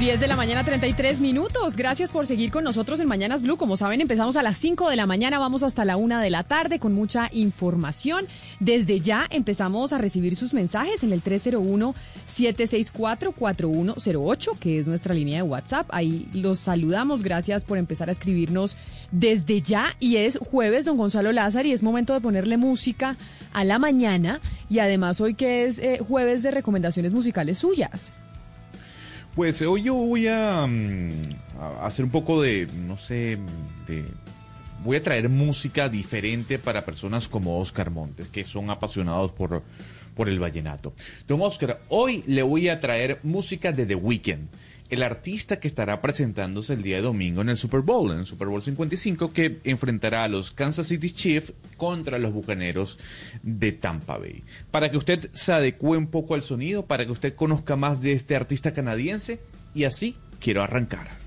10 de la mañana, 33 minutos. Gracias por seguir con nosotros en Mañanas Blue. Como saben, empezamos a las 5 de la mañana, vamos hasta la 1 de la tarde con mucha información. Desde ya empezamos a recibir sus mensajes en el 301-764-4108, que es nuestra línea de WhatsApp. Ahí los saludamos. Gracias por empezar a escribirnos desde ya. Y es jueves, don Gonzalo Lázaro, y es momento de ponerle música a la mañana. Y además hoy que es eh, jueves de recomendaciones musicales suyas. Pues hoy yo voy a, mm, a hacer un poco de, no sé, de... Voy a traer música diferente para personas como Oscar Montes, que son apasionados por, por el vallenato. Don Oscar, hoy le voy a traer música de The Weeknd el artista que estará presentándose el día de domingo en el Super Bowl, en el Super Bowl 55, que enfrentará a los Kansas City Chiefs contra los Bucaneros de Tampa Bay. Para que usted se adecue un poco al sonido, para que usted conozca más de este artista canadiense, y así quiero arrancar.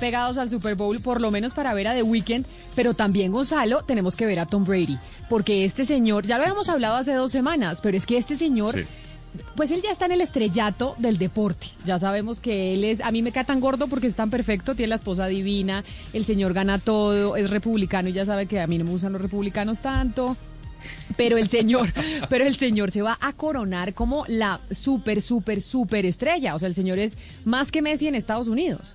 Pegados al Super Bowl, por lo menos para ver a The Weeknd, pero también, Gonzalo, tenemos que ver a Tom Brady, porque este señor, ya lo habíamos hablado hace dos semanas, pero es que este señor, Sí. pues él ya está en el estrellato del deporte. Ya sabemos que él es, a mí me cae tan gordo porque es tan perfecto, tiene la esposa divina, el señor gana todo, es republicano y ya sabe que a mí no me gustan los republicanos tanto. Pero el señor, pero el señor se va a coronar como la super, super, super estrella. O sea, el señor es más que Messi en Estados Unidos.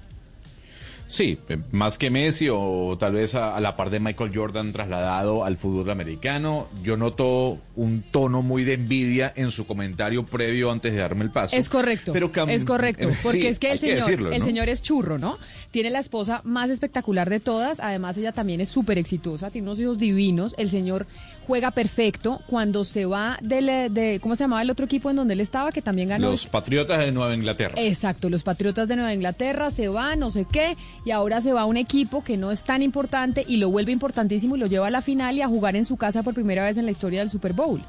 Sí, eh, más que Messi o tal vez a, a la par de Michael Jordan trasladado al fútbol americano. Yo noto un tono muy de envidia en su comentario previo antes de darme el paso. Es correcto, Pero es correcto, eh, porque sí, es que el señor, decirlo, el señor es churro, ¿no? Tiene la esposa más espectacular de todas, además ella también es súper exitosa, tiene unos hijos divinos, el señor juega perfecto, cuando se va del, eh, de, ¿cómo se llamaba el otro equipo en donde él estaba, que también ganó? Los Patriotas de Nueva Inglaterra. Exacto, los Patriotas de Nueva Inglaterra se van, no sé qué, y ahora se va a un equipo que no es tan importante y lo vuelve importantísimo y lo lleva a la final y a jugar en su casa por primera vez en la historia del Super Bowl.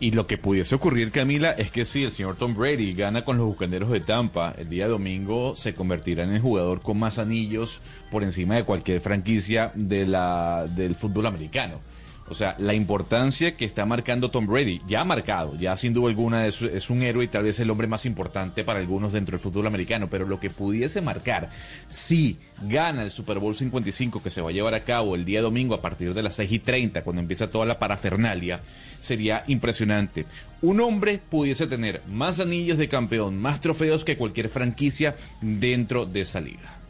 Y lo que pudiese ocurrir, Camila, es que si el señor Tom Brady gana con los Bucaneros de Tampa el día domingo, se convertirá en el jugador con más anillos por encima de cualquier franquicia de la, del fútbol americano. O sea, la importancia que está marcando Tom Brady, ya ha marcado, ya sin duda alguna es, un héroe y tal vez el hombre más importante para algunos dentro del fútbol americano, pero lo que pudiese marcar si gana el Super Bowl 55 que se va a llevar a cabo el día domingo a partir de las 6 y 30, cuando empieza toda la parafernalia, sería impresionante. Un hombre pudiese tener más anillos de campeón, más trofeos que cualquier franquicia dentro de esa liga.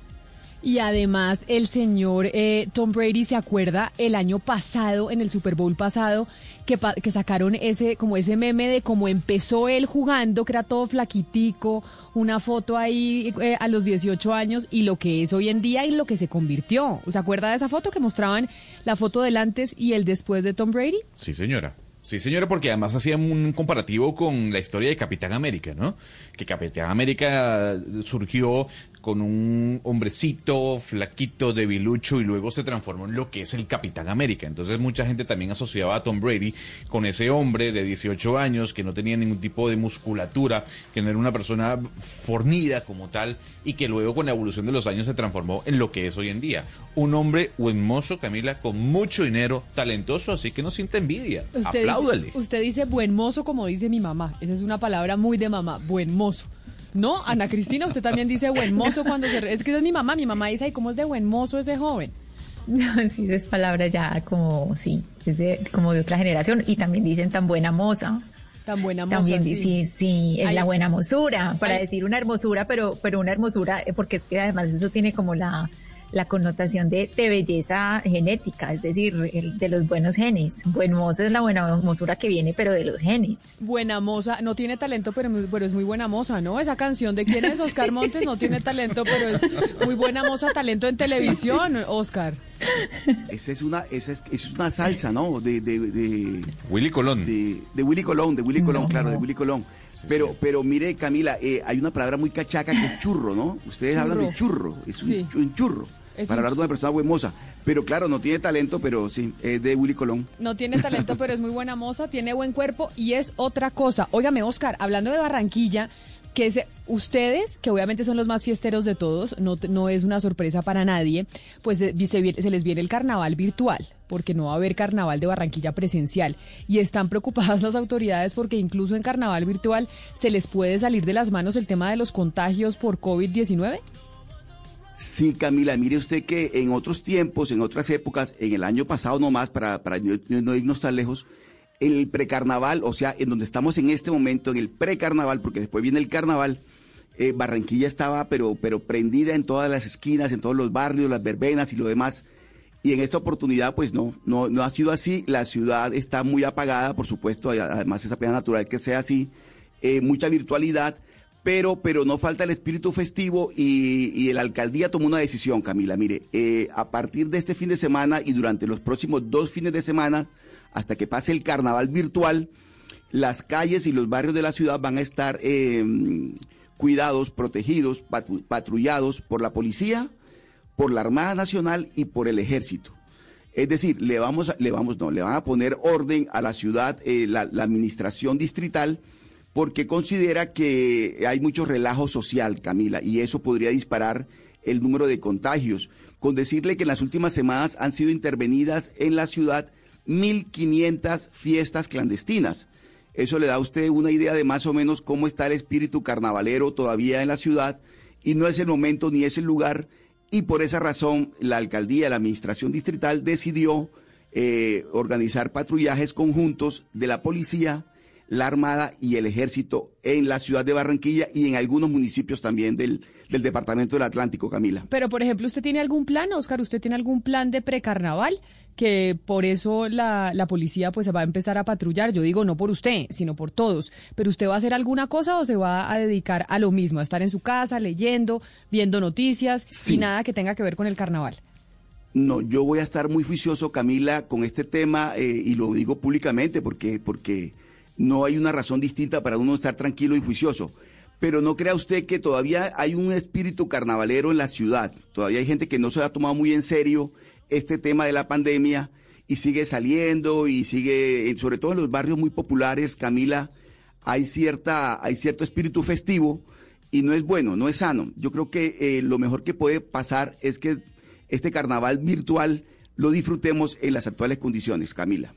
Y además el señor eh, Tom Brady se acuerda el año pasado, en el Super Bowl pasado, que, pa- que sacaron ese como ese meme de cómo empezó él jugando, que era todo flaquitico, una foto ahí eh, a los 18 años y lo que es hoy en día y lo que se convirtió. ¿Se acuerda de esa foto que mostraban la foto del antes y el después de Tom Brady? Sí, señora. Sí, señora, porque además hacían un comparativo con la historia de Capitán América, ¿no? Que Capitán América surgió con un hombrecito, flaquito, debilucho, y luego se transformó en lo que es el Capitán América. Entonces mucha gente también asociaba a Tom Brady con ese hombre de 18 años que no tenía ningún tipo de musculatura, que no era una persona fornida como tal, y que luego con la evolución de los años se transformó en lo que es hoy en día. Un hombre buen mozo, Camila, con mucho dinero, talentoso, así que no siente envidia. Apláudale. Dice, usted dice buen mozo como dice mi mamá. Esa es una palabra muy de mamá, buen mozo. No, Ana Cristina, usted también dice buen mozo cuando se... re- Es que esa es mi mamá, mi mamá dice, ay, ¿cómo es de buen mozo ese joven? No, sí, es palabra ya como, sí, es de, como de otra generación. Y también dicen tan buena moza. Tan buena moza, También sí. sí, sí, es Ay. la buena hermosura, para Ay. decir una hermosura, pero, pero una hermosura, eh, porque es que además eso tiene como la, la connotación de, de belleza genética, es decir, el- de los buenos genes. Buen mozo es la buena hermosura que viene, pero de los genes. Buena moza, no tiene talento, pero, es muy buena moza, ¿no? Esa canción de quién es Oscar Montes no tiene talento, pero es muy buena moza, talento en televisión, Oscar. Esa es una, esa es, esa es una salsa, ¿no? De, de, de, Willy Colón. de, de Willy Colón, de Willy Colón, claro, de Willy Colón. Pero, pero mire, Camila, eh, hay una palabra muy cachaca que es churro, ¿no? Ustedes hablan de churro, es un, Sí. un churro. Es para un- hablar de una persona buemosa. Pero claro, no tiene talento, pero sí, es de Willy Colón. No tiene talento, pero es muy buena moza, tiene buen cuerpo y es otra cosa. Óigame, Oscar, hablando de Barranquilla, que es, ustedes, que obviamente son los más fiesteros de todos, no, no es una sorpresa para nadie, pues eh, se, se les viene el carnaval virtual, porque no va a haber carnaval de Barranquilla presencial. Y están preocupadas las autoridades porque incluso en carnaval virtual se les puede salir de las manos el tema de los contagios por COVID-19. Sí, Camila, mire usted que en otros tiempos, en otras épocas, en el año pasado nomás, para, para no, no irnos tan lejos, el precarnaval, o sea, en donde estamos en este momento, en el precarnaval, porque después viene el carnaval, eh, Barranquilla estaba pero, pero prendida en todas las esquinas, en todos los barrios, las verbenas y lo demás. Y en esta oportunidad, pues no, no, no ha sido así. La ciudad está muy apagada, por supuesto, además es apenas natural que sea así. Eh, mucha virtualidad, pero, pero no falta el espíritu festivo y, y la alcaldía tomó una decisión, Camila. Mire, eh, a partir de este fin de semana y durante los próximos dos fines de semana, hasta que pase el carnaval virtual, las calles y los barrios de la ciudad van a estar eh, cuidados, protegidos, patru- patrullados por la policía, por la Armada Nacional y por el Ejército. Es decir, le vamos, a- le vamos, no, le van a poner orden a la ciudad, eh, la administración distrital, porque considera que hay mucho relajo social, Camila, y eso podría disparar el número de contagios. Con decirle que en las últimas semanas han sido intervenidas en la ciudad 1.500 fiestas clandestinas. Eso le da a usted una idea de más o menos cómo está el espíritu carnavalero todavía en la ciudad y no es el momento ni es el lugar y por esa razón la alcaldía, la administración distrital decidió eh, organizar patrullajes conjuntos de la policía, la armada y el ejército en la ciudad de Barranquilla y en algunos municipios también del, del departamento del Atlántico, Camila. Pero, por ejemplo, ¿usted tiene algún plan, Oscar? ¿Usted tiene algún plan de precarnaval? Que por eso la, la policía pues se va a empezar a patrullar. Yo digo, no por usted, sino por todos. ¿Pero usted va a hacer alguna cosa o se va a dedicar a lo mismo? A estar en su casa, leyendo, viendo noticias Sí. y nada que tenga que ver con el carnaval. No, yo voy a estar muy juicioso, Camila, con este tema eh, y lo digo públicamente porque, porque no hay una razón distinta para uno estar tranquilo y juicioso. Pero no crea usted que todavía hay un espíritu carnavalero en la ciudad. Todavía hay gente que no se ha tomado muy en serio este tema de la pandemia y sigue saliendo y sigue, sobre todo en los barrios muy populares, Camila, hay cierta, hay cierto espíritu festivo y no es bueno, no es sano. Yo creo que eh, lo mejor que puede pasar es que este carnaval virtual lo disfrutemos en las actuales condiciones, Camila.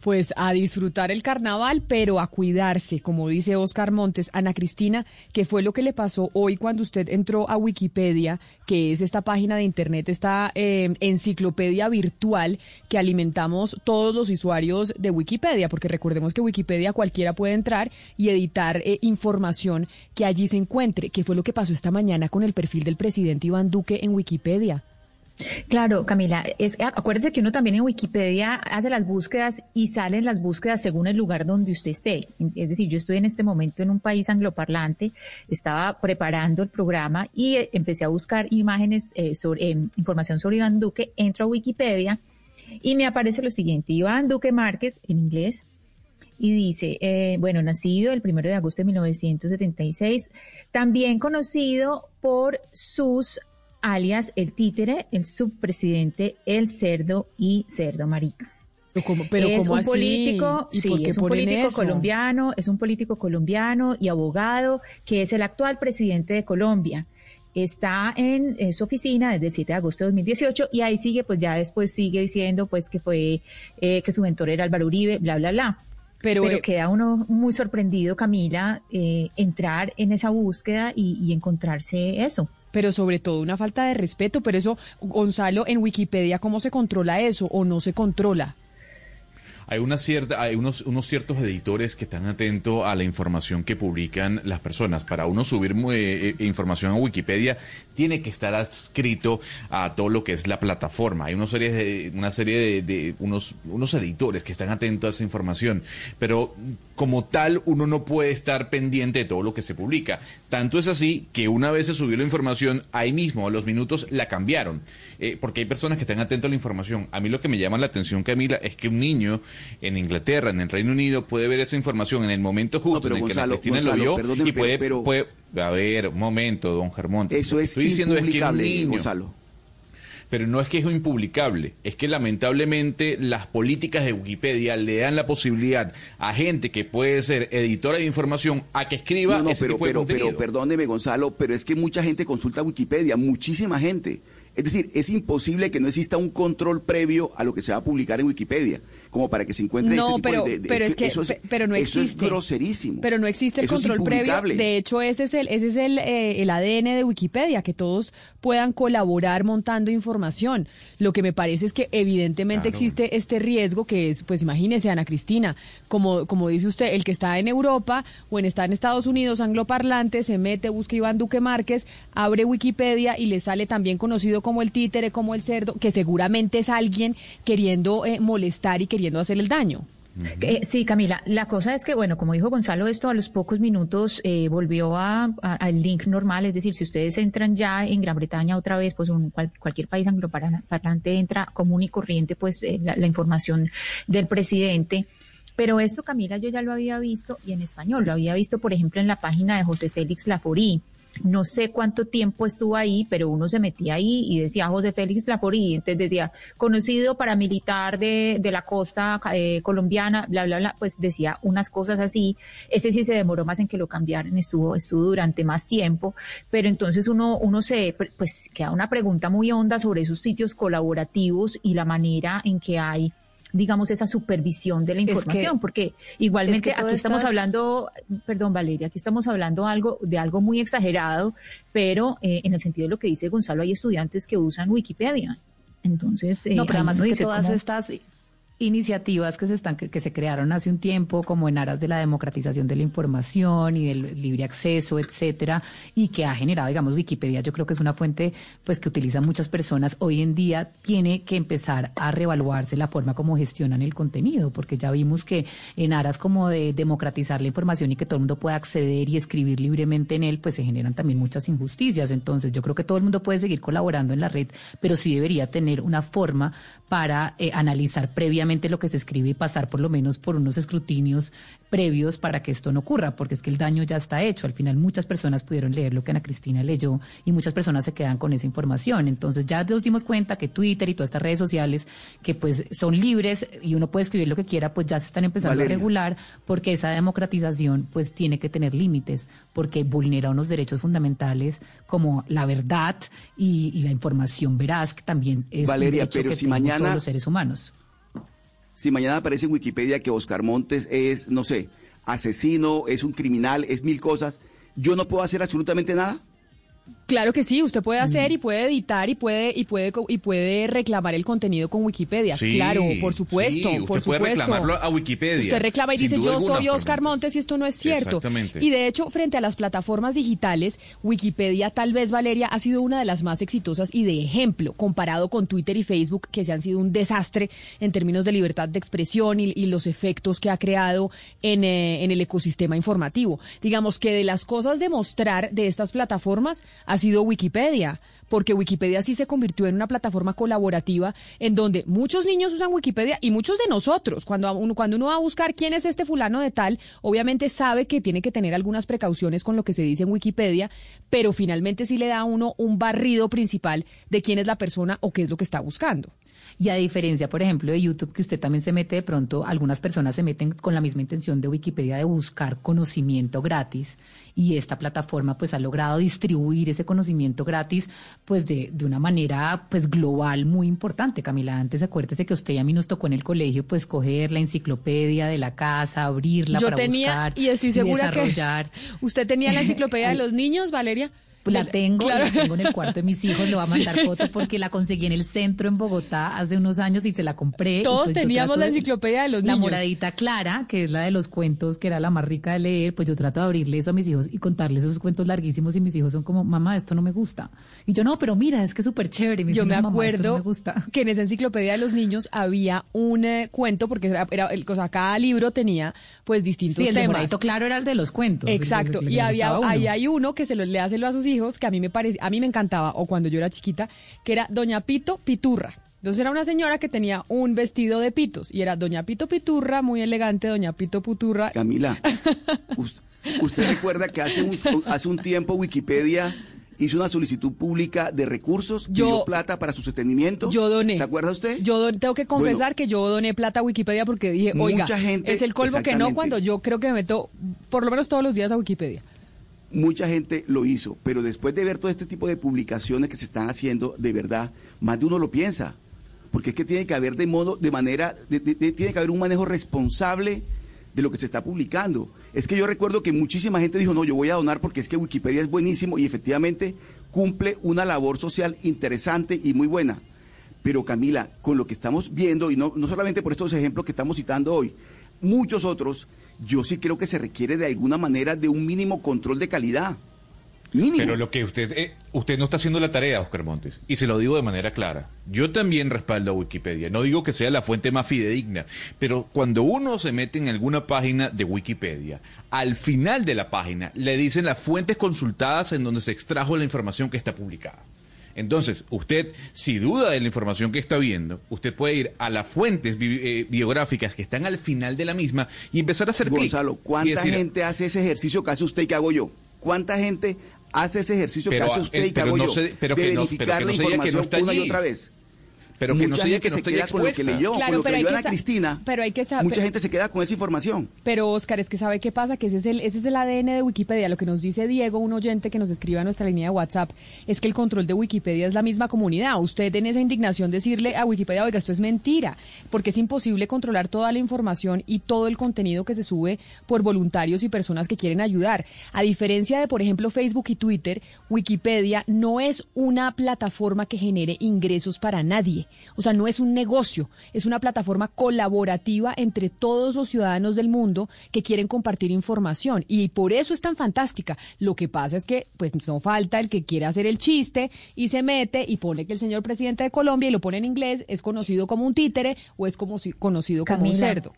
Pues a disfrutar el carnaval, pero a cuidarse, como dice Oscar Montes. Ana Cristina, ¿qué fue lo que le pasó hoy cuando usted entró a Wikipedia, que es esta página de internet, esta eh, enciclopedia virtual que alimentamos todos los usuarios de Wikipedia? Porque recordemos que Wikipedia cualquiera puede entrar y editar eh, información que allí se encuentre. ¿Qué fue lo que pasó esta mañana con el perfil del presidente Iván Duque en Wikipedia? Claro, Camila, es, acuérdese que uno también en Wikipedia hace las búsquedas y salen las búsquedas según el lugar donde usted esté. Es decir, yo estoy en este momento en un país angloparlante, estaba preparando el programa y eh, empecé a buscar imágenes, eh, sobre, eh, información sobre Iván Duque, entro a Wikipedia y me aparece lo siguiente, Iván Duque Márquez, en inglés, y dice, eh, bueno, nacido el primero de agosto de 1976, también conocido por sus alias el títere, el subpresidente, el cerdo y cerdo marica. Pero, ¿cómo- pero es ¿cómo un político, ¿Y sí, es un político colombiano, es un político colombiano y abogado que es el actual presidente de Colombia. Está en, su oficina desde el 7 de agosto de 2018 y ahí sigue, pues ya después sigue diciendo pues que fue, eh, que su mentor era Álvaro Uribe, bla, bla, bla. Pero, Pero, eh, queda uno muy sorprendido, Camila, eh, entrar en esa búsqueda y, y encontrarse eso. Pero sobre todo una falta de respeto. Pero eso, Gonzalo, en Wikipedia, ¿cómo se controla eso o no se controla? Hay, una cierta, hay unos, unos ciertos editores que están atentos a la información que publican las personas. Para uno subir eh, eh, información a Wikipedia, tiene que estar adscrito a todo lo que es la plataforma. Hay una serie de, una serie de, unos, unos editores que están atentos a esa información. Pero como tal, uno no puede estar pendiente de todo lo que se publica. Tanto es así que una vez se subió la información, ahí mismo, a los minutos, la cambiaron. Eh, porque hay personas que están atentos a la información. A mí lo que me llama la atención, Camila, es que un niño en Inglaterra, en el Reino Unido, puede ver esa información en el momento justo pero en el Gonzalo, que Ana Cristina Gonzalo, lo vio y puede, pero- puede- A ver, un momento, don Germón. Eso Lo que es estoy diciendo es que un niño... Gonzalo. Pero no es que es impublicable, es que lamentablemente las políticas de Wikipedia le dan la posibilidad a gente que puede ser editora de información a que escriba No, no, ese pero, tipo de pero, pero, perdóneme, Gonzalo, pero es que mucha gente consulta Wikipedia, muchísima gente. Es decir, es imposible que no exista un control previo a lo que se va a publicar en Wikipedia, como para que se encuentre No, este tipo pero, de, de- pero es que, eso es, pe- pero no eso es groserísimo. Pero no existe el Eso control previo. De hecho, ese es el, ese es el, eh, el ADN de Wikipedia, que todos puedan colaborar montando información. Lo que me parece es que evidentemente Claro. existe este riesgo que es, pues imagínese, Ana Cristina, como, como dice usted, el que está en Europa o en está en Estados Unidos, angloparlante, se mete, busca Iván Duque Márquez, abre Wikipedia y le sale también conocido como el títere, como el cerdo, que seguramente es alguien queriendo eh, molestar y queriendo hacer el daño. Eh, sí, Camila, la cosa es que, bueno, como dijo Gonzalo, esto a los pocos minutos eh, volvió a, a- al link normal, es decir, si ustedes entran ya en Gran Bretaña otra vez, pues un- cual- cualquier país angloparlante entra común y corriente, pues eh, la, la información del presidente. Pero esto, Camila, yo ya lo había visto y en español, lo había visto, por ejemplo, en la página de José Félix Laforí. No sé cuánto tiempo estuvo ahí, pero uno se metía ahí y decía José Félix Laforí, entonces decía conocido paramilitar de, de la costa eh, colombiana, bla, bla, bla, pues decía unas cosas así. Ese sí se demoró más en que lo cambiaran, estuvo, estuvo durante más tiempo, pero entonces uno, uno se, pues queda una pregunta muy honda sobre esos sitios colaborativos y la manera en que hay digamos, esa supervisión de la que- información, porque igualmente es que todas aquí estamos hablando, perdón Valeria, aquí estamos hablando algo de algo muy exagerado, pero eh, en el sentido de lo que dice Gonzalo, hay estudiantes que usan Wikipedia. Entonces, eh, No, pero además es que dice todas estas iniciativas que se están que se crearon hace un tiempo como en aras de la democratización de la información y del libre acceso, etcétera, y que ha generado, digamos, Wikipedia, yo creo que es una fuente pues que utilizan muchas personas hoy en día tiene que empezar a reevaluarse la forma como gestionan el contenido, porque ya vimos que en aras como de democratizar la información y que todo el mundo pueda acceder y escribir libremente en él, pues se generan también muchas injusticias. Entonces, yo creo que todo el mundo puede seguir colaborando en la red, pero sí debería tener una forma para eh, analizar previamente lo que se escribe y pasar por lo menos por unos escrutinios previos para que esto no ocurra, porque es que el daño ya está hecho. Al final muchas personas pudieron leer lo que Ana Cristina leyó y muchas personas se quedan con esa información. Entonces ya nos dimos cuenta que Twitter y todas estas redes sociales que pues son libres y uno puede escribir lo que quiera, pues ya se están empezando Valeria. a regular porque esa democratización pues tiene que tener límites, porque vulnera unos derechos fundamentales como la verdad y, y la información veraz, que también es Valeria, un derecho pero que si mañana- todos los seres humanos. Si mañana aparece en Wikipedia que Oscar Montes es, no sé, asesino, es un criminal, es mil cosas, ¿yo no puedo hacer absolutamente nada? Claro que sí, usted puede hacer y puede editar y puede y puede y puede reclamar el contenido con Wikipedia. Sí, claro, por supuesto, sí, usted por puede supuesto. reclamarlo a Wikipedia, Usted reclama y dice, "Yo alguna, soy Oscar Montes". Montes y esto no es cierto." Exactamente. Y de hecho, frente a las plataformas digitales, Wikipedia tal vez Valeria ha sido una de las más exitosas y de ejemplo comparado con Twitter y Facebook que se han sido un desastre en términos de libertad de expresión y, y los efectos que ha creado en, eh, en el ecosistema informativo. Digamos que de las cosas de mostrar de estas plataformas ha sido Wikipedia, porque Wikipedia sí se convirtió en una plataforma colaborativa en donde muchos niños usan Wikipedia y muchos de nosotros, cuando uno, cuando uno va a buscar quién es este fulano de tal, obviamente sabe que tiene que tener algunas precauciones con lo que se dice en Wikipedia, pero finalmente sí le da a uno un barrido principal de quién es la persona o qué es lo que está buscando. Y a diferencia, por ejemplo, de YouTube, que usted también se mete de pronto, algunas personas se meten con la misma intención de Wikipedia de buscar conocimiento gratis y esta plataforma pues ha logrado distribuir ese conocimiento gratis pues de, de una manera pues global muy importante. Camila, antes acuérdese que usted y a mí nos tocó en el colegio pues coger la enciclopedia de la casa, abrirla Yo para tenía, buscar y estoy segura que desarrollar. usted tenía la enciclopedia de los niños, Valeria. Pues la tengo, claro. la tengo en el cuarto de mis hijos, le voy a mandar foto porque la conseguí en el centro en Bogotá hace unos años y se la compré. Todos pues teníamos la enciclopedia de los La niños. moradita clara, que es la de los cuentos, que era la más rica de leer, pues yo trato de abrirle eso a mis hijos y contarles esos cuentos larguísimos y mis hijos son como, mamá, esto no me gusta. Y yo, no, pero mira, es que es súper chévere. Me Yo dicen, me "No, mamá, esto acuerdo no me gusta. que en esa enciclopedia de los niños había un eh, cuento, porque era, era- o sea, cada libro tenía pues distintos Sí, el temas. moradito claro era el de los cuentos. el Exacto, el y había, ahí hay uno que se lo le hace a sus hijos, que a mí me parece, a mí me encantaba, o cuando yo era chiquita, que era Doña Pito Piturra. Entonces era una señora que tenía un vestido de pitos, y era Doña Pito Piturra, muy elegante, Doña Pito Puturra. Camila, us- ¿usted recuerda que hace un, hace un tiempo Wikipedia hizo una solicitud pública de recursos, Yo- dio plata para su sostenimiento? Yo doné. ¿Se acuerda usted? Yo don- tengo que confesar Bueno. que yo doné plata a Wikipedia porque dije, oiga, Mucha gente- es el colmo que no cuando yo creo que me meto por lo menos todos los días a Wikipedia. Mucha gente lo hizo, pero después de ver todo este tipo de publicaciones que se están haciendo, de verdad, más de uno lo piensa. Porque es que tiene que haber de modo, de manera, de- tiene que haber un manejo responsable de lo que se está publicando. Es que yo recuerdo que muchísima gente dijo, no, yo voy a donar porque es que Wikipedia es buenísimo y efectivamente cumple una labor social interesante y muy buena. Pero Camila, con lo que estamos viendo, y no, no solamente por estos ejemplos que estamos citando hoy, muchos otros, yo sí creo que se requiere de alguna manera de un mínimo control de calidad. Mínimo. Pero lo que usted, eh, usted no está haciendo la tarea, Oscar Montes, y se lo digo de manera clara. Yo también respaldo a Wikipedia. No digo que sea la fuente más fidedigna, pero cuando uno se mete en alguna página de Wikipedia, al final de la página le dicen las fuentes consultadas en donde se extrajo la información que está publicada. Entonces, usted, si duda de la información que está viendo, usted puede ir a las fuentes bi- eh, biográficas que están al final de la misma y empezar a hacer. Gonzalo, ¿cuánta decir, gente hace ese ejercicio que hace usted y que hago yo? ¿Cuánta gente hace ese ejercicio Pero, que hace eh, usted y que pero hago no yo? se- pero de que no- verificar pero que la no que no información una y otra vez. Pero que no mucha se diga gente que no se queda con lo que leyó, Claro, con lo pero que leyó Ana Cristina. pero hay que saber- Mucha gente se queda con esa información. Pero Oscar, es que sabe qué pasa, que ese es el ese es el ADN de Wikipedia. Lo que nos dice Diego, un oyente que nos escribe a nuestra línea de WhatsApp, es que el control de Wikipedia es la misma comunidad. Usted en esa indignación decirle a Wikipedia, oiga, esto es mentira, porque es imposible controlar toda la información y todo el contenido que se sube por voluntarios y personas que quieren ayudar. A diferencia de, por ejemplo, Facebook y Twitter, Wikipedia no es una plataforma que genere ingresos para nadie. O sea, no es un negocio, es una plataforma colaborativa entre todos los ciudadanos del mundo que quieren compartir información. Y por eso es tan fantástica. Lo que pasa es que, pues, no falta el que quiere hacer el chiste y se mete y pone que el señor presidente de Colombia y lo pone en inglés, es conocido como un títere o es como si- conocido como un cerdo.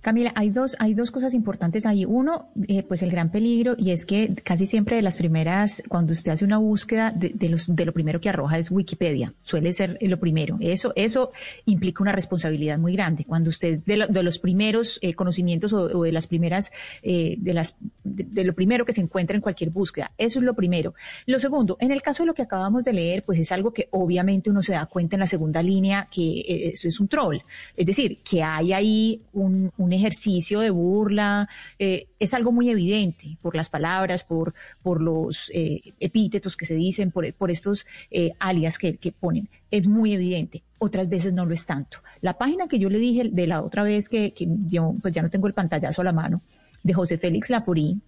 Camila, hay dos, hay dos cosas importantes ahí. Uno, eh, pues el gran peligro, y es que casi siempre de las primeras, cuando usted hace una búsqueda, de, los, de lo primero que arroja es Wikipedia. Suele ser lo primero. Eso, eso implica una responsabilidad muy grande. Cuando usted, de, lo- de los primeros eh, conocimientos o, de las primeras, eh, de las, de, lo primero que se encuentra en cualquier búsqueda. Eso es lo primero. Lo segundo, en el caso de lo que acabamos de leer, pues es algo que obviamente uno se da cuenta en la segunda línea que eh, eso es un troll. Es decir, que hay ahí un ejercicio de burla, eh, es algo muy evidente por las palabras, por, por los eh, epítetos que se dicen, por, por estos eh, alias que, que ponen. Es muy evidente. Otras veces no lo es tanto. La página que yo le dije de la otra vez que, que yo pues ya no tengo el pantallazo a la mano, de José Félix Laforí,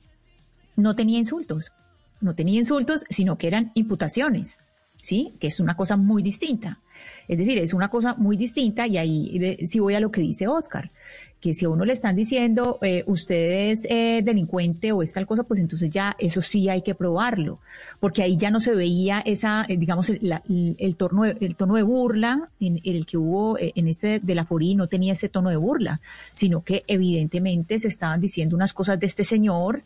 no tenía insultos. No tenía insultos, sino que eran imputaciones, ¿sí? Que es una cosa muy distinta. Es decir, es una cosa muy distinta y ahí sí voy a lo que dice Oscar, que si a uno le están diciendo eh, usted es eh, delincuente o es tal cosa, pues entonces ya eso sí hay que probarlo, porque ahí ya no se veía esa, eh, digamos, el, la- el tono de, burla en, el que hubo en este de la Forí no tenía ese tono de burla, sino que evidentemente se estaban diciendo unas cosas de este señor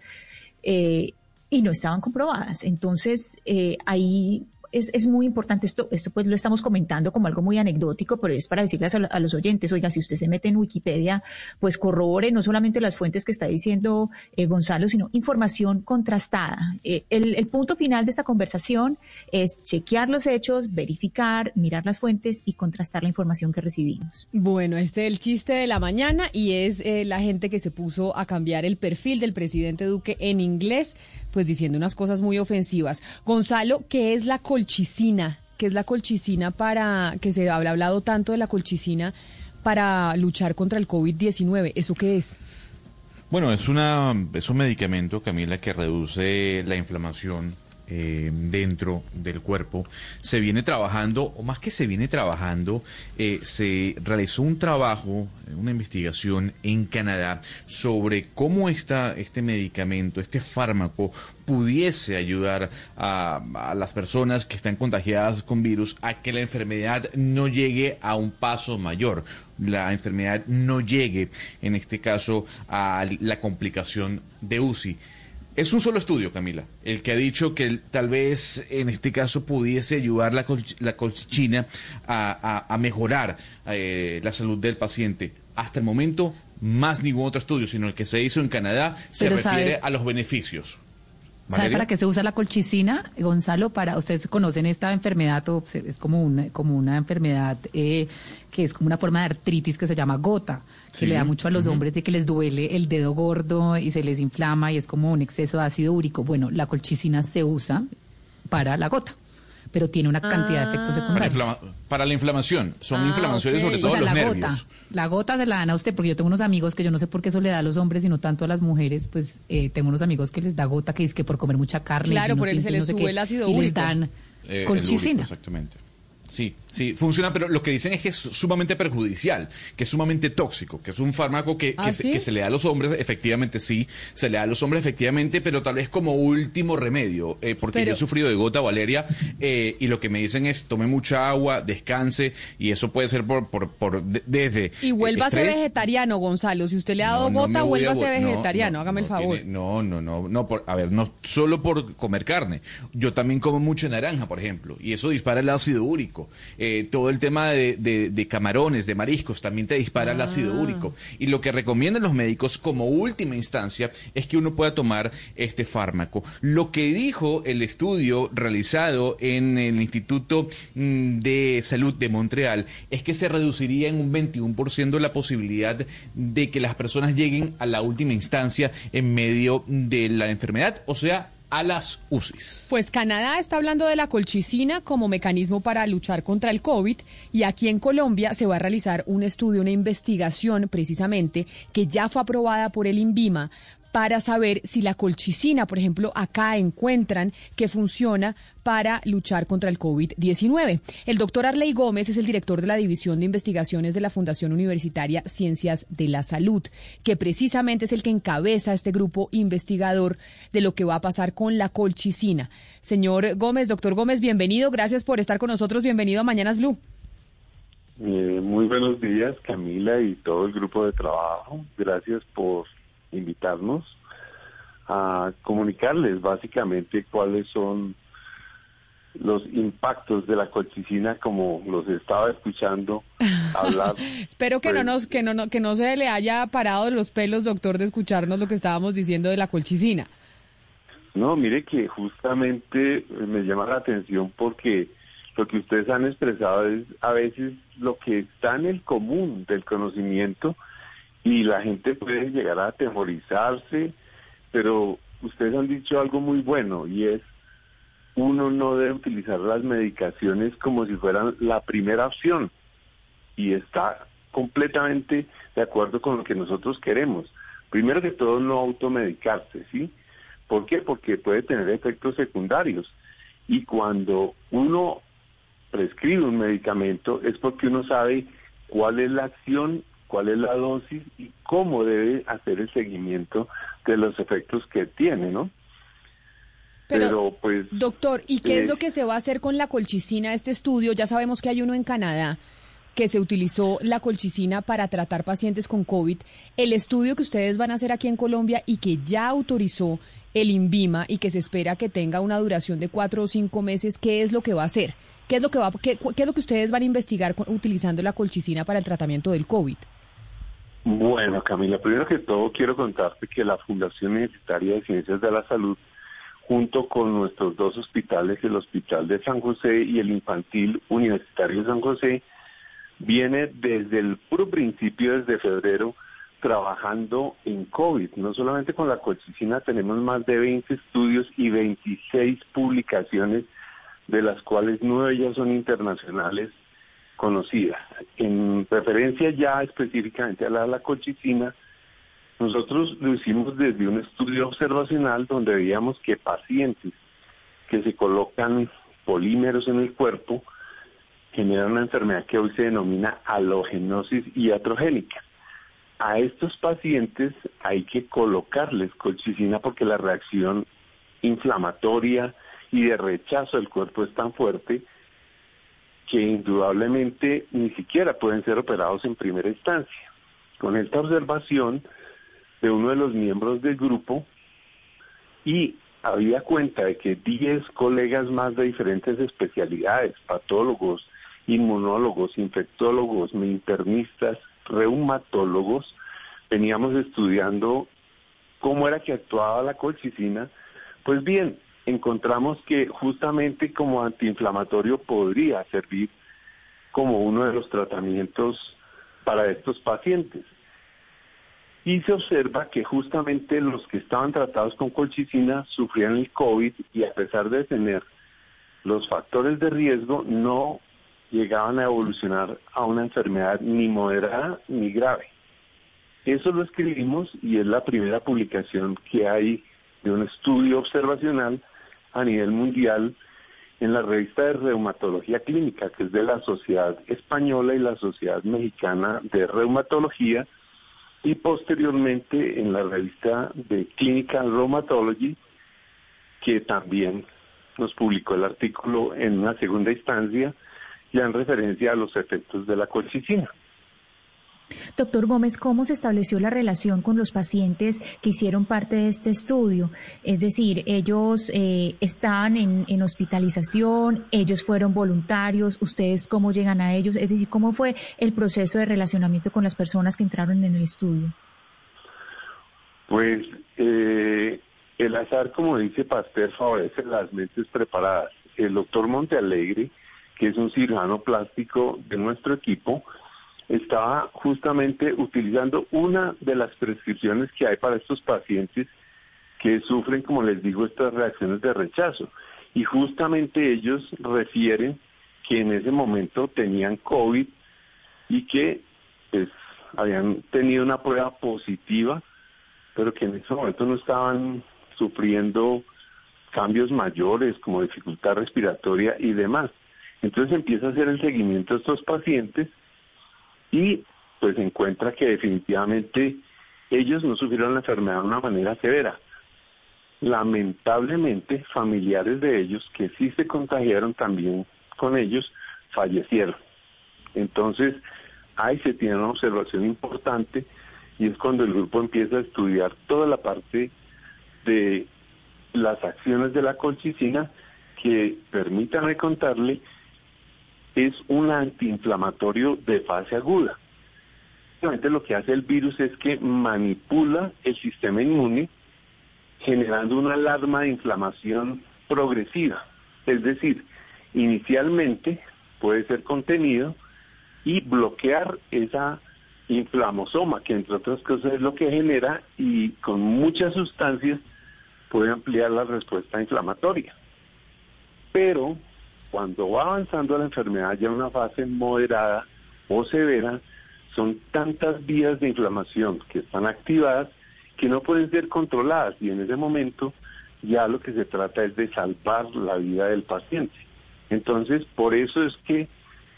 y no estaban comprobadas. Entonces, ahí es, es muy importante esto, esto pues lo estamos comentando como algo muy anecdótico, pero es para decirles a, a los oyentes, oiga, si usted se mete en Wikipedia, pues corrobore no solamente las fuentes que está diciendo eh, Gonzalo, sino información contrastada. Eh, el, el punto final de esta conversación es chequear los hechos, verificar, mirar las fuentes y contrastar la información que recibimos. Bueno, este es el chiste de la mañana y es eh, la gente que se puso a cambiar el perfil del presidente Duque en inglés, pues diciendo unas cosas muy ofensivas. Gonzalo, ¿qué es la colchicina? ¿Qué es la colchicina para, que se habla hablado tanto de la colchicina para luchar contra el COVID-19? ¿Eso qué es? Bueno, es, una, es un medicamento, Camila, que reduce la inflamación eh, dentro del cuerpo. Se viene trabajando, o más que se viene trabajando, eh, se realizó un trabajo, una investigación en Canadá sobre cómo esta, este medicamento, este fármaco, pudiese ayudar a, a las personas que están contagiadas con virus a que la enfermedad no llegue a un paso mayor. La enfermedad no llegue, en este caso, a la complicación de UCI. Es un solo estudio, Camila, el que ha dicho que tal vez en este caso pudiese ayudar la, la colchicina a, a- a mejorar eh, la salud del paciente. Hasta el momento, más ningún otro estudio, sino el que se hizo en Canadá, se Pero refiere sabe- a los beneficios. ¿Sabe para qué se usa la colchicina, Gonzalo? Para ustedes conocen esta enfermedad, o es como una, como una enfermedad eh, que es como una forma de artritis que se llama gota, que Sí, le da mucho a los hombres de que les duele el dedo gordo y se les inflama y es como un exceso de ácido úrico. Bueno, la colchicina se usa para la gota, pero tiene una cantidad de efectos Para, secundarios. inflama- para la inflamación. Son Ah, inflamaciones ok. sobre O todo sea, los la nervios. gota. La gota se la dan a usted, porque yo tengo unos amigos que yo no sé por qué eso le da a los hombres, sino tanto a las mujeres, pues eh, tengo unos amigos que les da gota, que es que por comer mucha carne. Claro, por él se y les no sé sube qué, el ácido y les úrico. dan Eh, colchicina. úrico, exactamente. Sí, sí, funciona, pero lo que dicen es que es sumamente perjudicial, que es sumamente tóxico, que es un fármaco que, que, ¿Ah, se, que se le da a los hombres, efectivamente sí, se le da a los hombres efectivamente, pero tal vez como último remedio, eh, porque Pero- yo he sufrido de gota, Valeria, eh, y lo que me dicen es tome mucha agua, descanse, y eso puede ser por, por, por de- desde... Y eh, vuelva a ser vegetariano, Gonzalo. Si usted le ha dado no, no gota, voy vuelva a ser no, vegetariano. no, Hágame el no favor. tiene- no, no, no, no, por, a ver, no solo por comer carne. Yo también como mucha naranja, por ejemplo, y eso dispara el ácido úrico. Eh, todo el tema de, de- de camarones, de mariscos, también te dispara el ácido Ah. úrico. Y lo que recomiendan los médicos como última instancia es que uno pueda tomar este fármaco. Lo que dijo el estudio realizado en el Instituto mm, de Salud de Montreal es que se reduciría en un 21% la posibilidad de que las personas lleguen a la última instancia en medio de la enfermedad, o sea, a las UCIs. Pues Canadá está hablando de la colchicina como mecanismo para luchar contra el COVID y aquí en Colombia se va a realizar un estudio, una investigación precisamente que ya fue aprobada por el INVIMA para saber si la colchicina, por ejemplo, acá encuentran que funciona para luchar contra el COVID-19. El doctor Arley Gómez es el director de la División de Investigaciones de la Fundación Universitaria Ciencias de la Salud, que precisamente es el que encabeza este grupo investigador de lo que va a pasar con la colchicina. Señor Gómez, doctor Gómez, bienvenido. Gracias por estar con nosotros. Bienvenido a Mañanas Blue. Eh, muy buenos días, Camila y todo el grupo de trabajo. Gracias por invitarnos a comunicarles básicamente cuáles son los impactos de la colchicina como los estaba escuchando hablar. Espero que no Pues- nos que no, no- que no se le haya parado los pelos, doctor, de escucharnos lo que estábamos diciendo de la colchicina. No, mire que justamente eh, me llama la atención porque lo que ustedes han expresado es a veces lo que está en el común del conocimiento y la gente puede llegar a atemorizarse, pero ustedes han dicho algo muy bueno y es uno no debe utilizar las medicaciones como si fueran la primera opción y está completamente de acuerdo con lo que nosotros queremos. Primero que todo, no automedicarse, ¿sí? ¿Por qué? Porque puede tener efectos secundarios. Y cuando uno prescribe un medicamento es porque uno sabe cuál es la acción, cuál es la dosis y cómo debe hacer el seguimiento de los efectos que tiene, ¿no? Pero, pues... Doctor, ¿y qué eh, es lo que se va a hacer con la colchicina? Este estudio, ya sabemos que hay uno en Canadá que se utilizó la colchicina para tratar pacientes con COVID. El estudio que ustedes van a hacer aquí en Colombia y que ya autorizó el INVIMA y que se espera que tenga una duración de cuatro o cinco meses, ¿qué es lo que va a hacer? ¿Qué es lo que, va, qué, qué es lo que ustedes van a investigar con- utilizando la colchicina para el tratamiento del COVID? Bueno, Camila, primero que todo quiero contarte que la Fundación Universitaria de Ciencias de la Salud, junto con nuestros dos hospitales, el Hospital de San José y el Infantil Universitario de San José, viene desde el puro principio, desde febrero, trabajando en COVID. No solamente con la colchicina, tenemos más de 20 estudios y 26 publicaciones, de las cuales nueve ya son internacionales conocidas. En referencia ya específicamente a la, la colchicina, nosotros lo hicimos desde un estudio observacional donde veíamos que pacientes que se colocan polímeros en el cuerpo generan una enfermedad que hoy se denomina halogenosis iatrogénica. A estos pacientes hay que colocarles colchicina porque la reacción inflamatoria y de rechazo del cuerpo es tan fuerte que indudablemente ni siquiera pueden ser operados en primera instancia. Con esta observación de uno de los miembros del grupo y había cuenta de que 10 colegas más de diferentes especialidades, patólogos, inmunólogos, infectólogos, internistas, reumatólogos, veníamos estudiando cómo era que actuaba la colchicina, pues bien, encontramos que justamente como antiinflamatorio podría servir como uno de los tratamientos para estos pacientes. Y se observa que justamente los que estaban tratados con colchicina sufrían el COVID y a pesar de tener los factores de riesgo no llegaban a evolucionar a una enfermedad ni moderada ni grave. Eso lo escribimos y es la primera publicación que hay de un estudio observacional a nivel mundial en la revista de reumatología clínica, que es de la Sociedad Española y la Sociedad Mexicana de Reumatología, y posteriormente en la revista de Clinical Rheumatology, que también nos publicó el artículo en una segunda instancia, ya en referencia a los efectos de la colchicina. Doctor Gómez, ¿cómo se estableció la relación con los pacientes que hicieron parte de este estudio? Es decir, ellos eh, estaban en, hospitalización, ellos fueron voluntarios, ustedes cómo llegan a ellos, es decir, ¿cómo fue el proceso de relacionamiento con las personas que entraron en el estudio? Pues eh, el azar, como dice Pasteur, favorece las mentes preparadas. El doctor Montealegre, que es un cirujano plástico de nuestro equipo, estaba justamente utilizando una de las prescripciones que hay para estos pacientes que sufren, como les digo, estas reacciones de rechazo. Y justamente ellos refieren que en ese momento tenían COVID y que pues, habían tenido una prueba positiva, pero que en ese momento no estaban sufriendo cambios mayores como dificultad respiratoria y demás. Entonces empieza a hacer el seguimiento de estos pacientes y pues encuentra que definitivamente ellos no sufrieron la enfermedad de una manera severa. Lamentablemente, familiares de ellos que sí se contagiaron también con ellos fallecieron. Entonces, ahí se tiene una observación importante y es cuando el grupo empieza a estudiar toda la parte de las acciones de la colchicina que, permítanme contarle, es un antiinflamatorio de fase aguda. Básicamente lo que hace el virus es que manipula el sistema inmune generando una alarma de inflamación progresiva. Es decir, inicialmente puede ser contenido y bloquear esa inflamosoma, que entre otras cosas es lo que genera y con muchas sustancias puede ampliar la respuesta inflamatoria. Pero cuando va avanzando la enfermedad ya en una fase moderada o severa, son tantas vías de inflamación que están activadas que no pueden ser controladas y en ese momento ya lo que se trata es de salvar la vida del paciente. Entonces, por eso es que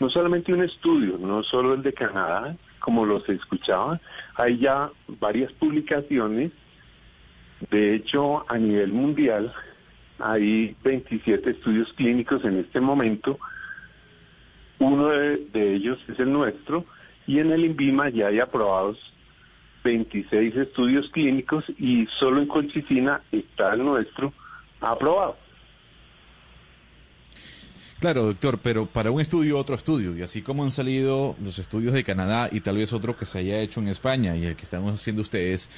no solamente un estudio, no solo el de Canadá, como los escuchaba, hay ya varias publicaciones, de hecho a nivel mundial hay 27 estudios clínicos en este momento, uno de, ellos es el nuestro, y en el INVIMA ya hay aprobados 26 estudios clínicos y solo en colchicina está el nuestro aprobado. Claro, doctor, pero para un estudio, otro estudio. Y así como han salido los estudios de Canadá y tal vez otro que se haya hecho en España y el que estamos haciendo ustedes,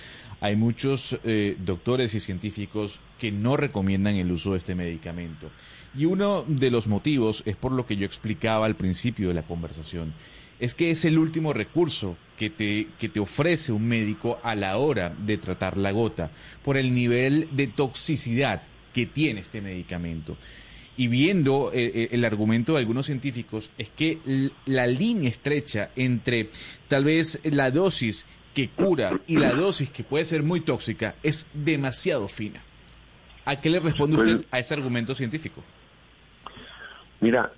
hay muchos eh, doctores y científicos que no recomiendan el uso de este medicamento. Y uno de los motivos es por lo que yo explicaba al principio de la conversación. Es que es el último recurso que te, que te ofrece un médico a la hora de tratar la gota, por el nivel de toxicidad que tiene este medicamento y viendo eh, eh, el argumento de algunos científicos, es que la línea estrecha entre tal vez la dosis que cura y la dosis que puede ser muy tóxica es demasiado fina. ¿A qué le responde Pues- usted a ese argumento científico? Mira,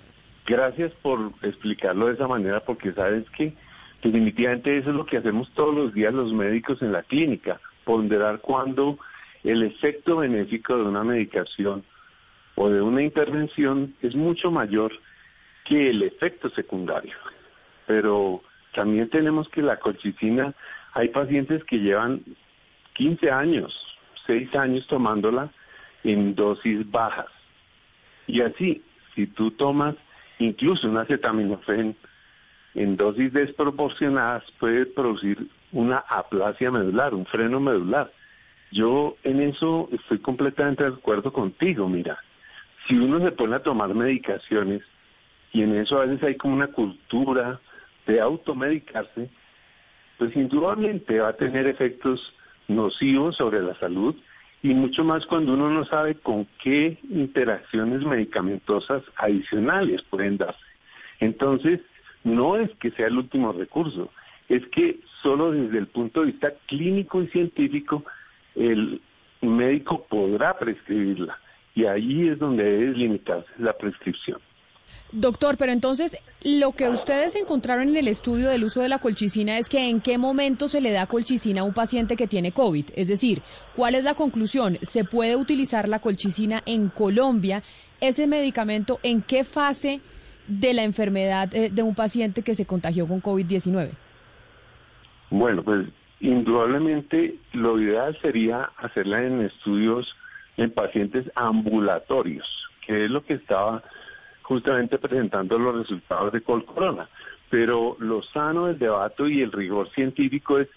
gracias por explicarlo de esa manera porque sabes que definitivamente eso es lo que hacemos todos los días los médicos en la clínica, ponderar cuando el efecto benéfico de una medicación o de una intervención es mucho mayor que el efecto secundario. Pero también tenemos que la colchicina, hay pacientes que llevan 15 años, 6 años tomándola en dosis bajas. Y así, si tú tomas incluso un acetaminofén en dosis desproporcionadas, puede producir una aplasia medular, un freno medular. Yo en eso estoy completamente de acuerdo contigo, mira. Si uno se pone a tomar medicaciones, y en eso a veces hay como una cultura de automedicarse, pues indudablemente va a tener efectos nocivos sobre la salud y mucho más cuando uno no sabe con qué interacciones medicamentosas adicionales pueden darse. Entonces, no es que sea el último recurso, es que solo desde el punto de vista clínico y científico el médico podrá prescribirla y ahí es donde debe limitarse la prescripción. Doctor, pero entonces lo que ustedes encontraron en el estudio del uso de la colchicina es que en qué momento se le da colchicina a un paciente que tiene COVID. Es decir, ¿cuál es la conclusión? ¿Se puede utilizar la colchicina en Colombia? ¿Ese medicamento en qué fase de la enfermedad eh, de un paciente que se contagió con COVID-19? Bueno, pues indudablemente lo ideal sería hacerla en estudios en pacientes ambulatorios, que es lo que estaba justamente presentando los resultados de Col Corona. Pero lo sano del debate y el rigor científico es,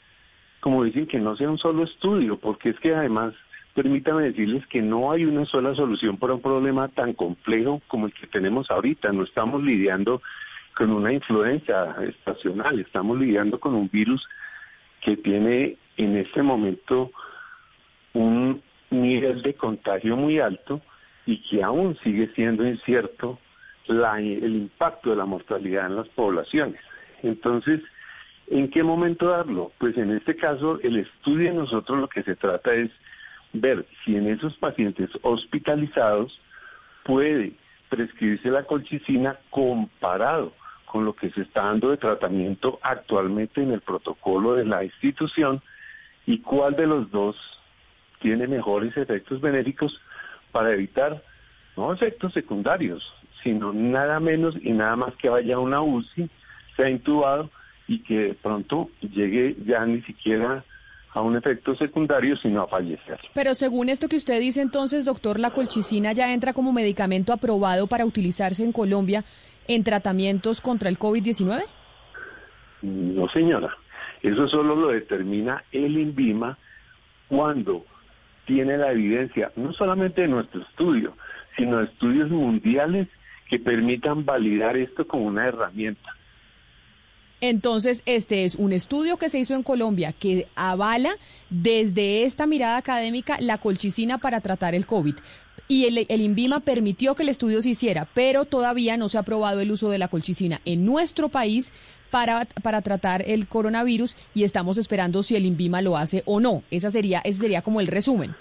como dicen, que no sea un solo estudio, porque es que además, permítame decirles que no hay una sola solución para un problema tan complejo como el que tenemos ahorita. No estamos lidiando con una influencia estacional, estamos lidiando con un virus que tiene en este momento un nivel de contagio muy alto y que aún sigue siendo incierto el impacto de la mortalidad en las poblaciones. Entonces, ¿en qué momento darlo? Pues en este caso, el estudio de nosotros lo que se trata es ver si en esos pacientes hospitalizados puede prescribirse la colchicina comparado con lo que se está dando de tratamiento actualmente en el protocolo de la institución y cuál de los dos tiene mejores efectos benéficos para evitar no efectos secundarios, sino nada menos y nada más que vaya a una UCI, sea intubado y que de pronto llegue ya ni siquiera a un efecto secundario, sino a fallecer. Pero según esto que usted dice, entonces, doctor, la colchicina ya entra como medicamento aprobado para utilizarse en Colombia en tratamientos contra el COVID-19? No, señora. Eso solo lo determina el INVIMA cuando tiene la evidencia, no solamente de nuestro estudio, sino de estudios mundiales que permitan validar esto como una herramienta. Entonces, este es un estudio que se hizo en Colombia que avala desde esta mirada académica la colchicina para tratar el COVID. Y el, el, INVIMA permitió que el estudio se hiciera, pero todavía no se ha aprobado el uso de la colchicina en nuestro país para, para tratar el coronavirus y estamos esperando si el INVIMA lo hace o no. Esa sería, ese sería como el resumen.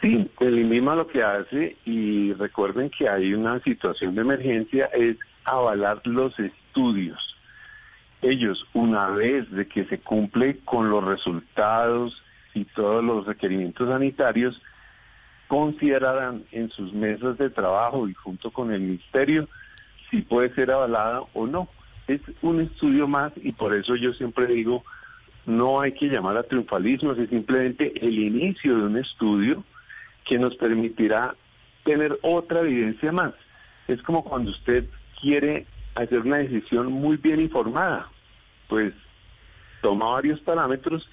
Sí, el INVIMA lo que hace, y recuerden que hay una situación de emergencia, es avalar los estudios ellos, una vez de que se cumple con los resultados y todos los requerimientos sanitarios, considerarán en sus mesas de trabajo y junto con el ministerio si puede ser avalada o no. Es un estudio más y por eso yo siempre digo, no hay que llamar a triunfalismo, es simplemente el inicio de un estudio que nos permitirá tener otra evidencia más. Es como cuando usted quiere hacer una decisión muy bien informada. Pues toma varios parámetros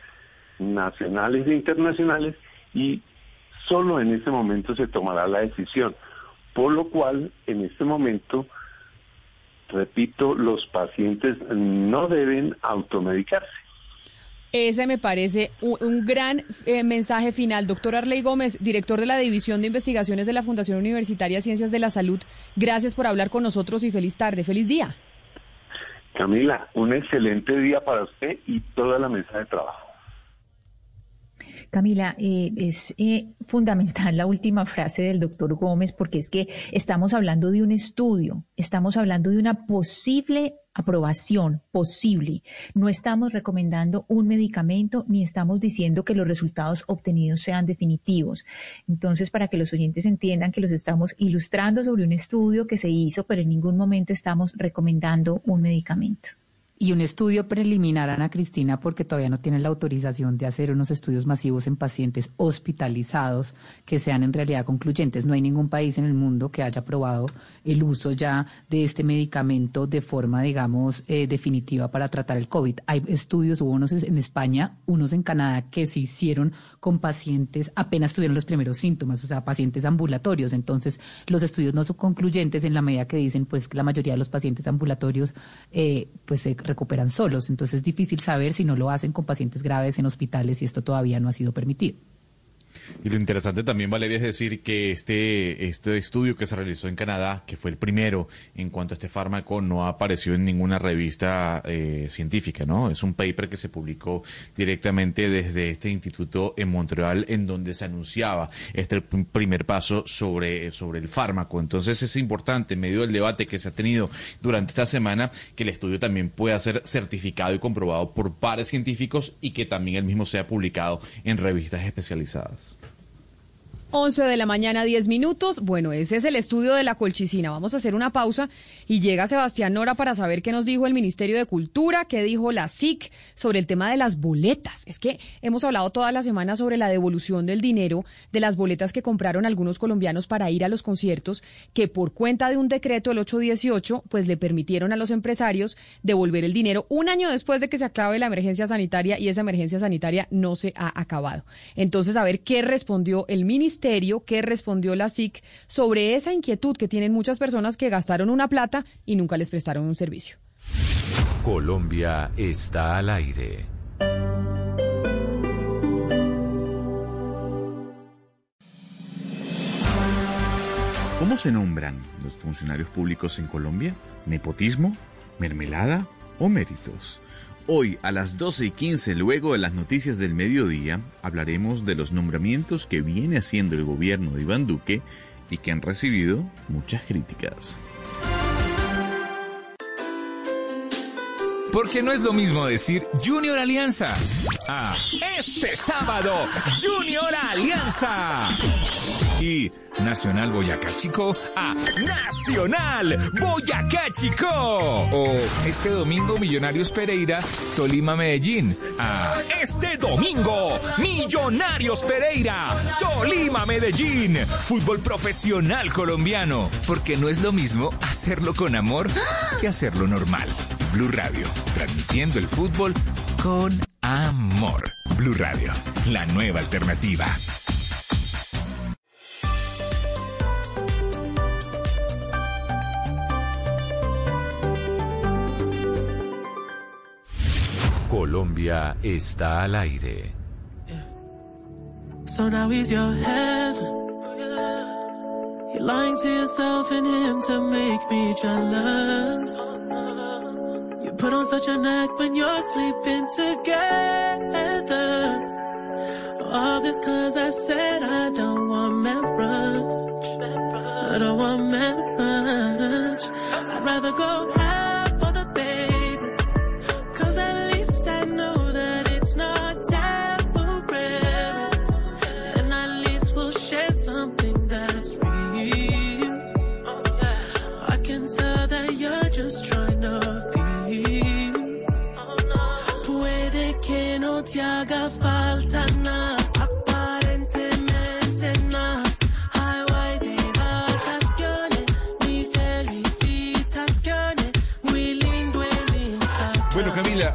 nacionales e internacionales y solo en ese momento se tomará la decisión. Por lo cual, en este momento, repito, los pacientes no deben automedicarse. Ese me parece un, un gran eh, mensaje final. Doctor Arley Gómez, director de la División de Investigaciones de la Fundación Universitaria Ciencias de la Salud, gracias por hablar con nosotros y feliz tarde, feliz día. Camila, un excelente día para usted y toda la mesa de trabajo. Camila, eh, es eh, fundamental la última frase del doctor Gómez porque es que estamos hablando de un estudio, estamos hablando de una posible aprobación posible. No estamos recomendando un medicamento ni estamos diciendo que los resultados obtenidos sean definitivos. Entonces, para que los oyentes entiendan que los estamos ilustrando sobre un estudio que se hizo, pero en ningún momento estamos recomendando un medicamento. Y un estudio preliminar, Ana Cristina, porque todavía no tienen la autorización de hacer unos estudios masivos en pacientes hospitalizados que sean en realidad concluyentes. No hay ningún país en el mundo que haya aprobado el uso ya de este medicamento de forma, digamos, eh, definitiva para tratar el COVID. Hay estudios, hubo unos en España, unos en Canadá, que se hicieron con pacientes apenas tuvieron los primeros síntomas, o sea, pacientes ambulatorios. Entonces, los estudios no son concluyentes en la medida que dicen, pues, que la mayoría de los pacientes ambulatorios, eh, pues, se recuperan solos. Entonces es difícil saber si no lo hacen con pacientes graves en hospitales y esto todavía no ha sido permitido. Y lo interesante también, Valeria, es decir que este, este estudio que se realizó en Canadá, que fue el primero en cuanto a este fármaco, no apareció en ninguna revista eh, científica, ¿no? Es un paper que se publicó directamente desde este instituto en Montreal, en donde se anunciaba este primer paso sobre, sobre el fármaco. Entonces es importante, en medio del debate que se ha tenido durante esta semana, que el estudio también pueda ser certificado y comprobado por pares científicos y que también el mismo sea publicado en revistas especializadas. 11 de la mañana, 10 minutos. Bueno, ese es el estudio de la colchicina. Vamos a hacer una pausa y llega Sebastián Nora para saber qué nos dijo el Ministerio de Cultura, qué dijo la SIC sobre el tema de las boletas. Es que hemos hablado toda la semana sobre la devolución del dinero de las boletas que compraron algunos colombianos para ir a los conciertos, que por cuenta de un decreto, el 818, pues le permitieron a los empresarios devolver el dinero un año después de que se acabe la emergencia sanitaria y esa emergencia sanitaria no se ha acabado. Entonces, a ver qué respondió el Ministerio ministerio que respondió la SIC sobre esa inquietud que tienen muchas personas que gastaron una plata y nunca les prestaron un servicio. Colombia está al aire. ¿Cómo se nombran los funcionarios públicos en Colombia? ¿Nepotismo? ¿Mermelada? ¿O méritos? Hoy a las 12 y 15, luego de las noticias del mediodía, hablaremos de los nombramientos que viene haciendo el gobierno de Iván Duque y que han recibido muchas críticas. Porque no es lo mismo decir Junior Alianza. Ah, este sábado, Junior Alianza. Y Nacional Boyacá Chico a Nacional Boyacá Chico. O este domingo Millonarios Pereira, Tolima Medellín a este domingo Millonarios Pereira, Tolima Medellín. Fútbol profesional colombiano. Porque no es lo mismo hacerlo con amor que hacerlo normal. Blue Radio, transmitiendo el fútbol con amor. Blue Radio, la nueva alternativa. Colombia está al aire. So now he's your heaven. You're lying to yourself and him to make me jealous. You put on such an act when you're sleeping together. All this cause I said I don't want marriage. I don't want marriage. I'd rather go half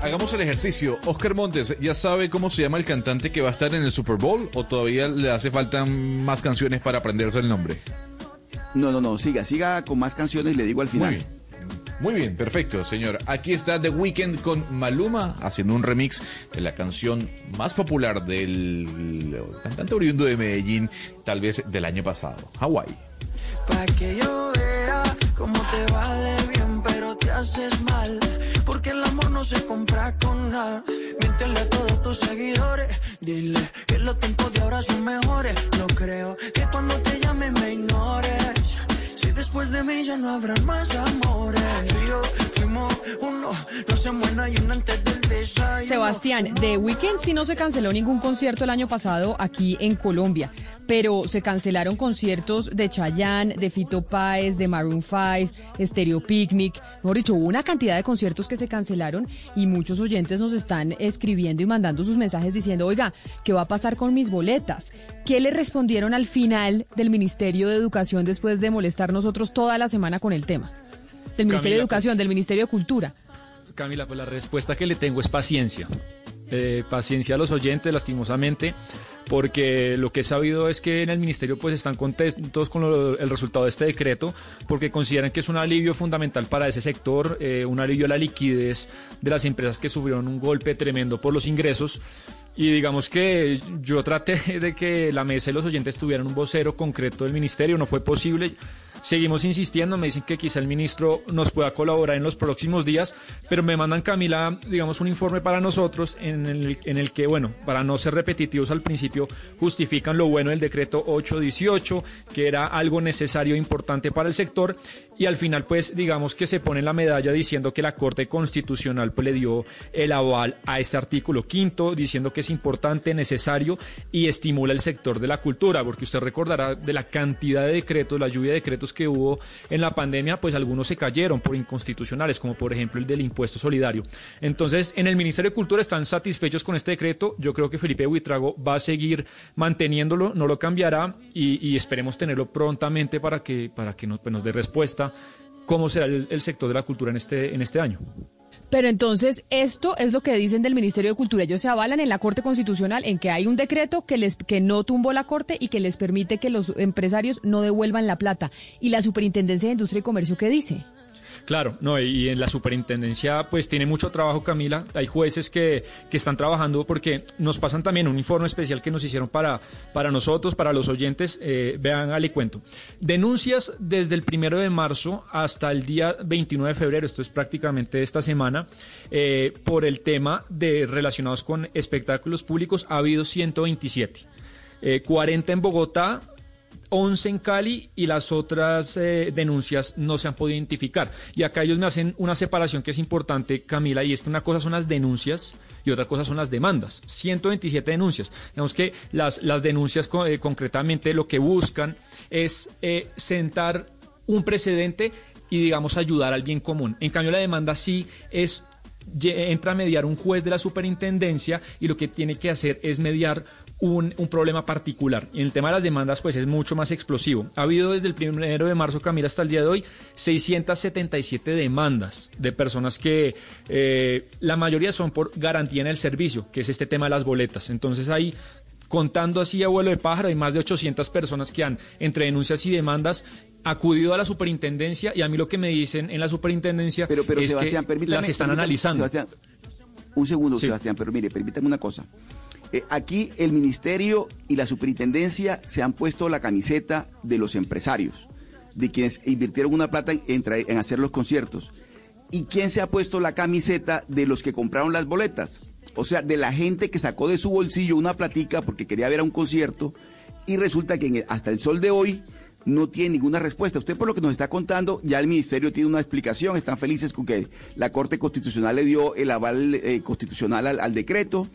hagamos el ejercicio. Oscar Montes, ¿ya sabe cómo se llama el cantante que va a estar en el Super Bowl o todavía le hace falta más canciones para aprenderse el nombre? No, no, no, siga, siga con más canciones y le digo al final. Muy bien. Muy bien, perfecto, señor. Aquí está The Weeknd con Maluma haciendo un remix de la canción más popular del cantante oriundo de Medellín, tal vez del año pasado, Hawaii. Pa' que yo vea cómo te va de haces mal. Porque el amor no se compra con nada. Miéntele a todos tus seguidores. Dile que los tiempos de ahora son mejores. No creo que cuando te llame me ignores. Si después de mí ya no habrá más amores. Sebastián, de Weekend sí no se canceló ningún concierto el año pasado aquí en Colombia, pero se cancelaron conciertos de Chayanne, de Fito Páez, de Maroon 5, Stereo Picnic. Mejor dicho, hubo una cantidad de conciertos que se cancelaron y muchos oyentes nos están escribiendo y mandando sus mensajes diciendo, oiga, ¿qué va a pasar con mis boletas? ¿Qué le respondieron al final del Ministerio de Educación después de molestar nosotros toda la semana con el tema? Del Ministerio de Camila, Educación, pues- del Ministerio de Cultura. Camila, pues la respuesta que le tengo es paciencia. Eh, paciencia a los oyentes, lastimosamente, porque lo que he sabido es que en el ministerio pues están contentos con lo- el resultado de este decreto, porque consideran que es un alivio fundamental para ese sector, eh, un alivio a la liquidez de las empresas que sufrieron un golpe tremendo por los ingresos. Y digamos que yo traté de que la mesa y los oyentes tuvieran un vocero concreto del ministerio, no fue posible. Seguimos insistiendo, me dicen que quizá el ministro nos pueda colaborar en los próximos días, pero me mandan Camila, digamos, un informe para nosotros en el, que, bueno, para no ser repetitivos al principio, justifican lo bueno del decreto 818, que era algo necesario e importante para el sector, y al final, pues, digamos que se pone la medalla diciendo que la Corte Constitucional pues, le dio el aval a este artículo quinto, diciendo que es importante, necesario y estimula el sector de la cultura, porque usted recordará de la cantidad de decretos, la lluvia de decretos que hubo en la pandemia, pues algunos se cayeron por inconstitucionales, como por ejemplo el del impuesto solidario. Entonces, en el Ministerio de Cultura están satisfechos con este decreto. Yo creo que Felipe Buitrago va a seguir manteniéndolo, no lo cambiará y, y esperemos tenerlo prontamente para que, para que nos, pues, nos dé respuesta cómo será el, el sector de la cultura en este, en este año. Pero entonces, esto es lo que dicen del Ministerio de Cultura. Ellos se avalan en la Corte Constitucional en que hay un decreto que les que no tumbó la Corte y que les permite que los empresarios no devuelvan la plata. ¿Y la Superintendencia de Industria y Comercio qué dice? Claro, no, y en la superintendencia pues tiene mucho trabajo Camila, hay jueces que, que están trabajando porque nos pasan también un informe especial que nos hicieron para, para nosotros, para los oyentes, eh, vean, le cuento. Denuncias desde el primero de marzo hasta el día 29 de febrero, esto es prácticamente esta semana, eh, por el tema de relacionados con espectáculos públicos ha habido 127, eh, 40 en Bogotá, 11 en Cali y las otras eh, denuncias no se han podido identificar. Y acá ellos me hacen una separación que es importante, Camila, y es que una cosa son las denuncias y otra cosa son las demandas. 127 denuncias. Digamos que las, las denuncias eh, concretamente lo que buscan es eh, sentar un precedente y digamos ayudar al bien común. En cambio la demanda sí es entra a mediar un juez de la superintendencia y lo que tiene que hacer es mediar un, un problema particular. En el tema de las demandas, pues es mucho más explosivo. Ha habido desde el primero de marzo, Camila, hasta el día de hoy, 677 demandas de personas que eh, la mayoría son por garantía en el servicio, que es este tema de las boletas. Entonces hay contando así a vuelo de pájaro, hay más de 800 personas que han, entre denuncias y demandas, acudido a la superintendencia y a mí lo que me dicen en la superintendencia Pero, pero es Sebastián, que las están analizando. Sebastián, un segundo, Sí. Sebastián, pero mire, permítame una cosa. Eh, aquí el ministerio y la superintendencia se han puesto la camiseta de los empresarios, de quienes invirtieron una plata en, en en hacer los conciertos. ¿Y quién se ha puesto la camiseta de los que compraron las boletas? O sea, de la gente que sacó de su bolsillo una platica porque quería ver a un concierto y resulta que hasta el sol de hoy no tiene ninguna respuesta. Usted por lo que nos está contando, ya el ministerio tiene una explicación, están felices con que la Corte Constitucional le dio el aval eh, constitucional al, al decreto,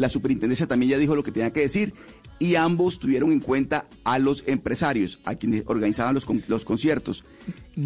la superintendencia también ya dijo lo que tenía que decir y ambos tuvieron en cuenta a los empresarios, a quienes organizaban los, los conciertos.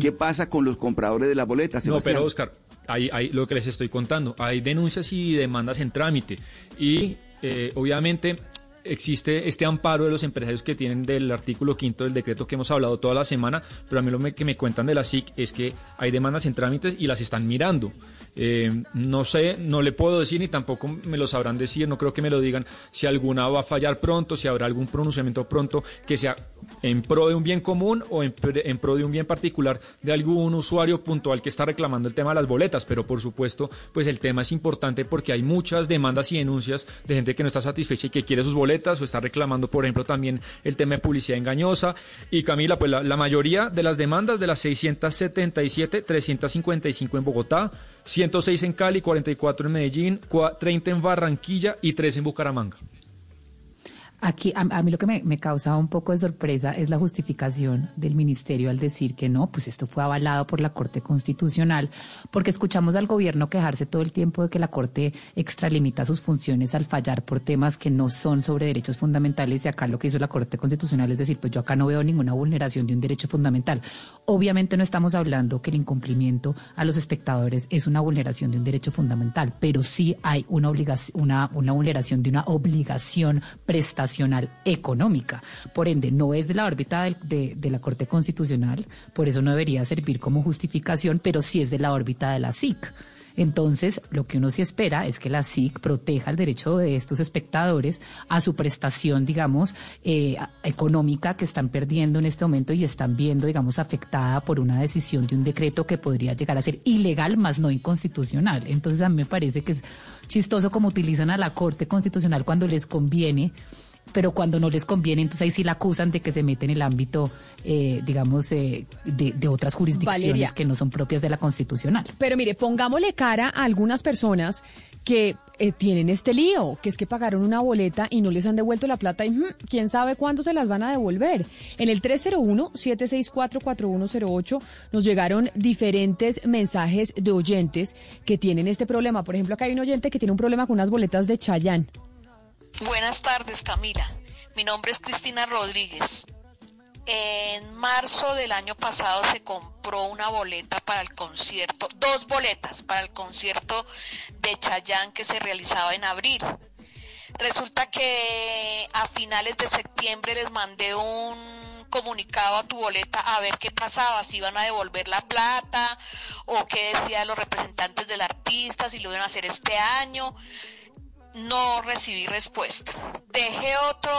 ¿Qué pasa con los compradores de las boletas? No, pero Oscar, hay, hay lo que les estoy contando, hay denuncias y demandas en trámite y eh, obviamente existe este amparo de los empresarios que tienen del artículo quinto del decreto que hemos hablado toda la semana, pero a mí lo que me cuentan de la SIC es que hay demandas en trámites y las están mirando. Eh, no sé, no le puedo decir ni tampoco me lo sabrán decir, no creo que me lo digan si alguna va a fallar pronto, si habrá algún pronunciamiento pronto que sea en pro de un bien común o en, en pro de un bien particular de algún usuario puntual que está reclamando el tema de las boletas, pero por supuesto, pues el tema es importante porque hay muchas demandas y denuncias de gente que no está satisfecha y que quiere sus boletas o está reclamando, por ejemplo, también el tema de publicidad engañosa. Y Camila, pues la, la mayoría de las demandas de las 677, 355 en Bogotá, 106 en Cali, 44 en Medellín, cua- 30 en Barranquilla y 3 en Bucaramanga. Aquí, a, mí lo que me, me causa un poco de sorpresa es la justificación del ministerio al decir que no, pues esto fue avalado por la Corte Constitucional, porque escuchamos al gobierno quejarse todo el tiempo de que la Corte extralimita sus funciones al fallar por temas que no son sobre derechos fundamentales y acá lo que hizo la Corte Constitucional es decir, pues yo acá no veo ninguna vulneración de un derecho fundamental. Obviamente no estamos hablando que el incumplimiento a los espectadores es una vulneración de un derecho fundamental, pero sí hay una obligación, una, una vulneración de una obligación económica. Por ende, no es de la órbita de, la Corte Constitucional, por eso no debería servir como justificación, pero sí es de la órbita de la SIC. Entonces, lo que uno sí espera es que la SIC proteja el derecho de estos espectadores a su prestación, digamos, eh, económica que están perdiendo en este momento y están viendo, digamos, afectada por una decisión de un decreto que podría llegar a ser ilegal, más no inconstitucional. Entonces, a mí me parece que es chistoso como utilizan a la Corte Constitucional cuando les conviene pero cuando no les conviene, entonces ahí sí la acusan de que se mete en el ámbito, eh, digamos, eh, de, de otras jurisdicciones Valeria. que no son propias de la constitucional. Pero mire, pongámosle cara a algunas personas que eh, tienen este lío, que es que pagaron una boleta y no les han devuelto la plata y quién sabe cuándo se las van a devolver. En el 301-764-4108 nos llegaron diferentes mensajes de oyentes que tienen este problema. Por ejemplo, acá hay un oyente que tiene un problema con unas boletas de Chayán. Buenas tardes, Camila. Mi nombre es Cristina Rodríguez. En marzo del año pasado se compró una boleta para el concierto, dos boletas para el concierto de Chayán que se realizaba en abril. Resulta que a finales de septiembre les mandé un comunicado a tu boleta a ver qué pasaba, si iban a devolver la plata o qué decían los representantes del artista, si lo iban a hacer este año no recibí respuesta. Dejé otro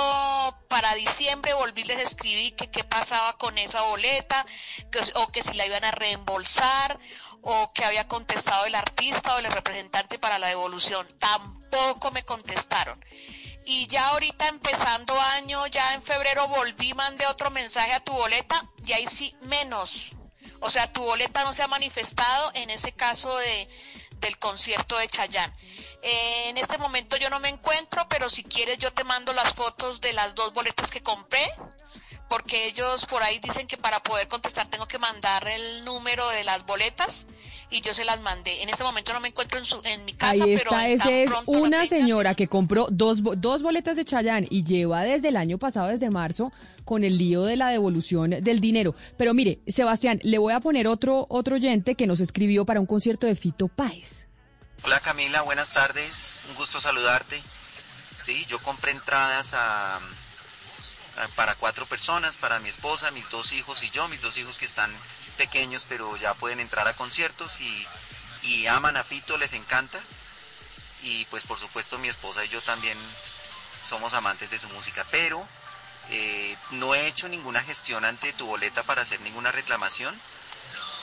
para diciembre, volví les escribí que qué pasaba con esa boleta, que, o que si la iban a reembolsar, o que había contestado el artista o el representante para la devolución. Tampoco me contestaron. Y ya ahorita empezando año, ya en febrero volví, mandé otro mensaje a tu boleta y ahí sí menos. O sea, tu boleta no se ha manifestado en ese caso de, del concierto de Chayán. Eh, en este momento yo no me encuentro, pero si quieres yo te mando las fotos de las dos boletas que compré porque ellos por ahí dicen que para poder contestar tengo que mandar el número de las boletas y yo se las mandé. En este momento no me encuentro en, su, en mi casa, Ahí pero está, ese es una señora que compró dos, bo- dos boletas de Chayán y lleva desde el año pasado, desde marzo, con el lío de la devolución del dinero. Pero mire, Sebastián, le voy a poner otro, otro oyente que nos escribió para un concierto de Fito Páez. Hola Camila, buenas tardes, un gusto saludarte. Sí, yo compré entradas para cuatro personas, para mi esposa, mis dos hijos y yo, mis dos hijos que están pequeños pero ya pueden entrar a conciertos y, y aman a Fito, les encanta. Y pues por supuesto mi esposa y yo también somos amantes de su música, pero eh, no he hecho ninguna gestión ante tu boleta para hacer ninguna reclamación.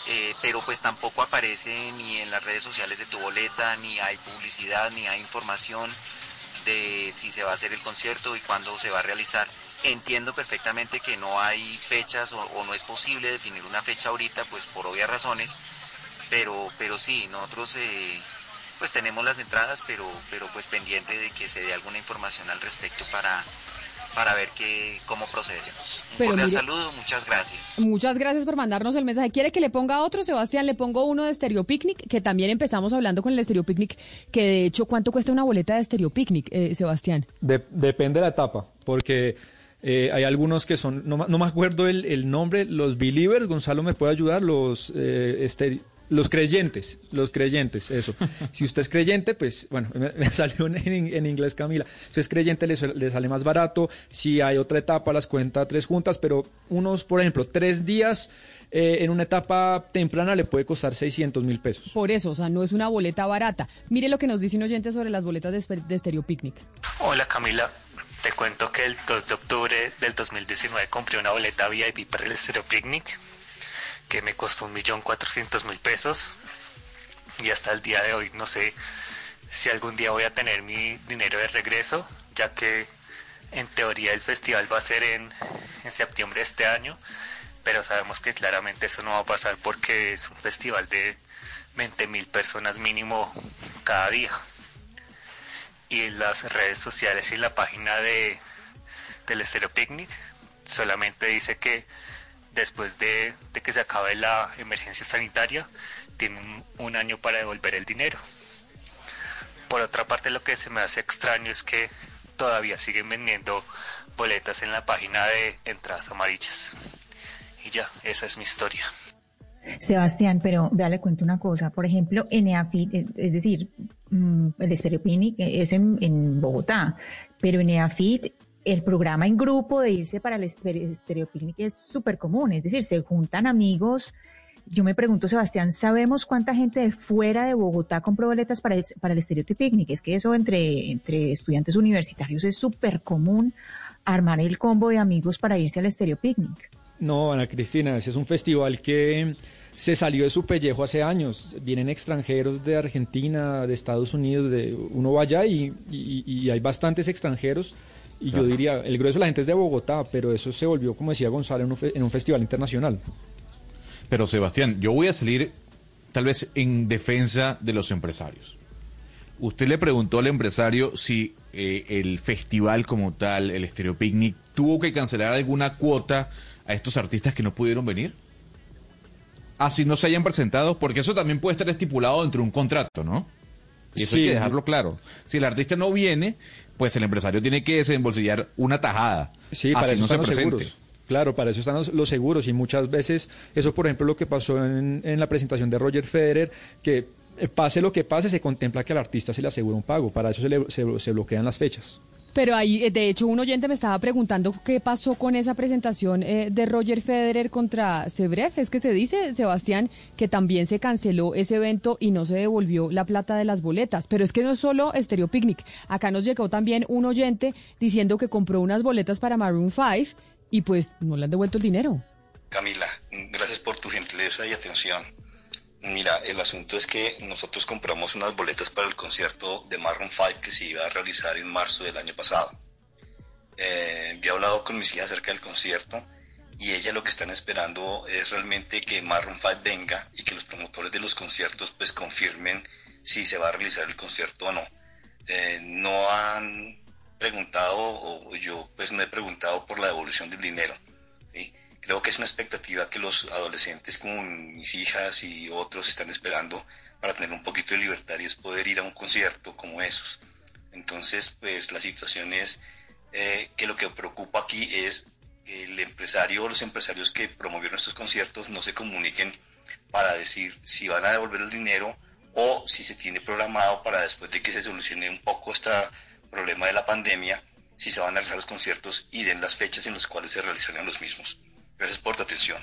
Eh, pero pues tampoco aparece ni en las redes sociales de tu boleta, ni hay publicidad, ni hay información de si se va a hacer el concierto y cuándo se va a realizar. Entiendo perfectamente que no hay fechas o, no es posible definir una fecha ahorita, pues por obvias razones, pero, pero sí, nosotros eh, pues tenemos las entradas, pero, pero pues pendiente de que se dé alguna información al respecto para, para ver que, cómo procedemos. Un Pero cordial mire- saludo, muchas gracias. Muchas gracias por mandarnos el mensaje. ¿Quiere que le ponga otro, Sebastián? Le pongo uno de Stereo Picnic, que también empezamos hablando con el Stereo Picnic, que de hecho, ¿cuánto cuesta una boleta de Stereo Picnic, eh, Sebastián? De- depende de la etapa, porque eh, hay algunos que son, no, me acuerdo el, el nombre, los believers, Gonzalo me puede ayudar, los, eh, los creyentes, los creyentes, eso. Si usted es creyente, pues, bueno, me, me salió en, en inglés Camila, si usted es creyente le, le sale más barato, si hay otra etapa las cuenta tres juntas, pero unos, por ejemplo, tres días eh, en una etapa temprana le puede costar 600 mil pesos. Por eso, o sea, no es una boleta barata. Mire lo que nos dice un oyente sobre las boletas de, de Stereo Picnic. Hola Camila, te cuento que el 2 de octubre del 2019 compré una boleta VIP para el Stereo Picnic que me costó un millón cuatrocientos mil pesos. Y hasta el día de hoy no sé si algún día voy a tener mi dinero de regreso ya que en teoría el festival va a ser en, en septiembre de este año pero sabemos que claramente eso no va a pasar porque es un festival de 20 mil personas mínimo cada día. Y en las redes sociales y en la página de del Stereo Picnic solamente dice que después de, que se acabe la emergencia sanitaria tienen un, año para devolver el dinero. Por otra parte lo que se me hace extraño es que todavía siguen vendiendo boletas en la página de entradas amarillas. Y ya, esa es mi historia. Sebastián, pero vea, le cuento una cosa. Por ejemplo, en EAFIT, eh, es decir, mm, el Estereopinic es en, en Bogotá, pero en EAFIT el programa en grupo de irse para el estere- Estereopicnic es súper común. Es decir, se juntan amigos. Yo me pregunto, Sebastián, ¿sabemos cuánta gente de fuera de Bogotá compró boletas para el, para Estereopicnic? Es que eso entre, entre estudiantes universitarios es súper común armar el combo de amigos para irse al Estereopicnic. No, Ana Cristina, ese es un festival que se salió de su pellejo hace años. Vienen extranjeros de Argentina, de Estados Unidos, de uno va allá y hay bastantes extranjeros. Y Claro. yo diría, el grueso de la gente es de Bogotá, pero eso se volvió, como decía Gonzalo, en un, fe- en un festival internacional. Pero Sebastián, yo voy a salir tal vez en defensa de los empresarios. Usted le preguntó al empresario si eh, el festival como tal, el Stereo Picnic, tuvo que cancelar alguna cuota a estos artistas que no pudieron venir. Así no se hayan presentado, porque eso también puede estar estipulado dentro de un contrato, ¿no? Y eso hay Sí. que dejarlo claro. Si el artista no viene, pues el empresario tiene que desembolsillar una tajada. Sí, para así eso no se están los presente. seguros. Claro, para eso están los, los seguros y muchas veces, eso por ejemplo lo que pasó en, en la presentación de Roger Federer, que eh, pase lo que pase, se contempla que al artista se le asegura un pago, para eso se, le- se- se bloquean las fechas. Pero ahí, eh, de hecho, un oyente me estaba preguntando qué pasó con esa presentación eh, de Roger Federer contra Zverev. Es que se dice, Sebastián, que también se canceló ese evento y no se devolvió la plata de las boletas. Pero es que no es solo Stereo Picnic. Acá nos llegó también un oyente diciendo que compró unas boletas para Maroon 5 y pues no le han devuelto el dinero. Camila, gracias por tu gentileza y atención. Mira, el asunto es que nosotros compramos unas boletas para el concierto de Maroon 5 que se iba a realizar en marzo del año pasado. Eh, yo he hablado con mis hijas acerca del concierto y ellas lo que están esperando es realmente que Maroon 5 venga y que los promotores de los conciertos pues confirmen si se va a realizar el concierto o no. Eh, no han preguntado o yo pues no he preguntado por la devolución del dinero. Creo que es una expectativa que los adolescentes como mis hijas y otros están esperando para tener un poquito de libertad y es poder ir a un concierto como esos. Entonces, pues la situación es eh, que lo que preocupa aquí es que el empresario o los empresarios que promovieron estos conciertos no se comuniquen para decir si van a devolver el dinero o si se tiene programado para después de que se solucione un poco este problema de la pandemia, si se van a realizar los conciertos y den las fechas en las cuales se realizarán los mismos. Gracias por tu atención.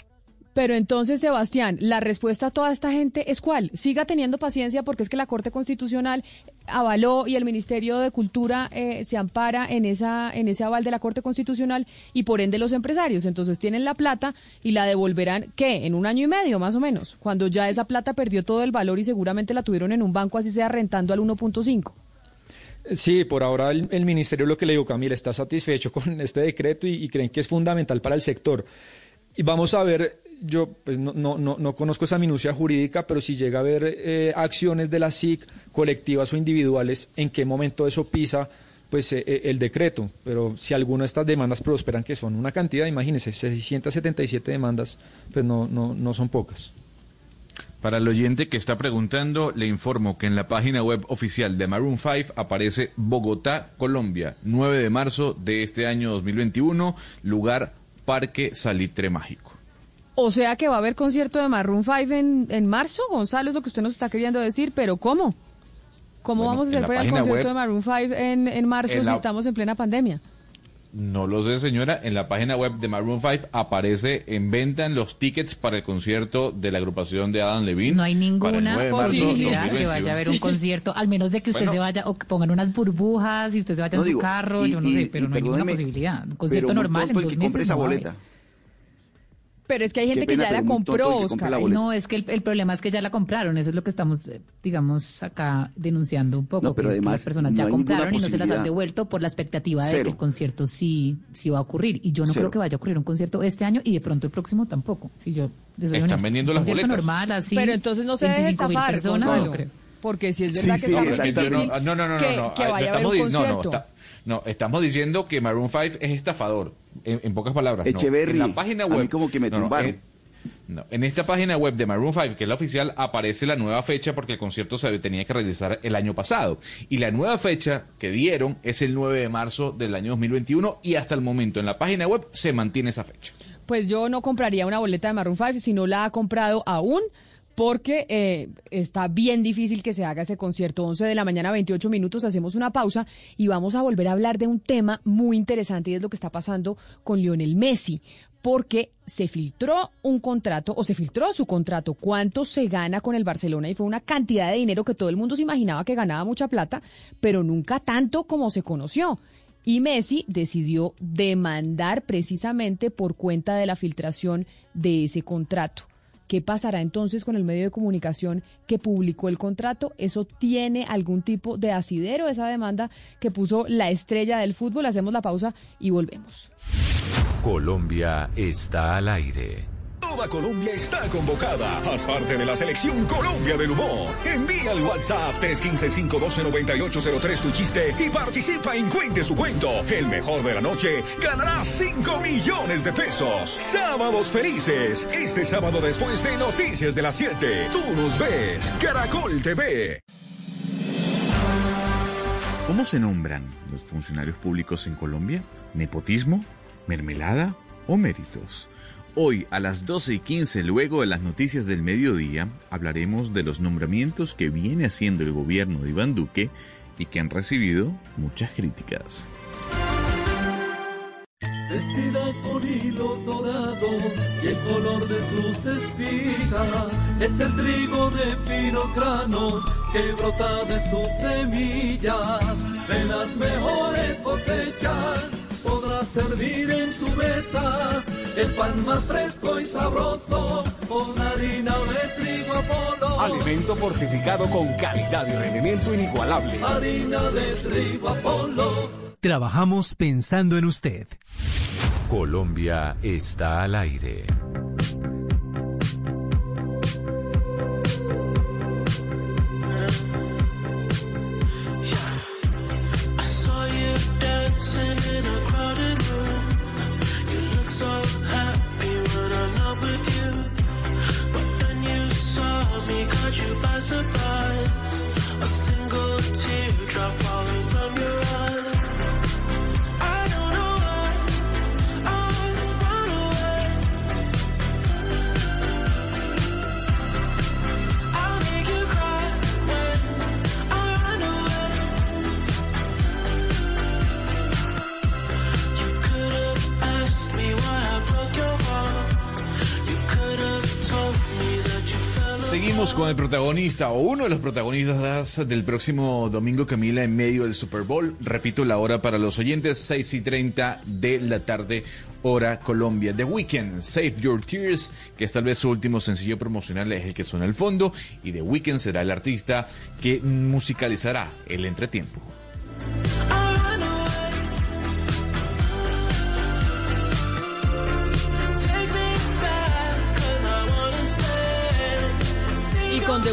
Pero entonces, Sebastián, la respuesta a toda esta gente es cuál? Siga teniendo paciencia porque es que la Corte Constitucional avaló y el Ministerio de Cultura eh, se ampara en esa en ese aval de la Corte Constitucional y por ende los empresarios. Entonces tienen la plata y la devolverán, ¿qué? En un año y medio más o menos, cuando ya esa plata perdió todo el valor y seguramente la tuvieron en un banco así sea rentando al 1.5. Sí, por ahora el, el, ministerio lo que le digo, Camila, está satisfecho con este decreto y, y creen que es fundamental para el sector. Y vamos a ver yo pues no, no, no, conozco esa minucia jurídica, pero si llega a haber eh, acciones de la SIC, colectivas o individuales, en qué momento eso pisa pues eh, el decreto. Pero si alguna de estas demandas prosperan, que son una cantidad, imagínense, 677 demandas, pues no, no, no son pocas. Para el oyente que está preguntando, le informo que en la página web oficial de Maroon 5 aparece Bogotá, Colombia, 9 de marzo de este año 2021, lugar Parque Salitre Mágico. O sea que va a haber concierto de Maroon 5 en, en marzo, Gonzalo, es lo que usted nos está queriendo decir, pero ¿cómo? ¿Cómo Bueno, vamos a hacer para el concierto web- de Maroon 5 en, en marzo en si estamos en plena pandemia? No lo sé, señora. En la página web de Maroon 5 aparece en venta en los tickets para el concierto de la agrupación de Adam Levine. No hay para el 9 ninguna posibilidad que 2021. vaya a haber un concierto, al menos de que usted Bueno. se vaya o que pongan unas burbujas y usted se vaya No en su digo, carro, y- yo no y- sé, pero no hay ninguna posibilidad. Un concierto pero muy normal en tonto el dos que compre esa no va a haber. boleta. Pero es que hay gente que ya la compró, Oscar. la. No, es que el, el problema es que ya la compraron, eso es lo que estamos, eh, digamos, acá denunciando un poco. No, pero que es que además las personas no ya compraron y no se las han devuelto por la expectativa de Cero. que el concierto sí, sí va a ocurrir. Y yo no Cero. creo que vaya a ocurrir un concierto este año y de pronto el próximo tampoco. Si yo Están honesta. vendiendo las boletas. normal, así. Pero entonces no se deje 25.000 estafar, personas, no creo. Porque si es Sí, verdad sí, que está difícil No, no, no, no, que, no. que vaya a haber un no, no, concierto. está- no, estamos diciendo que Maroon 5 es estafador. En, en pocas palabras. no. En la página a web. mí como que me no, no, tumbaron. en- no, en esta página web de Maroon 5, que es la oficial, aparece la nueva fecha porque el concierto se tenía que realizar el año pasado. Y la nueva fecha que dieron es el 9 de marzo del año 2021 y hasta el momento en la página web se mantiene esa fecha. Pues yo no compraría una boleta de Maroon 5 si no la ha comprado aún, porque eh, está bien difícil que se haga ese concierto. 11 de la mañana, 28 minutos, hacemos una pausa y vamos a volver a hablar de un tema muy interesante y es lo que está pasando con Lionel Messi, porque se filtró un contrato o se filtró su contrato, cuánto se gana con el Barcelona y fue una cantidad de dinero que todo el mundo se imaginaba que ganaba mucha plata, pero nunca tanto como se conoció. Y Messi decidió demandar precisamente por cuenta de la filtración de ese contrato. ¿Qué pasará entonces con el medio de comunicación que publicó el contrato? ¿Eso tiene algún tipo de asidero, esa demanda que puso la estrella del fútbol? Hacemos la pausa y volvemos. Colombia está al aire. Toda Colombia está convocada. Haz parte de la selección Colombia del Humor. Envía al WhatsApp 315-512-9803 tu chiste y participa en Cuente su cuento. El mejor de la noche ganará 5 millones de pesos. Sábados felices. Este sábado después de Noticias de las 7. Tú nos ves. Caracol TV. ¿Cómo se nombran los funcionarios públicos en Colombia? ¿Nepotismo? ¿Mermelada? ¿O méritos? Hoy a las 12 y 15, luego de las noticias del mediodía, hablaremos de los nombramientos que viene haciendo el gobierno de Iván Duque y que han recibido muchas críticas. Vestida con hilos dorados y el color de sus espigas es el trigo de finos granos que brota de sus semillas. De las mejores cosechas podrás servir en tu mesa el pan más fresco y sabroso con harina de trigo Apolo. Alimento fortificado con calidad y rendimiento inigualable. Harina de trigo Apolo. Trabajamos pensando en usted. Colombia está al aire. me, caught you by surprise. A single teardrop falling. Con el protagonista o uno de los protagonistas del próximo domingo, Camila, en medio del Super Bowl. Repito la hora para los oyentes, 6 y 30 de la tarde, hora Colombia. The Weeknd, Save Your Tears, que es tal vez su último sencillo promocional, es el que suena al fondo. Y The Weeknd será el artista que musicalizará el entretiempo.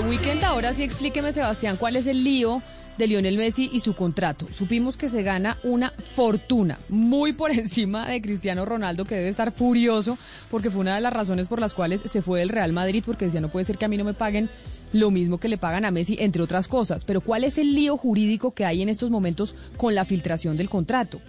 Weeknd ahora sí explíqueme, Sebastián, cuál es el lío de Lionel Messi y su contrato. Supimos que se gana una fortuna, muy por encima de Cristiano Ronaldo, que debe estar furioso porque fue una de las razones por las cuales se fue del Real Madrid, porque decía no puede ser que a mí no me paguen lo mismo que le pagan a Messi, entre otras cosas. Pero ¿cuál es el lío jurídico que hay en estos momentos con la filtración del contrato?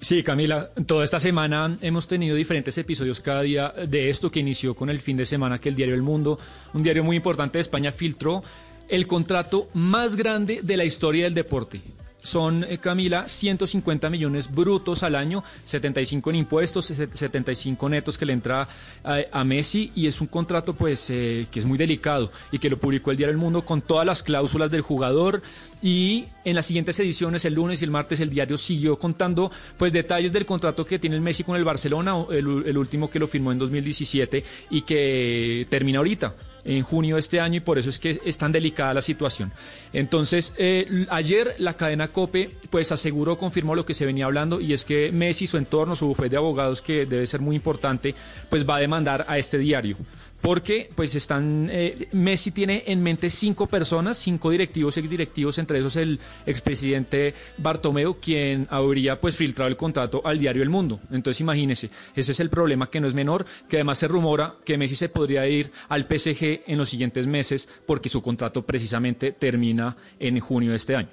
Sí, Camila, toda esta semana hemos tenido diferentes episodios cada día de esto que inició con el fin de semana que el diario El Mundo, un diario muy importante de España, filtró el contrato más grande de la historia del deporte. Son, eh, Camila, 150 millones brutos al año, 75 en impuestos, 75 netos que le entra a, Messi y es un contrato pues eh, que es muy delicado y que lo publicó el Diario El Mundo con todas las cláusulas del jugador. Y en las siguientes ediciones, el lunes y el martes, el diario siguió contando pues detalles del contrato que tiene el Messi con el Barcelona, el, el último que lo firmó en 2017 y que termina ahorita en junio de este año y por eso es que es tan delicada la situación. Entonces, eh, ayer la cadena COPE pues aseguró, confirmó lo que se venía hablando y es que Messi, su entorno, su bufete de abogados, que debe ser muy importante, pues va a demandar a este diario. Porque pues están, eh, Messi tiene en mente cinco personas, cinco directivos, exdirectivos, entre esos el expresidente Bartomeu, quien habría pues filtrado el contrato al diario El Mundo. Entonces imagínese, ese es el problema que no es menor, que además se rumora que Messi se podría ir al PSG en los siguientes meses porque su contrato precisamente termina en junio de este año.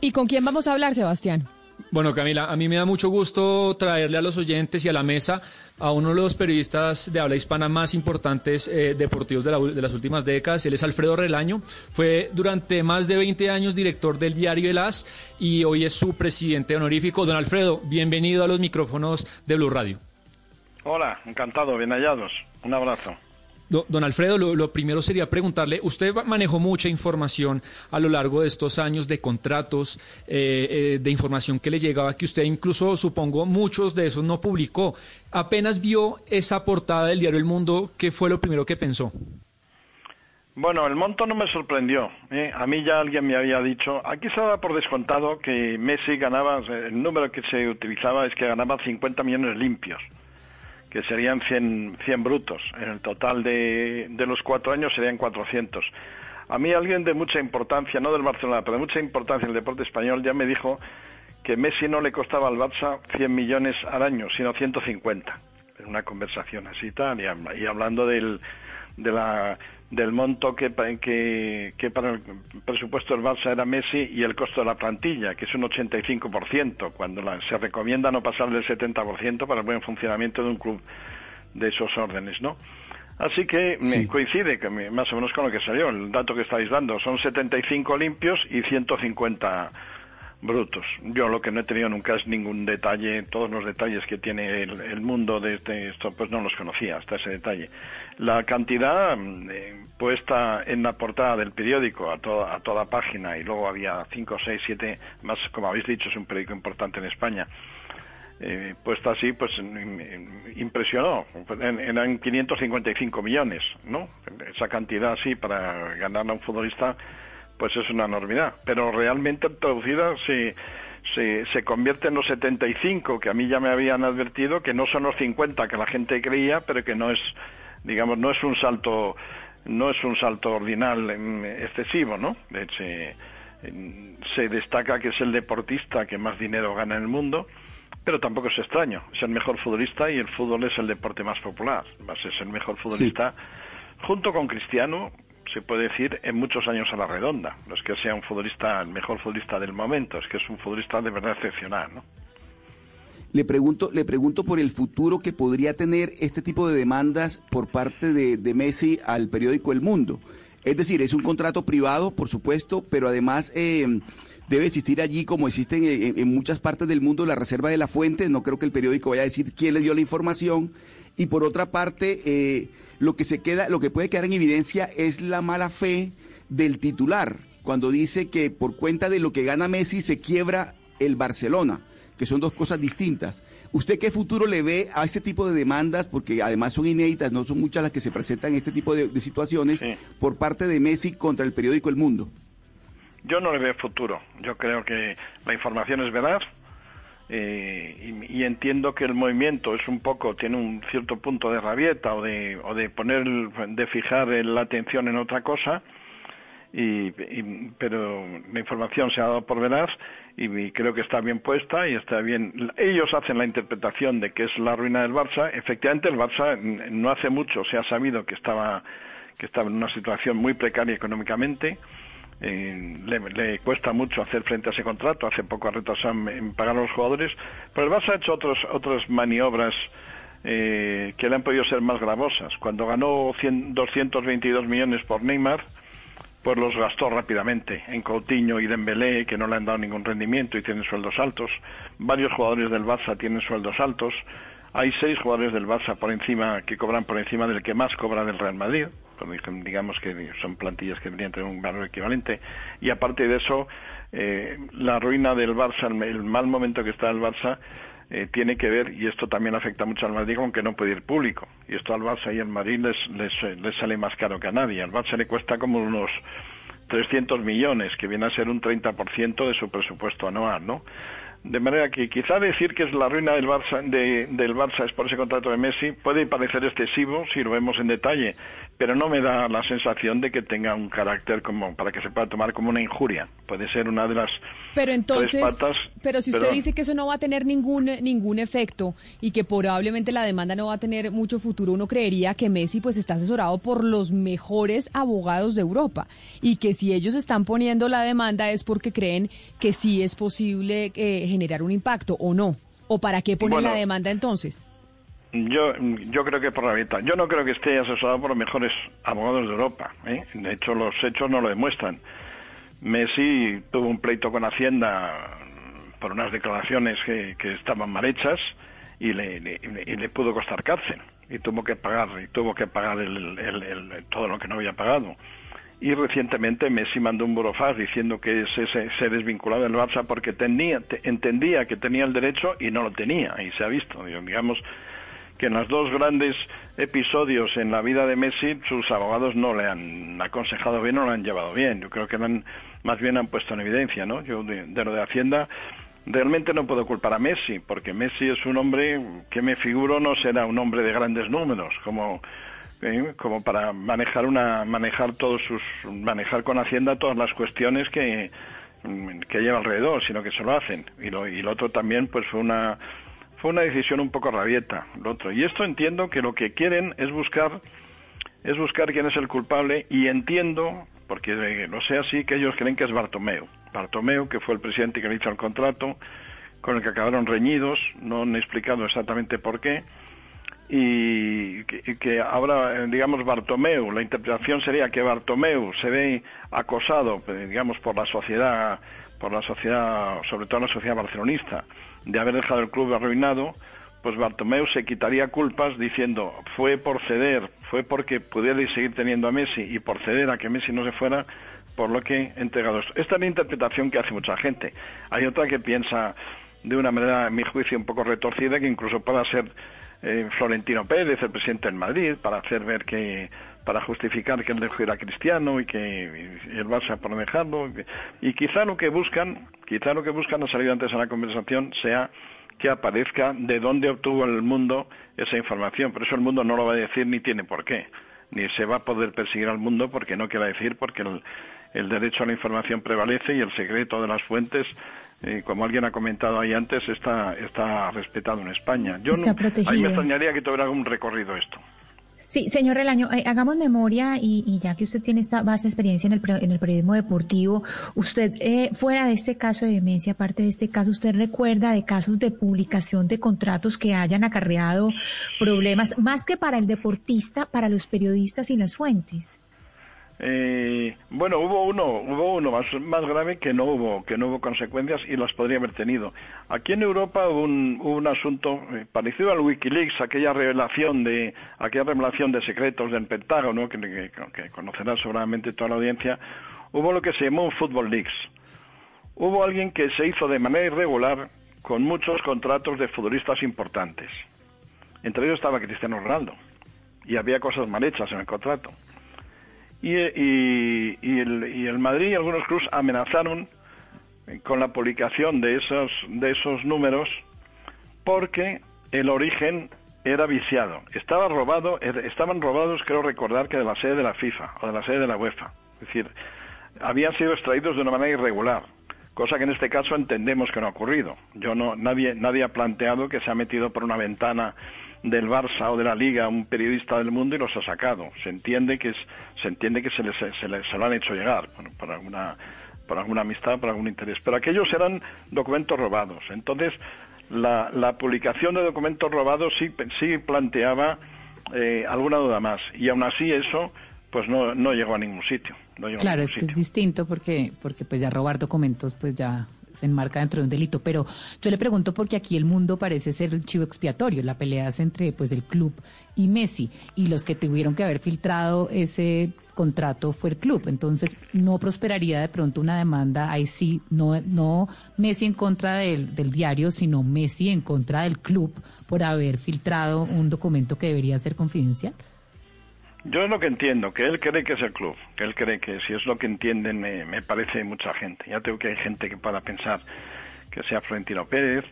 ¿Y con quién vamos a hablar, Sebastián? Bueno, Camila, a mí me da mucho gusto traerle a los oyentes y a la mesa a uno de los periodistas de habla hispana más importantes eh, deportivos de, la, de, las últimas décadas. Él es Alfredo Relaño. Fue durante más de 20 años director del diario El As y hoy es su presidente honorífico. Don Alfredo, bienvenido a los micrófonos de Blue Radio. Hola, encantado, bien hallados. Un abrazo. Don Alfredo, lo, primero sería preguntarle, usted manejó mucha información a lo largo de estos años de contratos, eh, eh, de información que le llegaba, que usted incluso, supongo, muchos de esos no publicó. Apenas vio esa portada del diario El Mundo, ¿qué fue lo primero que pensó? Bueno, el monto no me sorprendió. ¿eh? A mí ya alguien me había dicho, aquí se daba por descontado que Messi ganaba, el número que se utilizaba es que ganaba 50 millones limpios que serían 100, 100 brutos. En el total de, de, los cuatro años serían 400. A mí alguien de mucha importancia, no del Barcelona, pero de mucha importancia en el deporte español, ya me dijo que Messi no le costaba al Barça 100 millones al año, sino 150. En una conversación así tal, y, y hablando del, de la, del monto que, que, que, para el presupuesto del Barça era Messi y el costo de la plantilla, que es un 85%, cuando la, se recomienda no pasar del 70% para el buen funcionamiento de un club de esos órdenes, ¿no? Así que sí. me coincide que más o menos con lo que salió, el dato que estáis dando, son 75 limpios y 150 brutos. Yo lo que no he tenido nunca es ningún detalle, todos los detalles que tiene el, el mundo de este, esto, pues no los conocía hasta ese detalle. La cantidad eh, puesta en la portada del periódico a toda, a toda página y luego había 5, 6, 7, más como habéis dicho es un periódico importante en España. Eh, puesta así, pues impresionó. Eran 555 millones, ¿no? Esa cantidad así para ganar a un futbolista pues es una enormidad. Pero realmente traducida se, se, se, convierte en los 75 que a mí ya me habían advertido que no son los 50 que la gente creía, pero que no es, digamos, no es un salto, no es un salto ordinal excesivo, ¿no? Se, se destaca que es el deportista que más dinero gana en el mundo, pero tampoco es extraño. Es el mejor futbolista y el fútbol es el deporte más popular. Es el mejor futbolista. Sí. Junto con Cristiano, se puede decir, en muchos años a la redonda. No es que sea un futbolista, el mejor futbolista del momento, es que es un futbolista de verdad excepcional, ¿no? Le pregunto, le pregunto por el futuro que podría tener este tipo de demandas por parte de, Messi al periódico El Mundo. Es decir, es un contrato privado, por supuesto, pero además eh, debe existir allí, como existen en, en muchas partes del mundo, la reserva de la fuente. No creo que el periódico vaya a decir quién le dio la información. Y por otra parte, eh, lo que se queda, lo que puede quedar en evidencia es la mala fe del titular cuando dice que por cuenta de lo que gana Messi se quiebra el Barcelona, que son dos cosas distintas. ¿Usted qué futuro le ve a este tipo de demandas? Porque además son inéditas, no son muchas las que se presentan en este tipo de, de situaciones por parte de Messi contra el periódico El Mundo. Yo no le veo futuro. Yo creo que la información es veraz eh, y, y entiendo que el movimiento es un poco, tiene un cierto punto de rabieta o de, o de poner, de fijar la atención en otra cosa. Y, y- pero la información se ha dado por veraz y, creo que está bien puesta y está bien. Ellos hacen la interpretación de que es la ruina del Barça. Efectivamente, el Barça no hace mucho se ha sabido que estaba que estaba en una situación muy precaria económicamente. Eh, le, cuesta mucho hacer frente a ese contrato. Hace poco ha retrasado en pagar a los jugadores. Pero el Barça ha hecho otros, otras maniobras eh, que le han podido ser más gravosas. Cuando ganó 100 222 millones por Neymar, pues los gastó rápidamente en Coutinho y Dembélé, que no le han dado ningún rendimiento y tienen sueldos altos. Varios jugadores del Barça tienen sueldos altos. Hay seis jugadores del Barça por encima que cobran por encima del que más cobra del Real Madrid. Digamos que son plantillas que deberían tener un valor equivalente. Y aparte de eso, eh, la ruina del Barça, el mal momento que está el Barça, eh, tiene que ver, y esto también afecta mucho al Madrid, con que no puede ir público. Y esto al Barça y al Madrid les, les, eh, sale más caro que a nadie. Al Barça le cuesta como unos 300 millones, que viene a ser un 30% de su presupuesto anual, ¿no? De manera que quizá decir que es la ruina del Barça, de- del Barça es por ese contrato de Messi puede parecer excesivo si lo vemos en detalle, pero no me da la sensación de que tenga un carácter como para que se pueda tomar como una injuria. Puede ser una de las Pero entonces, tres patas. pero si usted dice que eso no va a tener ningún ningún efecto y que probablemente la demanda no va a tener mucho futuro, uno creería que Messi pues está asesorado por los mejores abogados de Europa y que si ellos están poniendo la demanda es porque creen que sí es posible eh, generar un impacto o no. ¿O para qué ponen Bueno. la demanda entonces? Yo, yo creo que por la mitad. Yo no creo que esté asesorado por los mejores abogados de Europa. ¿eh? De hecho, los hechos no lo demuestran. Messi tuvo un pleito con Hacienda por unas declaraciones que, que estaban mal hechas y le, le- y le pudo costar cárcel y tuvo que pagar y tuvo que pagar el- todo lo que no había pagado. Y recientemente Messi mandó un burofax diciendo que se, se, se desvinculaba del Barça porque tenía, te- entendía que tenía el derecho y no lo tenía. Y se ha visto, digamos, que en los dos grandes episodios en la vida de Messi, sus abogados no le han aconsejado bien, no lo han llevado bien. Yo creo que le han, más bien han puesto en evidencia, ¿no? Yo de, lo de Hacienda realmente no puedo culpar a Messi, porque Messi es un hombre que me figuro no será un hombre de grandes números, como eh, como para manejar una manejar todos sus manejar con Hacienda todas las cuestiones que que lleva alrededor, sino que se lo hacen. Y lo, y lo otro también pues fue una fue una decisión un poco rabieta, lo otro. Y esto entiendo que lo que quieren es buscar es buscar quién es el culpable y entiendo, porque eh, lo sé así, que ellos creen que es Bartomeu. Bartomeu, que fue el presidente que le hizo el contrato, con el que acabaron reñidos, no han explicado exactamente por qué, y que, y que ahora, eh, digamos, Bartomeu, la interpretación sería que Bartomeu se ve acosado, eh, digamos, por la sociedad, por la sociedad, sobre todo la sociedad barcelonista, de haber dejado el club arruinado, pues Bartomeu se quitaría culpas diciendo fue por ceder, fue porque pudiera seguir teniendo a Messi y por ceder a que Messi no se fuera, por lo que he entregado esto. Esta es la interpretación que hace mucha gente. Hay otra que piensa de una manera, en mi juicio, un poco retorcida, que incluso pueda ser eh, Florentino Pérez, el presidente del Madrid, para hacer ver que para justificar que el dejo era cristiano y que y el Barça por no dejarlo y quizá lo que buscan quizá lo que buscan ha salido antes en la conversación sea que aparezca de dónde obtuvo el mundo esa información pero eso el mundo no lo va a decir ni tiene por qué ni se va a poder perseguir al mundo porque no quiera decir porque el, el derecho a la información prevalece y el secreto de las fuentes eh, como alguien ha comentado ahí antes, está, está respetado en España. Yo no, a mí me extrañaría que tuviera un recorrido esto. Sí, señor Relaño, eh, hagamos memoria y, y ya que usted tiene esta vasta experiencia en el, en el periodismo deportivo, usted, eh, fuera de este caso de demencia, aparte de este caso, ¿usted recuerda de casos de publicación de contratos que hayan acarreado problemas, más que para el deportista, para los periodistas y las fuentes? Eh, bueno, hubo uno, hubo uno más, grave que no hubo, que no hubo consecuencias y las podría haber tenido. Aquí en Europa hubo un, hubo un asunto eh, parecido al WikiLeaks, aquella revelación de, aquella revelación de secretos del Pentágono, que conocerá seguramente toda la audiencia. Hubo lo que se llamó un Football Leaks. Hubo alguien que se hizo de manera irregular con muchos contratos de futbolistas importantes. Entre ellos estaba Cristiano Ronaldo. Y había cosas mal hechas en el contrato. Y, y- y el, y el Madrid y algunos clubes amenazaron con la publicación de esos, de esos números porque el origen era viciado. Estaba robado, estaban robados, creo recordar, que de la sede de la FIFA o de la sede de la UEFA. Es decir, habían sido extraídos de una manera irregular, cosa que en este caso entendemos que no ha ocurrido. Yo no, nadie, nadie ha planteado que se ha metido por una ventana del Barça o de la Liga un periodista del mundo y los ha sacado. Se entiende que es, se entiende que se les, se les- se lo han hecho llegar bueno, por alguna por alguna amistad, por algún interés. Pero aquellos eran documentos robados. Entonces, la, publicación de documentos robados sí, sí planteaba eh, alguna duda más. Y aún así eso, pues no, no llegó a ningún sitio. Claro, ningún es que sitio. es distinto porque, porque pues ya robar documentos pues ya se enmarca dentro de un delito. Pero yo le pregunto porque aquí el mundo parece ser el chivo expiatorio. La pelea es entre pues el club y Messi. Y los que tuvieron que haber filtrado ese contrato fue el club. Entonces no prosperaría de pronto una demanda ahí sí, no, no Messi en contra del, del diario, sino Messi en contra del club por haber filtrado un documento que debería ser confidencial. Yo es lo que entiendo, que él cree que es el club, que él cree que si es lo que entienden me, me parece mucha gente. Ya tengo que hay gente que pueda pensar que sea Florentino Pérez,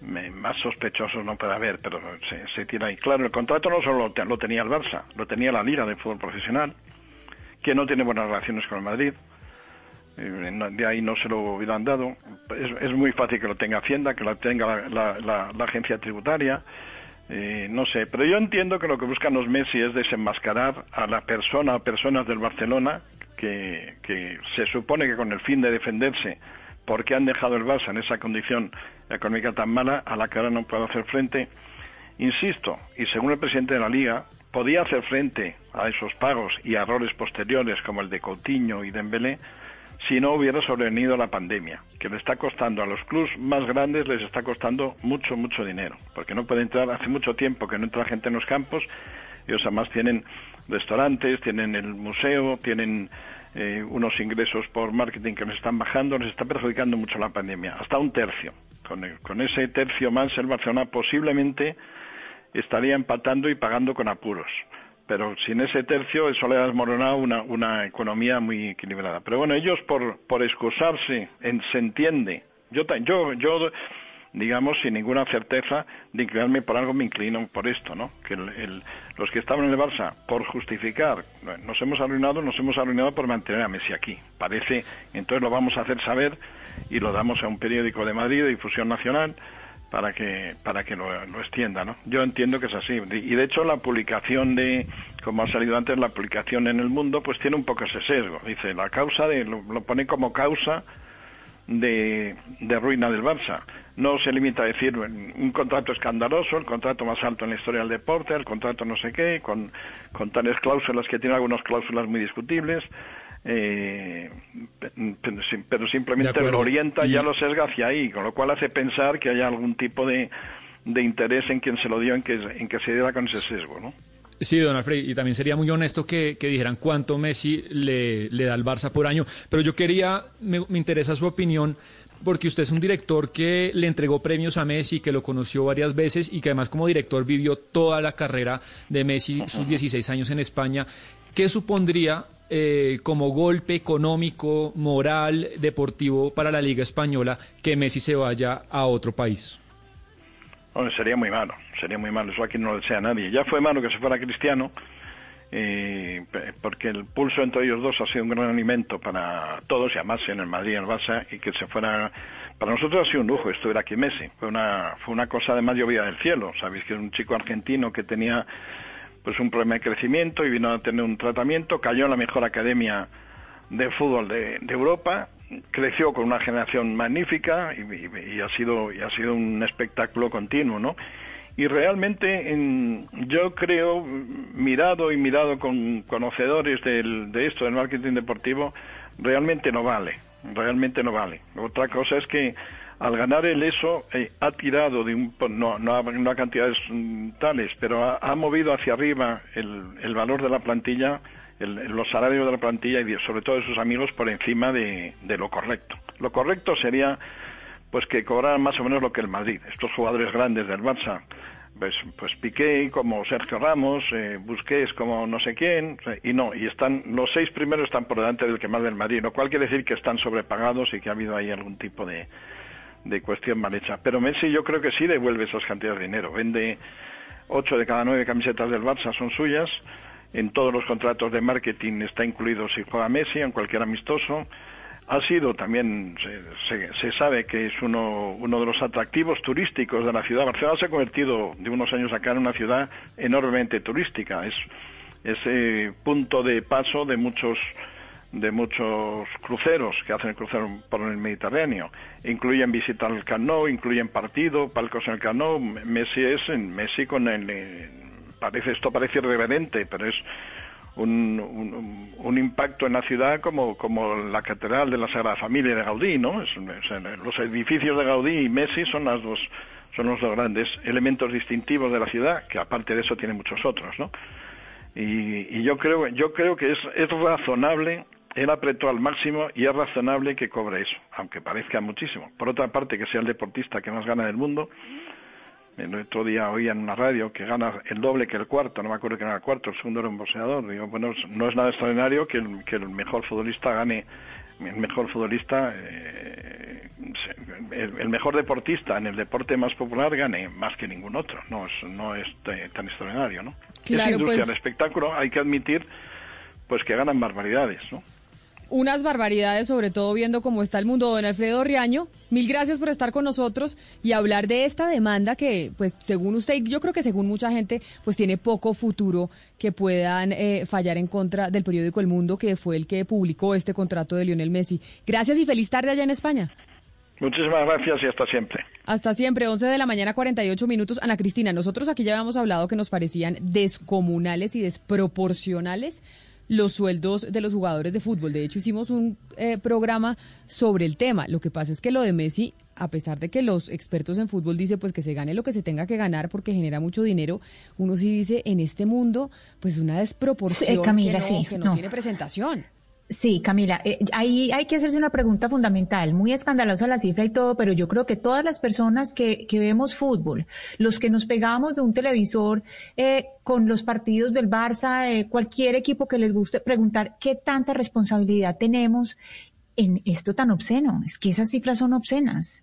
me- más sospechosos no puede haber, pero se, se tira ahí. Claro, el contrato no solo lo, lo tenía el Barça, lo tenía la Liga de Fútbol Profesional, que no tiene buenas relaciones con el Madrid. Eh, De ahí no se lo hubieran dado. Es, muy fácil que lo tenga Hacienda, que lo tenga la agencia tributaria. Eh, no sé, pero yo entiendo que lo que buscan los Messi es desenmascarar a la persona o personas del Barcelona que, que se supone que con el fin de defenderse porque han dejado el Barça en esa condición económica tan mala a la que ahora no puede hacer frente. Insisto, y según el presidente de la Liga, podía hacer frente a esos pagos y errores posteriores como el de Coutinho y Dembélé si no hubiera sobrevenido la pandemia, que le está costando a los clubes más grandes, les está costando mucho, mucho dinero, porque no puede entrar, hace mucho tiempo que no entra gente en los campos, ellos además tienen restaurantes, tienen el museo, tienen eh, unos ingresos por marketing que les están bajando, les está perjudicando mucho la pandemia, hasta un tercio. Con, con ese tercio más, el Barcelona posiblemente estaría empatando y pagando con apuros. Pero sin ese tercio, eso le ha desmoronado una, una economía muy equilibrada. Pero bueno, ellos por, por excusarse, en- se entiende. Yo, yo, yo, digamos, sin ninguna certeza de inclinarme por algo, me inclino por esto, ¿no? Que el- los que estaban en el Barça, por justificar, nos hemos arruinado, nos hemos arruinado por mantener a Messi aquí. Parece, entonces lo vamos a hacer saber y lo damos a un periódico de Madrid de difusión nacional para que para que lo, lo extienda, ¿no? Yo entiendo que es así y de hecho la publicación de como ha salido antes la publicación en el mundo pues tiene un poco ese sesgo, dice la causa de lo, lo pone como causa de, de ruina del Barça. No se limita a decir un contrato escandaloso, el contrato más alto en la historia del deporte, el contrato no sé qué, con, con tales cláusulas que tiene algunas cláusulas muy discutibles, eh, pe- pero, sim- pero simplemente lo orienta y ya Y- lo sesga hacia ahí, con lo cual hace pensar que haya algún tipo de, de interés en quien se lo dio, en que, en que se diera con ese sesgo, ¿no? Sí, don Alfred, y también sería muy honesto que, que dijeran cuánto Messi le, le da al Barça por año. Pero yo quería, me, me interesa su opinión, porque usted es un director que le entregó premios a Messi, que lo conoció varias veces y que además como director vivió toda la carrera de Messi, sus 16 años en España. ¿Qué supondría eh, como golpe económico, moral, deportivo para la Liga Española que Messi se vaya a otro país? Sería muy malo, sería muy malo, eso aquí no lo desea nadie. Ya fue malo que se fuera Cristiano, eh, porque el pulso entre ellos dos ha sido un gran alimento para todos, y además en el Madrid en el Barça, y que se fuera... Para nosotros ha sido un lujo estuviera aquí Messi, fue una, fue una cosa además llovida del cielo, sabéis que es un chico argentino que tenía pues un problema de crecimiento y vino a tener un tratamiento, cayó en la mejor academia de fútbol de, Europa, creció con una generación magnífica y, ha sido ha sido un espectáculo continuo, ¿no? Y realmente en- yo creo, mirado y mirado con conocedores del- de esto, del marketing deportivo, realmente no vale, realmente no vale. Otra cosa es que al ganar el ESO eh, ha tirado de un, no, no, no a cantidades mm, tales, pero ha, movido hacia arriba el, el valor de la plantilla, el- los salarios de la plantilla y sobre todo de sus amigos por encima de, lo correcto. Lo correcto sería pues que cobraran más o menos lo que el Madrid. Estos jugadores grandes del Barça, pues, pues Piqué como Sergio Ramos, eh, Busquets como no sé quién, y no, y están los seis primeros están por delante del que más del Madrid, lo cual quiere decir que están sobrepagados y que ha habido ahí algún tipo de, de cuestión mal hecha. Pero Messi yo creo que sí devuelve esas cantidades de dinero. Vende ocho de cada nueve camisetas del Barça son suyas. En todos los contratos de marketing está incluido si juega Messi, en cualquier amistoso. Ha sido también, se, se- sabe que es uno, uno de los atractivos turísticos de la ciudad. Barcelona se ha convertido de unos años acá en una ciudad enormemente turística. Es ese punto de paso de muchos de muchos cruceros que hacen el crucero por el Mediterráneo. Incluyen visitar el Camp Nou, incluyen partido, palcos en el Camp Nou. Messi es en Messi con el eh, parece esto parece irreverente, pero es un, un, impacto en la ciudad como, como la catedral de la Sagrada Familia de Gaudí, ¿no? Es- los edificios de Gaudí y Messi son las dos son los dos grandes elementos distintivos de la ciudad, que aparte de eso tiene muchos otros, ¿no? Y, y yo creo yo creo que es, es razonable él apretó al máximo y es razonable que cobre eso, aunque parezca muchísimo. Por otra parte, que sea el deportista que más gana del mundo. El otro día oía en una radio que gana el doble que el cuarto, no me acuerdo que era el cuarto, el segundo era un boxeador. Digo, bueno, no es nada extraordinario que el, que el mejor futbolista gane, el mejor futbolista, eh, el, el mejor deportista en el deporte más popular gane más que ningún otro. No es, no es tan extraordinario, ¿no? Claro, es industria pues- del espectáculo, hay que admitir pues que ganan barbaridades, ¿no? Unas barbaridades, sobre todo viendo cómo está el mundo. Don Alfredo Riaño, mil gracias por estar con nosotros y hablar de esta demanda que, pues, según usted, yo creo que según mucha gente, pues tiene poco futuro que puedan eh, fallar en contra del periódico El Mundo, que fue el que publicó este contrato de Lionel Messi. Gracias y feliz tarde allá en España. Muchísimas gracias y hasta siempre. Hasta siempre, 11 de la mañana, 48 minutos. Ana Cristina, nosotros aquí ya habíamos hablado que nos parecían descomunales y desproporcionales los sueldos de los jugadores de fútbol. De hecho, hicimos un eh, programa sobre el tema. Lo que pasa es que lo de Messi, a pesar de que los expertos en fútbol dicen pues que se gane lo que se tenga que ganar porque genera mucho dinero, uno sí dice en este mundo pues una desproporción Sí, Camila, que no, sí, que no no. tiene presentación. Sí, Camila, eh, ahí hay que hacerse una pregunta fundamental, muy escandalosa la cifra y todo, pero yo creo que todas las personas que, que vemos fútbol, los que nos pegamos de un televisor eh, con los partidos del Barça, eh, cualquier equipo que les guste, preguntar qué tanta responsabilidad tenemos en esto tan obsceno. Es que esas cifras son obscenas.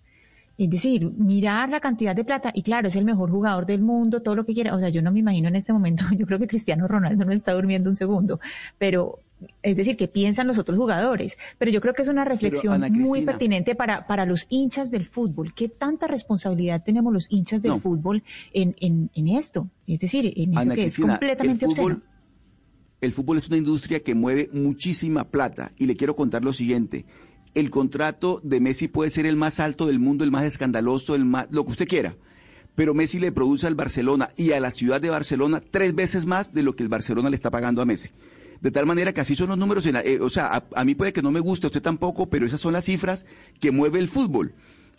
Es decir, mirar la cantidad de plata, y claro, es el mejor jugador del mundo, todo lo que quiera. O sea, yo no me imagino en este momento, yo creo que Cristiano Ronaldo no está durmiendo un segundo, pero es decir, que piensan los otros jugadores. Pero yo creo que es una reflexión muy pertinente para, para los hinchas del fútbol. ¿Qué tanta responsabilidad tenemos los hinchas del No. fútbol en, en, en esto? Es decir, en eso Ana que Cristina, es completamente el fútbol, obsceno. el fútbol es una industria que mueve muchísima plata y le quiero contar lo siguiente. El contrato de Messi puede ser el más alto del mundo, el más escandaloso, el más, lo que usted quiera. Pero Messi le produce al Barcelona y a la ciudad de Barcelona tres veces más de lo que el Barcelona le está pagando a Messi. De tal manera que así son los números. En la- eh, o sea, a, mí puede que no me guste, usted tampoco, pero esas son las cifras que mueve el fútbol.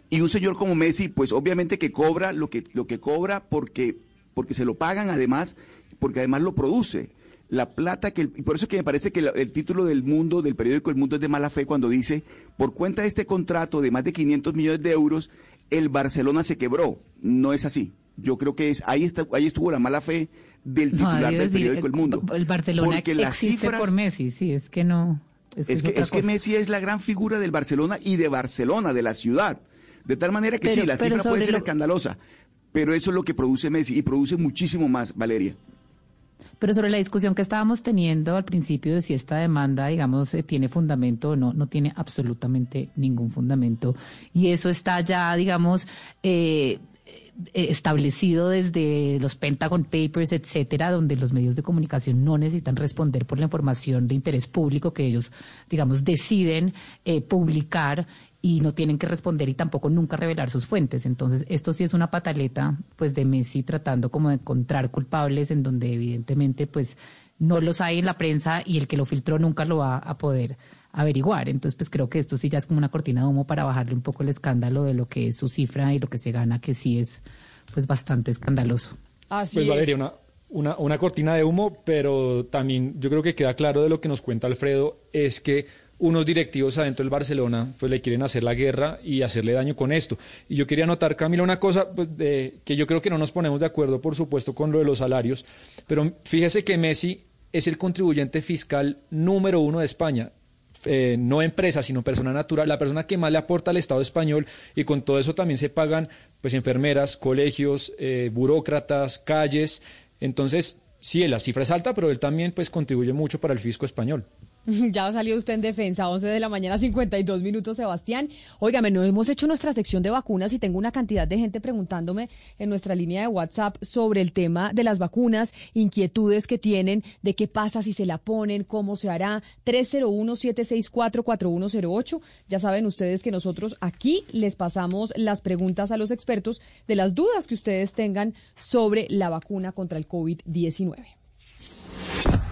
Y un señor como Messi, pues obviamente que cobra lo que, lo que cobra porque, porque se lo pagan además, porque además lo produce. La plata que, y por eso es que me parece que el título del mundo, del periódico El Mundo es de mala fe cuando dice, por cuenta de este contrato de más de 500 millones de euros, el Barcelona se quebró. No es así. Yo creo que es, ahí está, ahí estuvo la mala fe del titular del decir, periódico El Mundo. El Barcelona Porque las existe cifras- por Messi, sí, es que no. es que, es que cosa. Messi es la gran figura del Barcelona y de Barcelona, de la ciudad. De tal manera que Pero- sí, la cifra puede ser lo- escandalosa, pero eso es lo que produce Messi y produce muchísimo más, Valeria. Pero sobre la discusión que estábamos teniendo al principio de si esta demanda, digamos, eh, tiene fundamento o no, no tiene absolutamente ningún fundamento. Y eso está ya, digamos, eh, establecido desde los Pentagon Papers, etcétera, donde los medios de comunicación no necesitan responder por la información de interés público que ellos, digamos, deciden eh, publicar y no tienen que responder y tampoco nunca revelar sus fuentes. Entonces, esto sí es una pataleta pues de Messi tratando como de encontrar culpables en donde evidentemente pues no los hay en la prensa y el que lo filtró nunca lo va a poder averiguar. Entonces, pues creo que esto sí ya es como una cortina de humo para bajarle un poco el escándalo de lo que es su cifra y lo que se gana, que sí es pues bastante escandaloso. Así pues es. Valeria, una, una, una cortina de humo, pero también yo creo que queda claro de lo que nos cuenta Alfredo, es que unos directivos adentro del Barcelona pues le quieren hacer la guerra y hacerle daño con esto. Y yo quería anotar, Camila, una cosa pues, de, que yo creo que no nos ponemos de acuerdo, por supuesto, con lo de los salarios, pero fíjese que Messi es el contribuyente fiscal número uno de España. Eh, no empresa, sino persona natural, la persona que más le aporta al Estado español y con todo eso también se pagan pues enfermeras, colegios, eh, burócratas, calles. Entonces, sí, la cifra es alta, pero él también pues contribuye mucho para el fisco español. Ya salió usted en defensa, 11 de la mañana, 52 minutos, Sebastián. Óigame, no hemos hecho nuestra sección de vacunas y tengo una cantidad de gente preguntándome en nuestra línea de WhatsApp sobre el tema de las vacunas, inquietudes que tienen, de qué pasa si se la ponen, cómo se hará. 301-764-4108. Ya saben ustedes que nosotros aquí les pasamos las preguntas a los expertos de las dudas que ustedes tengan sobre la vacuna contra el COVID-19.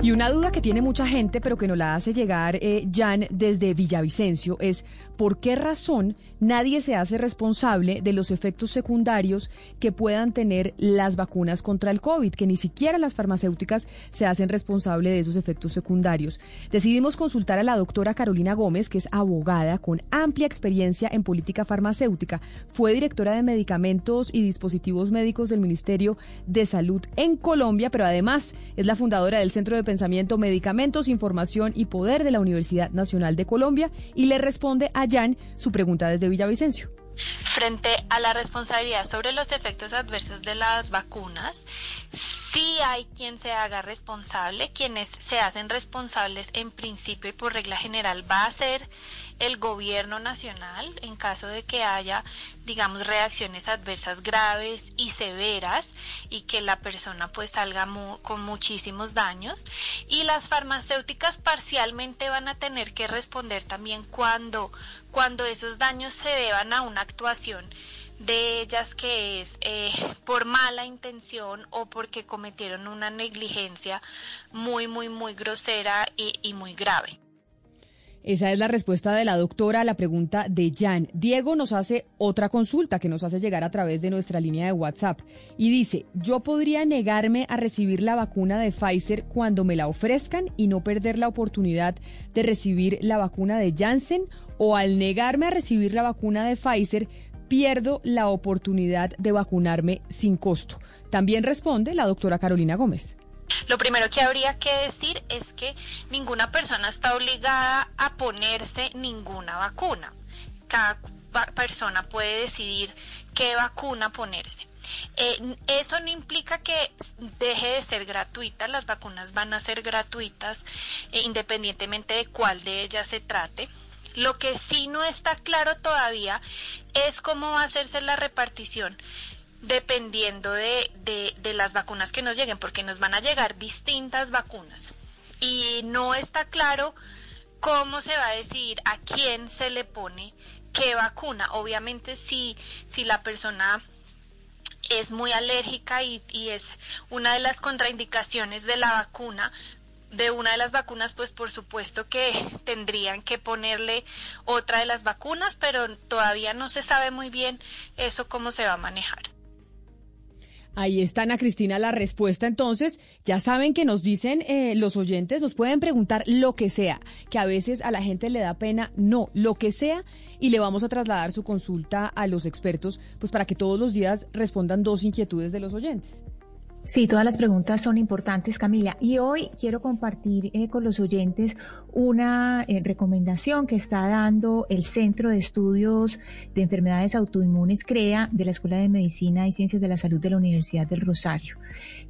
Y una duda que tiene mucha gente, pero que nos la hace llegar eh, Jan desde Villavicencio, es por qué razón nadie se hace responsable de los efectos secundarios que puedan tener las vacunas contra el COVID, que ni siquiera las farmacéuticas se hacen responsable de esos efectos secundarios. Decidimos consultar a la doctora Carolina Gómez, que es abogada con amplia experiencia en política farmacéutica. Fue directora de medicamentos y dispositivos médicos del Ministerio de Salud en Colombia, pero además es la fundadora del Centro de Pensamiento Medicamentos, Información y Poder de la Universidad Nacional de Colombia y le responde a Jan su pregunta desde Villavicencio. Frente a la responsabilidad sobre los efectos adversos de las vacunas, sí hay quien se haga responsable, quienes se hacen responsables en principio y por regla general va a ser el gobierno nacional en caso de que haya, digamos, reacciones adversas graves y severas y que la persona pues salga con muchísimos daños y las farmacéuticas parcialmente van a tener que responder también cuando cuando esos daños se deban a una actuación de ellas que es eh, por mala intención o porque cometieron una negligencia muy, muy, muy grosera y muy grave. Esa es la respuesta de la doctora a la pregunta de Jan. Diego nos hace otra consulta que nos hace llegar a través de nuestra línea de WhatsApp y dice, yo podría negarme a recibir la vacuna de Pfizer cuando me la ofrezcan y no perder la oportunidad de recibir la vacuna de Janssen o al negarme a recibir la vacuna de Pfizer pierdo la oportunidad de vacunarme sin costo. También responde la doctora Carolina Gómez. Lo primero que habría que decir es que ninguna persona está obligada a ponerse ninguna vacuna. Cada persona puede decidir qué vacuna ponerse. Eh, eso no implica que deje de ser gratuita, las vacunas van a ser gratuitas eh, independientemente de cuál de ellas se trate. Lo que sí no está claro todavía es cómo va a hacerse la repartición dependiendo de, de, las vacunas que nos lleguen, porque nos van a llegar distintas vacunas. Y no está claro cómo se va a decidir a quién se le pone qué vacuna. Obviamente si, si la persona es muy alérgica y, y es una de las contraindicaciones de la vacuna, de una de las vacunas, pues por supuesto que tendrían que ponerle otra de las vacunas, pero todavía no se sabe muy bien eso cómo se va a manejar. Ahí está Ana Cristina la respuesta. Entonces, ya saben que nos dicen eh, los oyentes, nos pueden preguntar lo que sea, que a veces a la gente le da pena, no, lo que sea, y le vamos a trasladar su consulta a los expertos, pues para que todos los días respondan dos inquietudes de los oyentes. Sí, todas las preguntas son importantes, Camila. Y hoy quiero compartir eh, con los oyentes una eh, recomendación que está dando el Centro de Estudios de Enfermedades Autoinmunes, CREA, de la Escuela de Medicina y Ciencias de la Salud de la Universidad del Rosario.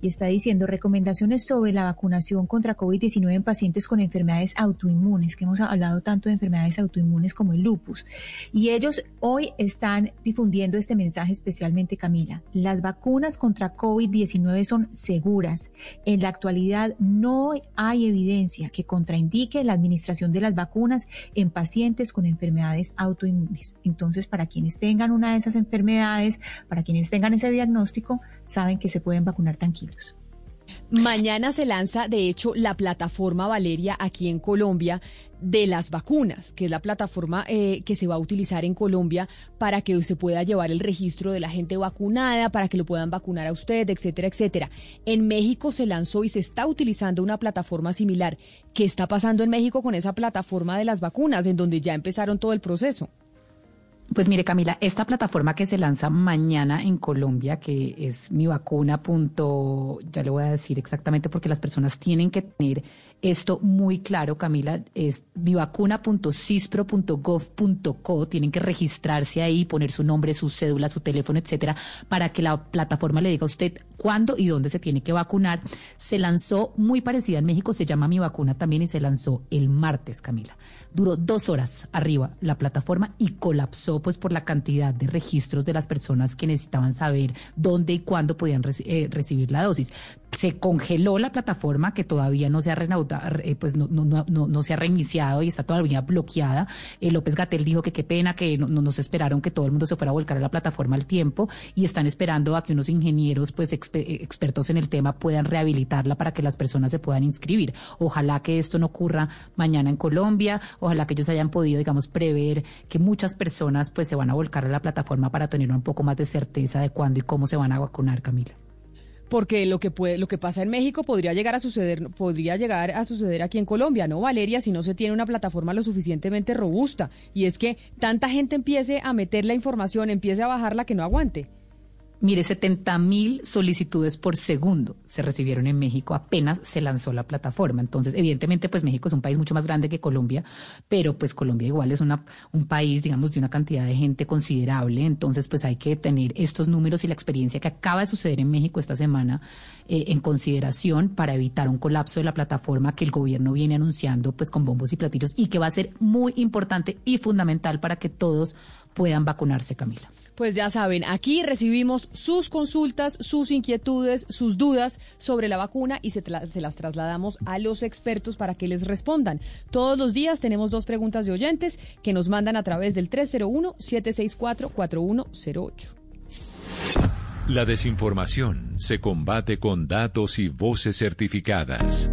Y está diciendo recomendaciones sobre la vacunación contra COVID-19 en pacientes con enfermedades autoinmunes, que hemos hablado tanto de enfermedades autoinmunes como el lupus. Y ellos hoy están difundiendo este mensaje especialmente, Camila. Las vacunas contra COVID-19 vacunaciones son seguras. En la actualidad no hay evidencia que contraindique la administración de las vacunas en pacientes con enfermedades autoinmunes. Entonces, para quienes tengan una de esas enfermedades, para quienes tengan ese diagnóstico, saben que se pueden vacunar tranquilos. Mañana se lanza, de hecho, la plataforma Valeria aquí en Colombia de las vacunas, que es la plataforma eh, que se va a utilizar en Colombia para que se pueda llevar el registro de la gente vacunada, para que lo puedan vacunar a usted, etcétera, etcétera. En México se lanzó y se está utilizando una plataforma similar. ¿Qué está pasando en México con esa plataforma de las vacunas, en donde ya empezaron todo el proceso? Pues mire, Camila, esta plataforma que se lanza mañana en Colombia, que es mi vacuna. Punto, ya le voy a decir exactamente porque las personas tienen que tener esto muy claro, Camila, es mivacuna.cispro.gov.co. Tienen que registrarse ahí, poner su nombre, su cédula, su teléfono, etcétera, para que la plataforma le diga a usted cuándo y dónde se tiene que vacunar. Se lanzó muy parecida en México, se llama Mi Vacuna también y se lanzó el martes, Camila. Duró dos horas arriba la plataforma y colapsó pues por la cantidad de registros de las personas que necesitaban saber dónde y cuándo podían eh, recibir la dosis. Se congeló la plataforma que todavía no se ha eh, pues no, no, no, no, se ha reiniciado y está todavía bloqueada. Eh, López Gatel dijo que qué pena que no, no nos esperaron que todo el mundo se fuera a volcar a la plataforma al tiempo y están esperando a que unos ingenieros pues eh, expertos en el tema puedan rehabilitarla para que las personas se puedan inscribir. Ojalá que esto no ocurra mañana en Colombia, ojalá que ellos hayan podido, digamos, prever que muchas personas pues se van a volcar a la plataforma para tener un poco más de certeza de cuándo y cómo se van a vacunar, Camila. Porque lo que puede, lo que pasa en México podría llegar a suceder, podría llegar a suceder aquí en Colombia, ¿no, Valeria? Si no se tiene una plataforma lo suficientemente robusta. Y es que tanta gente empiece a meter la información, empiece a bajarla que no aguante. Mire, 70 mil solicitudes por segundo se recibieron en México apenas se lanzó la plataforma. Entonces, evidentemente, pues México es un país mucho más grande que Colombia, pero pues Colombia igual es una, un país, digamos, de una cantidad de gente considerable. Entonces, pues hay que tener estos números y la experiencia que acaba de suceder en México esta semana eh, en consideración para evitar un colapso de la plataforma que el gobierno viene anunciando pues con bombos y platillos y que va a ser muy importante y fundamental para que todos puedan vacunarse, Camila. Pues ya saben, aquí recibimos sus consultas, sus inquietudes, sus dudas sobre la vacuna y se, las trasladamos a los expertos para que les respondan. Todos los días tenemos dos preguntas de oyentes que nos mandan a través del 301-764-4108. La desinformación se combate con datos y voces certificadas.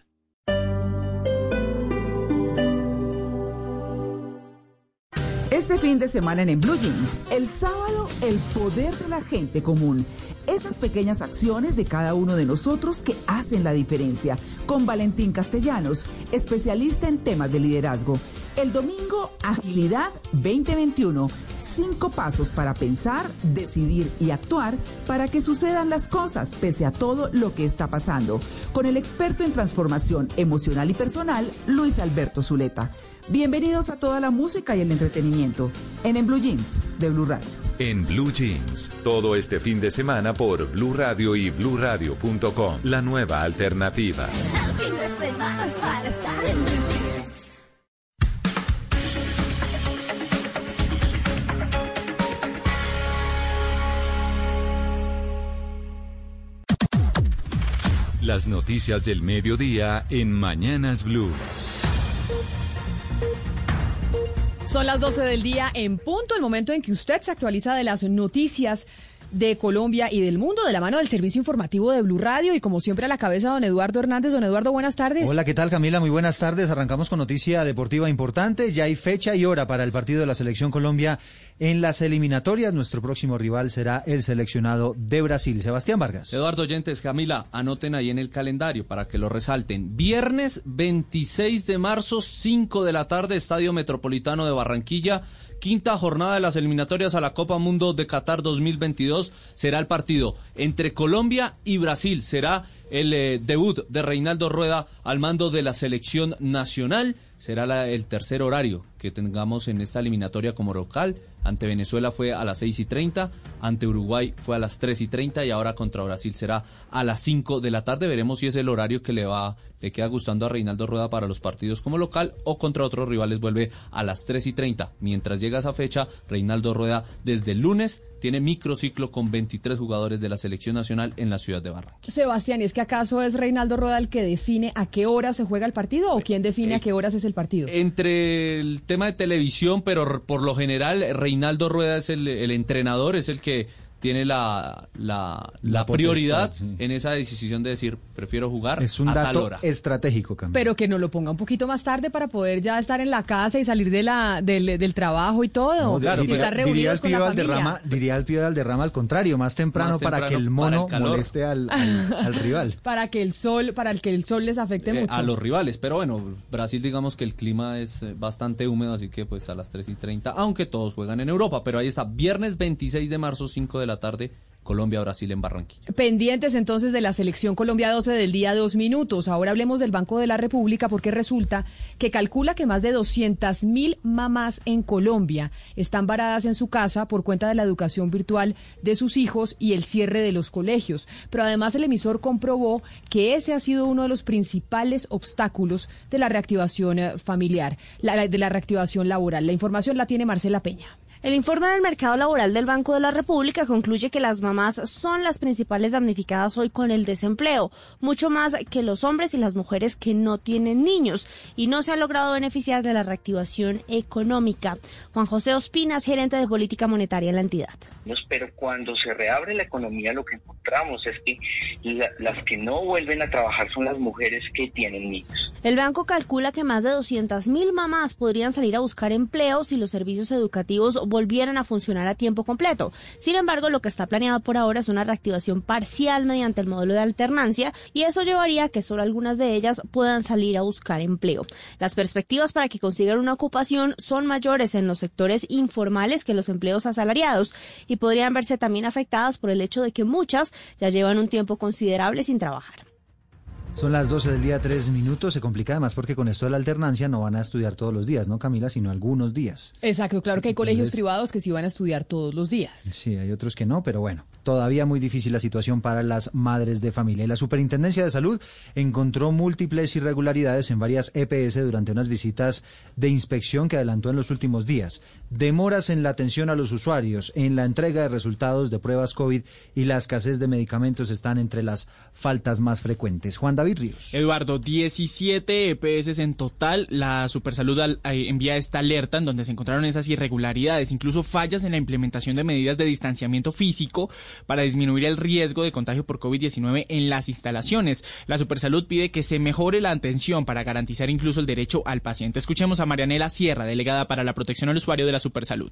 Fin de semana en, en Blue Jeans, el sábado, el poder de la gente común. Esas pequeñas acciones de cada uno de nosotros que hacen la diferencia. Con Valentín Castellanos, especialista en temas de liderazgo. El domingo, Agilidad 2021. Cinco pasos para pensar, decidir y actuar para que sucedan las cosas pese a todo lo que está pasando. Con el experto en transformación emocional y personal, Luis Alberto Zuleta. Bienvenidos a toda la música y el entretenimiento en En Blue Jeans de Blue Radio. En Blue Jeans, todo este fin de semana por Blue Radio y bluradio.com, la nueva alternativa. Las noticias del mediodía en Mañanas Blue. Son las 12 del día en punto, el momento en que usted se actualiza de las noticias de Colombia y del mundo de la mano del servicio informativo de Blue Radio y como siempre a la cabeza don Eduardo Hernández. Don Eduardo, buenas tardes. Hola, ¿qué tal Camila? Muy buenas tardes. Arrancamos con noticia deportiva importante. Ya hay fecha y hora para el partido de la Selección Colombia en las eliminatorias. Nuestro próximo rival será el seleccionado de Brasil, Sebastián Vargas. Eduardo Oyentes, Camila, anoten ahí en el calendario para que lo resalten. Viernes 26 de marzo, 5 de la tarde, Estadio Metropolitano de Barranquilla. Quinta jornada de las eliminatorias a la Copa Mundo de Qatar 2022 será el partido entre Colombia y Brasil. Será el eh, debut de Reinaldo Rueda al mando de la selección nacional. Será la- el tercer horario que tengamos en esta eliminatoria como local. Ante Venezuela fue a las 6 y 30, ante Uruguay fue a las 3 y 30 y ahora contra Brasil será a las 5 de la tarde. Veremos si es el horario que le va le queda gustando a Reinaldo Rueda para los partidos como local o contra otros rivales vuelve a las 3 y 30. Mientras llega esa fecha, Reinaldo Rueda desde el lunes tiene microciclo con 23 jugadores de la selección nacional en la ciudad de Barranquilla. Sebastián, ¿y es que acaso es Reinaldo Rueda el que define a qué hora se juega el partido o quién define a qué horas es el partido? Entre el tema de televisión, pero por lo general Reinaldo Rueda es el, el entrenador, es el que tiene la, la, la La potestad, prioridad sí. en esa decisión de decir, prefiero jugar Es un a tal dato hora. estratégico, Camila. Pero que nos lo ponga un poquito más tarde para poder ya estar en la casa y salir de la, del, del trabajo y todo. No, y diría, estar diría el con Pío la familia. diría el Pío Valderrama al contrario, más temprano, Más para que el mono el moleste al, al- al rival. Para que el sol, para el que el sol les afecte Eh, mucho. a los rivales, pero bueno, Brasil digamos que el clima es eh, bastante húmedo, así que pues a las 3 y 30, aunque todos juegan en Europa, pero ahí está, viernes 26 de marzo, 5 de la tarde, Colombia-Brasil en Barranquilla. Pendientes entonces de la selección Colombia 12 del día dos minutos. Ahora hablemos del Banco de la República porque resulta que calcula que más de 200 mil mamás en Colombia están varadas en su casa por cuenta de la educación virtual de sus hijos y el cierre de los colegios. Pero además el emisor comprobó que ese ha sido uno de los principales obstáculos de la reactivación eh, familiar, la- de la reactivación laboral. La información la tiene Marcela Peña. El informe del mercado laboral del Banco de la República concluye que las mamás son las principales damnificadas hoy con el desempleo, mucho más que los hombres y las mujeres que no tienen niños y no se ha logrado beneficiar de la reactivación económica. Juan José Ospinas, gerente de política monetaria en la entidad. Pero cuando se reabre la economía lo que encontramos es que la- las que no vuelven a trabajar son las mujeres que tienen niños. El banco calcula que más de 200.000 mamás podrían salir a buscar empleo si los servicios educativos volvieran a funcionar a tiempo completo. Sin embargo, lo que está planeado por ahora es una reactivación parcial mediante el modelo de alternancia y eso llevaría a que solo algunas de ellas puedan salir a buscar empleo. Las perspectivas para que consigan una ocupación son mayores en los sectores informales que los empleos asalariados y podrían verse también afectadas por el hecho de que muchas ya llevan un tiempo considerable sin trabajar. Son las 12 del día, 3 minutos. Se complica además porque con esto de la alternancia no van a estudiar todos los días, ¿no, Camila? Sino algunos días. Exacto, claro que hay colegios privados que sí van a estudiar todos los días. Sí, hay otros que no, pero bueno, todavía muy difícil la situación para las madres de familia. Y la Superintendencia de Salud encontró múltiples irregularidades en varias EPS durante unas visitas de inspección que adelantó en los últimos días. Demoras en la atención a los usuarios, en la entrega de resultados de pruebas COVID y la escasez de medicamentos están entre las faltas más frecuentes. Juan David Ríos. Eduardo, 17 EPS en total. La Supersalud al- eh, envía esta alerta en donde se encontraron esas irregularidades, incluso fallas en la implementación de medidas de distanciamiento físico para disminuir el riesgo de contagio por COVID-19 en las instalaciones. La Supersalud pide que se mejore la atención para garantizar incluso el derecho al paciente. Escuchemos a Marianela Sierra, delegada para la protección al usuario de la Supersalud.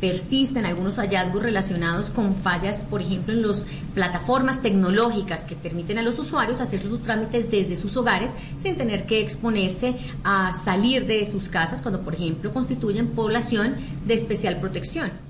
persisten algunos hallazgos relacionados con fallas, por ejemplo, en las plataformas tecnológicas que permiten a los usuarios hacer sus trámites desde sus hogares sin tener que exponerse a salir de sus casas cuando, por ejemplo, constituyen población de especial protección.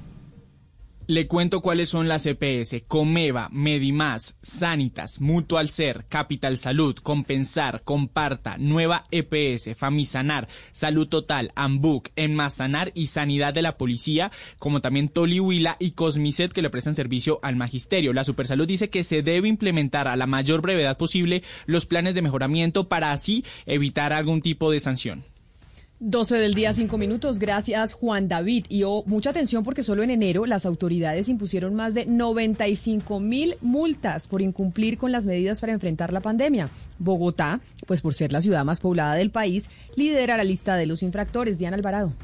Le cuento cuáles son las EPS. Comeva, Medimás, Sanitas, Mutual Ser, Capital Salud, Compensar, Comparta, Nueva EPS, Famisanar, Salud Total, Ambuc, Enmasanar y Sanidad de la Policía, como también Tolihuila y Cosmicet que le prestan servicio al magisterio. La Supersalud dice que se debe implementar a la mayor brevedad posible los planes de mejoramiento para así evitar algún tipo de sanción. 12 del día, 5 minutos. Gracias, Juan David. Y oh, mucha atención porque solo en enero las autoridades impusieron más de 95 mil multas por incumplir con las medidas para enfrentar la pandemia. Bogotá, pues por ser la ciudad más poblada del país, lidera la lista de los infractores. Diana Alvarado.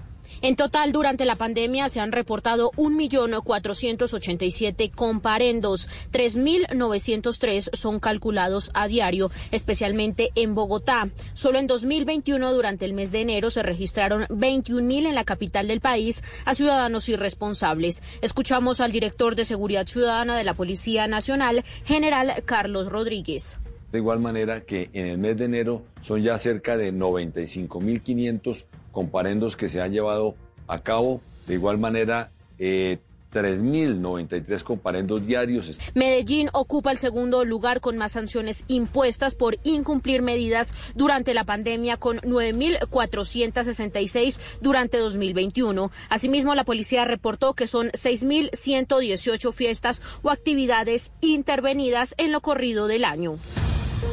En total, durante la pandemia se han reportado 1.487 comparendos, 3.903 son calculados a diario, especialmente en Bogotá. Solo en 2021, durante el mes de enero, se registraron 21.000 en la capital del país a ciudadanos irresponsables. Escuchamos al director de Seguridad Ciudadana de la Policía Nacional, general Carlos Rodríguez. De igual manera que en el mes de enero son ya cerca de 95.500 comparendos que se han llevado a cabo. De igual manera, eh, 3.093 comparendos diarios. Medellín ocupa el segundo lugar con más sanciones impuestas por incumplir medidas durante la pandemia con 9.466 durante 2021. Asimismo, la policía reportó que son 6.118 fiestas o actividades intervenidas en lo corrido del año.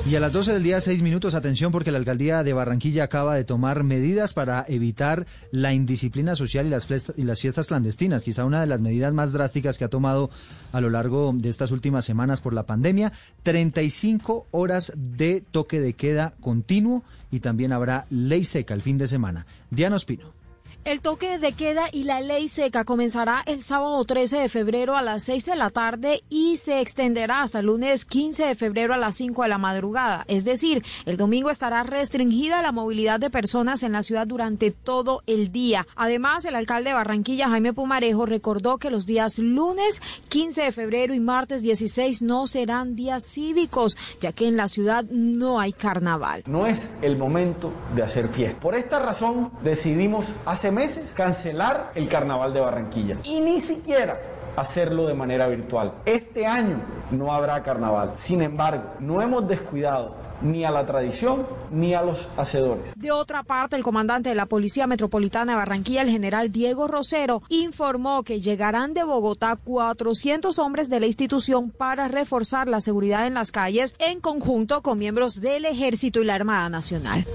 Y a las 12 del día, 6 minutos, atención porque la alcaldía de Barranquilla acaba de tomar medidas para evitar la indisciplina social y las, fiestas, clandestinas. Quizá una de las medidas más drásticas que ha tomado a lo largo de estas últimas semanas por la pandemia. 35 horas de toque de queda continuo y también habrá ley seca el fin de semana. Diana Ospino. El toque de queda y la ley seca comenzará el sábado 13 de febrero a las 6 de la tarde y se extenderá hasta el lunes 15 de febrero a las 5 de la madrugada. Es decir, el domingo estará restringida la movilidad de personas en la ciudad durante todo el día. Además, el alcalde de Barranquilla, Jaime Pumarejo, recordó que los días lunes 15 de febrero y martes 16 no serán días cívicos, ya que en la ciudad no hay carnaval. No es el momento de hacer fiesta. Por esta razón decidimos hace meses cancelar el carnaval de Barranquilla y ni siquiera hacerlo de manera virtual. Este año no habrá carnaval. Sin embargo, no hemos descuidado ni a la tradición ni a los hacedores. De otra parte, el comandante de la Policía Metropolitana de Barranquilla, el general Diego Rosero, informó que llegarán de Bogotá 400 hombres de la institución para reforzar la seguridad en las calles en conjunto con miembros del Ejército y la Armada Nacional.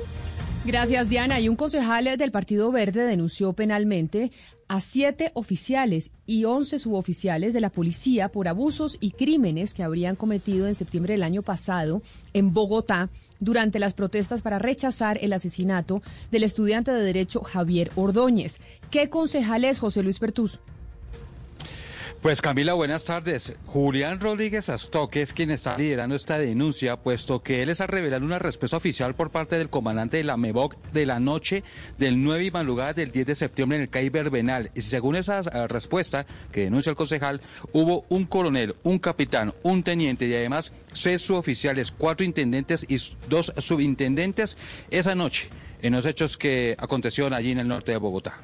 Gracias, Diana. Y un concejal del Partido Verde denunció penalmente a siete oficiales y once suboficiales de la policía por abusos y crímenes que habrían cometido en septiembre del año pasado en Bogotá durante las protestas para rechazar el asesinato del estudiante de Derecho Javier Ordóñez. ¿Qué concejal es José Luis Pertús? Pues Camila, buenas tardes. Julián Rodríguez Astoque es quien está liderando esta denuncia, puesto que él es a revelar una respuesta oficial por parte del comandante de la MEBOC de la noche del 9 y madrugada del 10 de septiembre en el CAI Verbenal. Y según esa uh, respuesta que denuncia el concejal, hubo un coronel, un capitán, un teniente y además seis suboficiales, cuatro intendentes y dos subintendentes esa noche en los hechos que acontecieron allí en el norte de Bogotá.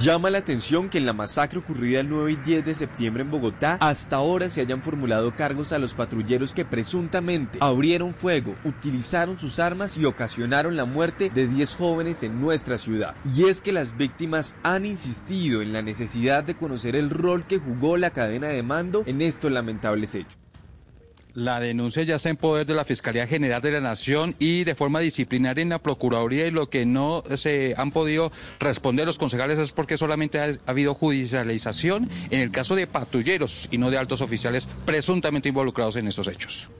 Llama la atención que en la masacre ocurrida el 9 y 10 de septiembre en Bogotá, hasta ahora se hayan formulado cargos a los patrulleros que presuntamente abrieron fuego, utilizaron sus armas y ocasionaron la muerte de 10 jóvenes en nuestra ciudad. Y es que las víctimas han insistido en la necesidad de conocer el rol que jugó la cadena de mando en estos lamentables hechos. La denuncia ya está en poder de la Fiscalía General de la Nación y de forma disciplinaria en la Procuraduría y lo que no se han podido responder los concejales es porque solamente ha, habido judicialización en el caso de patrulleros y no de altos oficiales presuntamente involucrados en estos hechos.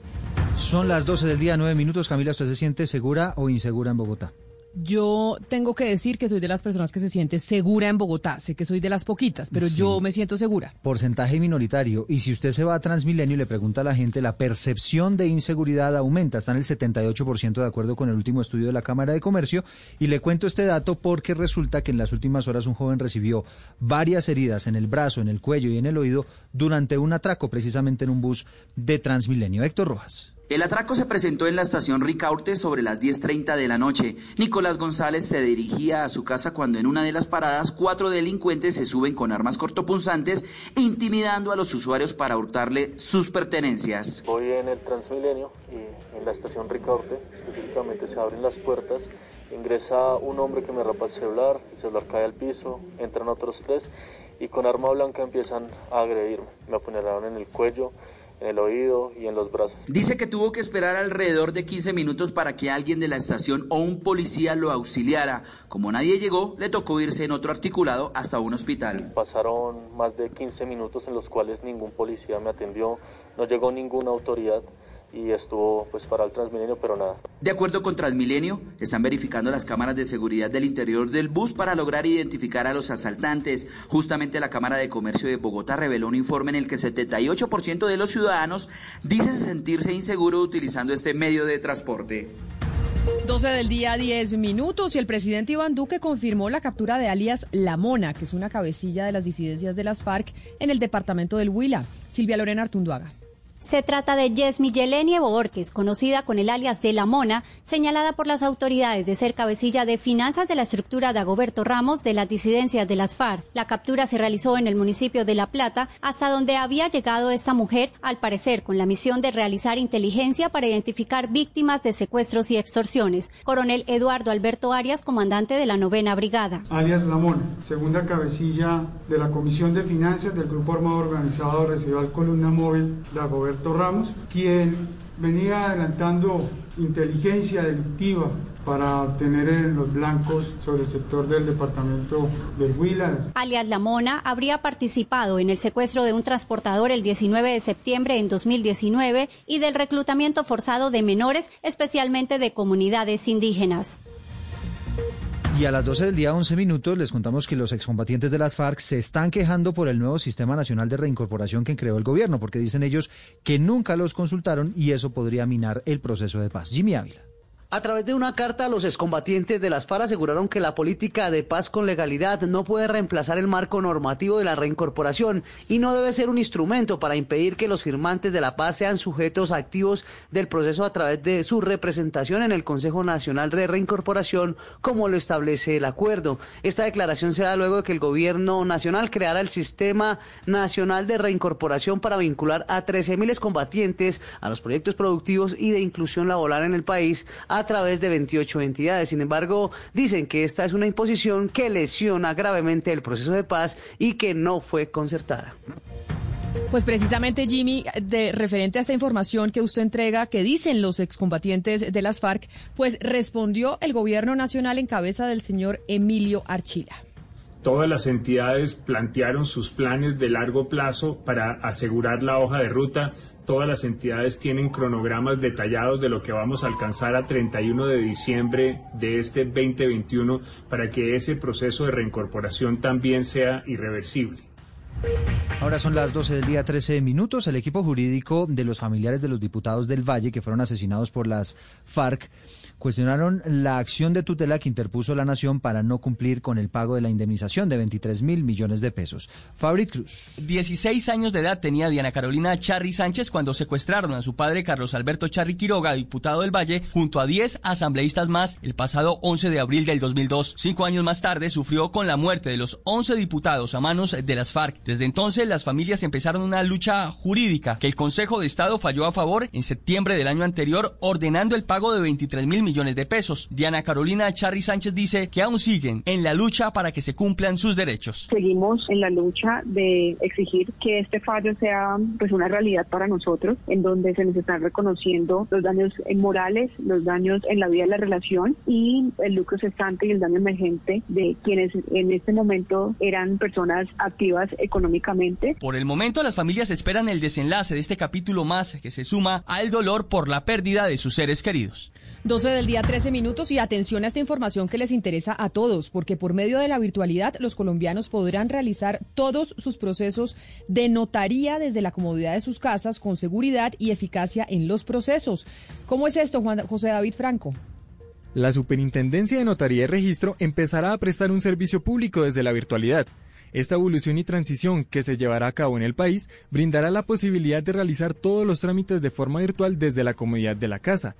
Son las 12 del día, 9 minutos. Camila, ¿usted se siente segura o insegura en Bogotá? Yo tengo que decir que soy de las personas que se siente segura en Bogotá. Sé que soy de las poquitas, pero sí. yo me siento segura. Porcentaje minoritario. Y si usted se va a Transmilenio y le pregunta a la gente, la percepción de inseguridad aumenta. Está en el 78% de acuerdo con el último estudio de la Cámara de Comercio. Y le cuento este dato porque resulta que en las últimas horas un joven recibió varias heridas en el brazo, en el cuello y en el oído durante un atraco precisamente en un bus de Transmilenio. Héctor Rojas. El atraco se presentó en la estación Ricaurte sobre las 10.30 de la noche. Nicolás González se dirigía a su casa cuando en una de las paradas cuatro delincuentes se suben con armas cortopunzantes intimidando a los usuarios para hurtarle sus pertenencias. Voy en el Transmilenio y en la estación Ricaurte específicamente se abren las puertas. Ingresa un hombre que me rapa el celular, el celular cae al piso, entran otros tres y con arma blanca empiezan a agredirme. Me apuñalaron en el cuello, en el oído y en los brazos. Dice que tuvo que esperar alrededor de 15 minutos para que alguien de la estación o un policía lo auxiliara. Como nadie llegó, le tocó irse en otro articulado hasta un hospital. Pasaron más de 15 minutos en los cuales ningún policía me atendió, no llegó ninguna autoridad y estuvo pues para el Transmilenio, pero nada. De acuerdo con Transmilenio, están verificando las cámaras de seguridad del interior del bus para lograr identificar a los asaltantes. Justamente la Cámara de Comercio de Bogotá reveló un informe en el que 78% de los ciudadanos dicen sentirse inseguro utilizando este medio de transporte. 12 del día, 10 minutos, y el presidente Iván Duque confirmó la captura de alias La Mona, que es una cabecilla de las disidencias de las FARC en el departamento del Huila. Silvia Lorena Artunduaga. Se trata de Yesmi Yelenie Borges, conocida con el alias de La Mona, señalada por las autoridades de ser cabecilla de finanzas de la estructura de Agoberto Ramos de las disidencias de las FARC. La captura se realizó en el municipio de La Plata, hasta donde había llegado esta mujer, al parecer con la misión de realizar inteligencia para identificar víctimas de secuestros y extorsiones. Coronel Eduardo Alberto Arias, comandante de la novena brigada. Alias La Mona, segunda cabecilla de la Comisión de Finanzas del Grupo Armado Organizado Residual Columna Móvil de Agoberto Ramos, quien venía adelantando inteligencia delictiva para obtener los blancos sobre el sector del departamento del Huila. Alias La Mona habría participado en el secuestro de un transportador el 19 de septiembre en 2019 y del reclutamiento forzado de menores, especialmente de comunidades indígenas. Y a las 12 del día, 11 minutos, les contamos que los excombatientes de las FARC se están quejando por el nuevo Sistema Nacional de Reincorporación que creó el gobierno, porque dicen ellos que nunca los consultaron y eso podría minar el proceso de paz. Jimmy Ávila. A través de una carta, los excombatientes de las FARC aseguraron que la política de paz con legalidad no puede reemplazar el marco normativo de la reincorporación y no debe ser un instrumento para impedir que los firmantes de la paz sean sujetos activos del proceso a través de su representación en el Consejo Nacional de Reincorporación, como lo establece el acuerdo. Esta declaración se da luego de que el gobierno nacional creara el Sistema Nacional de Reincorporación para vincular a 13.000 excombatientes a los proyectos productivos y de inclusión laboral en el país través de 28 entidades. Sin embargo, dicen que esta es una imposición que lesiona gravemente el proceso de paz y que no fue concertada. Pues precisamente, Jimmy, de referente a esta información que usted entrega, que dicen los excombatientes de las FARC, pues respondió el gobierno nacional en cabeza del señor Emilio Archila. Todas las entidades plantearon sus planes de largo plazo para asegurar la hoja de ruta Todas las entidades tienen cronogramas detallados de lo que vamos a alcanzar a 31 de diciembre de este 2021 para que ese proceso de reincorporación también sea irreversible. Ahora son las 12 del día 13 minutos. El equipo jurídico de los familiares de los diputados del Valle que fueron asesinados por las FARC cuestionaron la acción de tutela que interpuso la Nación para no cumplir con el pago de la indemnización de 23 mil millones de pesos. Fabrit Cruz. 16 años de edad tenía Diana Carolina Charri Sánchez cuando secuestraron a su padre Carlos Alberto Charri Quiroga, diputado del Valle, junto a 10 asambleístas más el pasado 11 de abril del 2002. Cinco años más tarde sufrió con la muerte de los 11 diputados a manos de las FARC. Desde entonces las familias empezaron una lucha jurídica que el Consejo de Estado falló a favor en septiembre del año anterior ordenando el pago de 23 mil millones de pesos. Diana Carolina Charri Sánchez dice que aún siguen en la lucha para que se cumplan sus derechos. Seguimos en la lucha de exigir que este fallo sea pues una realidad para nosotros, en donde se nos están reconociendo los daños morales, los daños en la vida de la relación y el lucro cesante y el daño emergente de quienes en este momento eran personas activas económicamente. Por el momento las familias esperan el desenlace de este capítulo más que se suma al dolor por la pérdida de sus seres queridos. 12 del día, 13 minutos y atención a esta información que les interesa a todos, porque por medio de la virtualidad los colombianos podrán realizar todos sus procesos de notaría desde la comodidad de sus casas con seguridad y eficacia en los procesos. ¿Cómo es esto, Juan José David Franco? La Superintendencia de Notaría y Registro empezará a prestar un servicio público desde la virtualidad. Esta evolución y transición que se llevará a cabo en el país brindará la posibilidad de realizar todos los trámites de forma virtual desde la comodidad de la casa.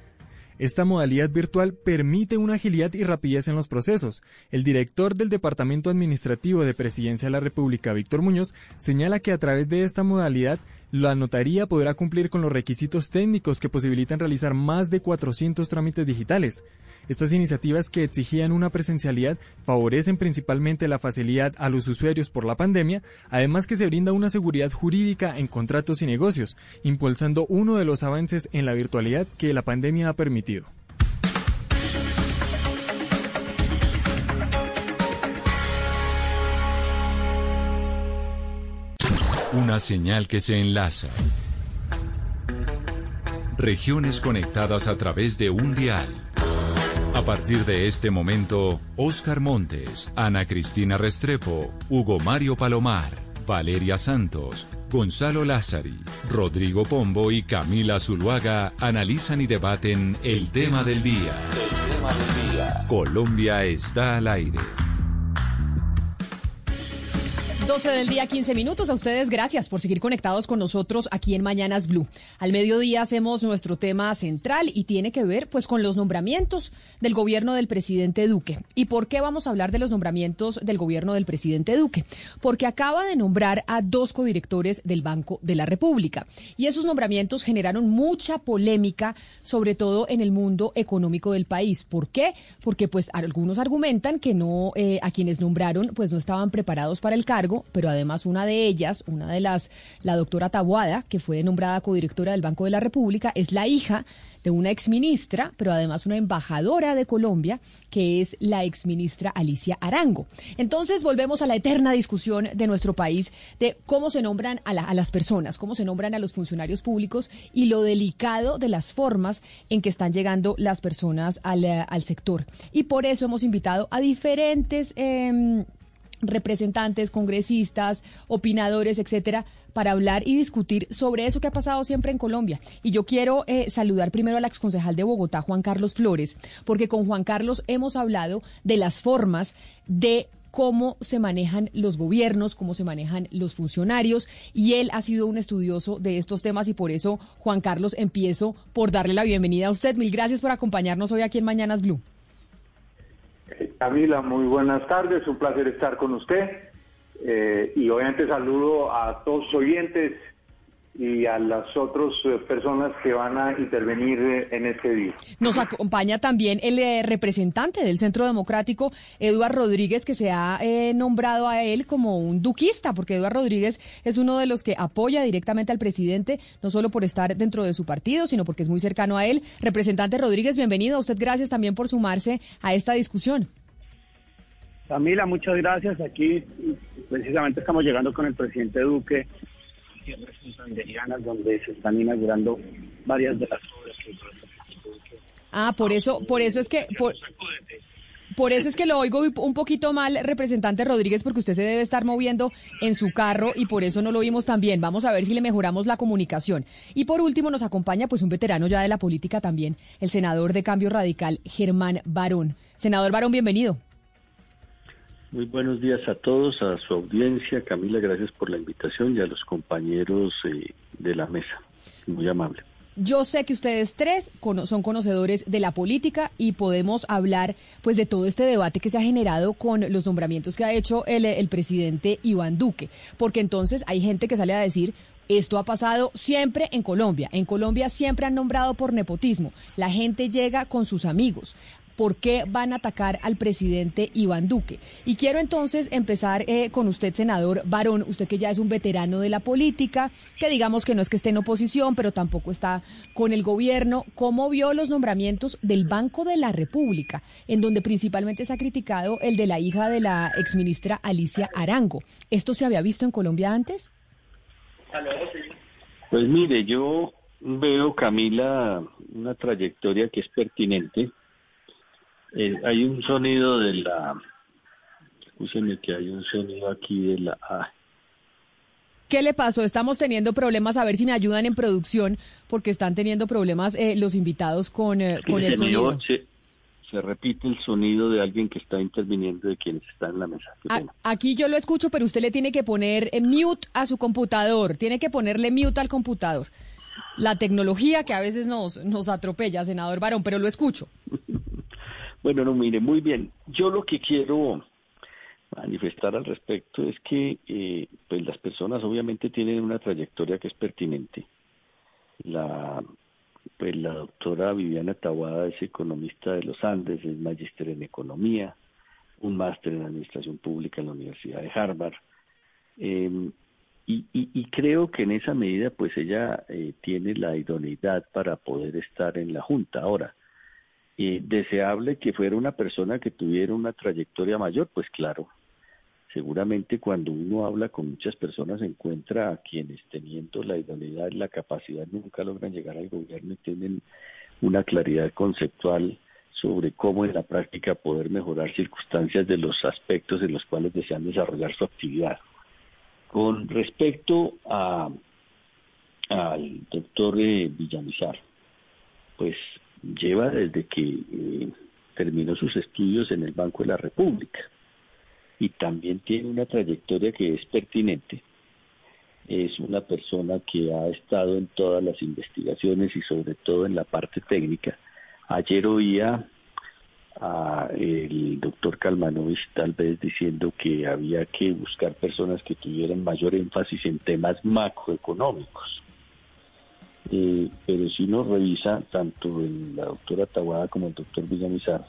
Esta modalidad virtual permite una agilidad y rapidez en los procesos. El director del Departamento Administrativo de Presidencia de la República, Víctor Muñoz, señala que a través de esta modalidad la notaría podrá cumplir con los requisitos técnicos que posibilitan realizar más de 400 trámites digitales. Estas iniciativas que exigían una presencialidad favorecen principalmente la facilidad a los usuarios por la pandemia, además que se brinda una seguridad jurídica en contratos y negocios, impulsando uno de los avances en la virtualidad que la pandemia ha permitido. Una señal que se enlaza. Regiones conectadas a través de un dial. A partir de este momento, Oscar Montes, Ana Cristina Restrepo, Hugo Mario Palomar, Valeria Santos, Gonzalo Lázari, Rodrigo Pombo y Camila Zuluaga analizan y debaten el tema del día. El tema del día. Colombia está al aire. 12 del día, 15 minutos. A ustedes, gracias por seguir conectados con nosotros aquí en Mañanas Blue. Al mediodía hacemos nuestro tema central y tiene que ver pues con los nombramientos del gobierno del presidente Duque. ¿Y por qué vamos a hablar de los nombramientos del gobierno del presidente Duque? Porque acaba de nombrar a dos codirectores del Banco de la República. Y esos nombramientos generaron mucha polémica, sobre todo en el mundo económico del país. ¿Por qué? Porque pues algunos argumentan que no, eh, a quienes nombraron pues no estaban preparados para el pero además una de ellas, una de las, la doctora Tabuada, que fue nombrada codirectora del Banco de la República, es la hija de una exministra, pero además una embajadora de Colombia, que es la exministra Alicia Arango. Entonces volvemos a la eterna discusión de nuestro país de cómo se nombran a, las personas, cómo se nombran a los funcionarios públicos y lo delicado de las formas en que están llegando las personas al, al sector. Y por eso hemos invitado a diferentes... Eh, representantes, congresistas, opinadores, etcétera, para hablar y discutir sobre eso que ha pasado siempre en Colombia. Y yo quiero eh, saludar primero al exconcejal de Bogotá, Juan Carlos Flores, porque con Juan Carlos hemos hablado de las formas de cómo se manejan los gobiernos, cómo se manejan los funcionarios, y él ha sido un estudioso de estos temas y por eso, Juan Carlos, empiezo por darle la bienvenida a usted. Mil gracias por acompañarnos hoy aquí en Mañanas Blue. Camila, muy buenas tardes, un placer estar con usted. Eh, y obviamente saludo a todos los oyentes y a las otras eh, personas que van a intervenir eh, en este día. Nos acompaña también el representante del Centro Democrático, Eduardo Rodríguez, que se ha nombrado a él como un duquista, porque Eduardo Rodríguez es uno de los que apoya directamente al presidente, no solo por estar dentro de su partido, sino porque es muy cercano a él. Representante Rodríguez, bienvenido. A usted gracias también por sumarse a esta discusión. Camila, muchas gracias. Aquí precisamente estamos llegando con el presidente Duque, donde se están inaugurando varias de las obras que Ah, por eso, por eso es que por, por eso es que lo oigo un poquito mal, representante Rodríguez, porque usted se debe estar moviendo en su carro y por eso no lo oímos tan bien. Vamos a ver si le mejoramos la comunicación. Y por último nos acompaña pues un veterano ya de la política también, el senador de Cambio Radical, Germán Barón. Senador Barón, bienvenido. Muy buenos días a todos, a su audiencia. Camila, gracias por la invitación y a los compañeros eh, de la mesa. Muy amable. Yo sé que ustedes tres son conocedores de la política y podemos hablar pues de todo este debate que se ha generado con los nombramientos que ha hecho el, el presidente Iván Duque, porque entonces hay gente que sale a decir esto ha pasado siempre en Colombia. En Colombia siempre han nombrado por nepotismo. La gente llega con sus amigos por qué van a atacar al presidente Iván Duque. Y quiero entonces empezar eh, con usted, senador Barón, usted que ya es un veterano de la política, que digamos que no es que esté en oposición, pero tampoco está con el gobierno. ¿Cómo vio los nombramientos del Banco de la República, en donde principalmente se ha criticado el de la hija de la exministra Alicia Arango? ¿Esto se había visto en Colombia antes? Pues mire, yo veo, Camila, una trayectoria que es pertinente eh, hay un sonido de la... Escúcheme que hay un sonido aquí de la... ¿Qué le pasó? Estamos teniendo problemas, a ver si me ayudan en producción, porque están teniendo problemas eh, los invitados con, eh, con el sonido. Se, repite el sonido de alguien que está interviniendo de quienes están en la mesa. aquí yo lo escucho, pero usted le tiene que poner mute a su computador, tiene que ponerle mute al computador. La tecnología que a veces nos, nos atropella, senador Barón, pero lo escucho. Bueno, no, mire, muy bien. Yo lo que quiero manifestar al respecto es que eh, pues las personas obviamente tienen una trayectoria que es pertinente. La, pues la doctora Viviana Tawada es economista de los Andes, es magíster en economía, un máster en administración pública en la Universidad de Harvard. Em, y, creo que en esa medida pues ella eh, tiene la idoneidad para poder estar en la Junta. Ahora, y deseable que fuera una persona que tuviera una trayectoria mayor, pues claro, seguramente cuando uno habla con muchas personas encuentra a quienes teniendo la idoneidad y la capacidad nunca logran llegar al gobierno y tienen una claridad conceptual sobre cómo en la práctica poder mejorar circunstancias de los aspectos en los cuales desean desarrollar su actividad. Con respecto a al doctor eh, Villamizar, pues lleva desde que eh, terminó sus estudios en el Banco de la República. y también tiene una trayectoria que es pertinente. Es una persona que ha estado en todas las investigaciones y sobre todo en la parte técnica. Ayer oía a el doctor Kalmanovich tal vez diciendo que había que buscar personas que tuvieran mayor énfasis en temas macroeconómicos. Eh, pero si uno revisa tanto el, la doctora Tawada como el doctor Villamizar,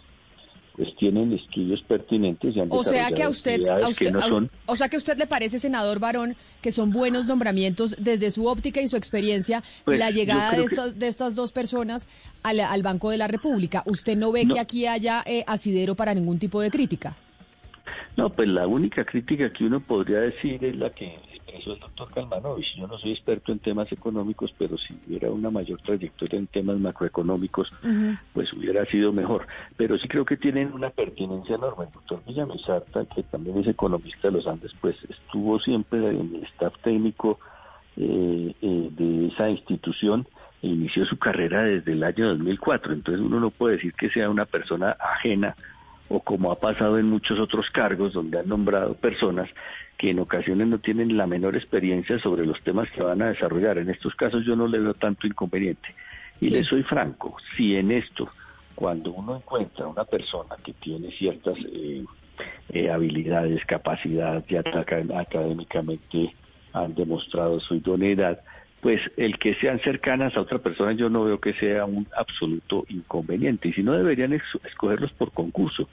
pues tienen estudios pertinentes y han o sea que a usted, a usted que no son... o sea que a usted le parece senador varón que son buenos nombramientos desde su óptica y su experiencia Pues, la llegada de creo que- estas de estas dos personas al, al Banco de la República usted no ve No. que aquí haya eh, asidero para ningún tipo de crítica No, pues la única crítica que uno podría decir es la que expresó el doctor Kalmanovich. Yo no soy experto en temas económicos, pero si hubiera una mayor trayectoria en temas macroeconómicos, pues hubiera sido mejor. Pero sí creo que tienen una pertinencia enorme. El doctor Villamizarta, que también es economista de los Andes, pues estuvo siempre en el staff técnico eh, eh, de esa institución e inició su carrera desde el año 2004. Entonces uno no puede decir que sea una persona ajena o como ha pasado en muchos otros cargos donde han nombrado personas que en ocasiones no tienen la menor experiencia sobre los temas que van a desarrollar. En estos casos yo no le veo tanto inconveniente. Y le soy franco, si en esto, cuando uno encuentra una persona que tiene ciertas eh, eh, habilidades, capacidad, ya aca- académicamente han demostrado su idoneidad, pues el que sean cercanas a otra persona yo no veo que sea un absoluto inconveniente. Y si no deberían escogerlos por concurso.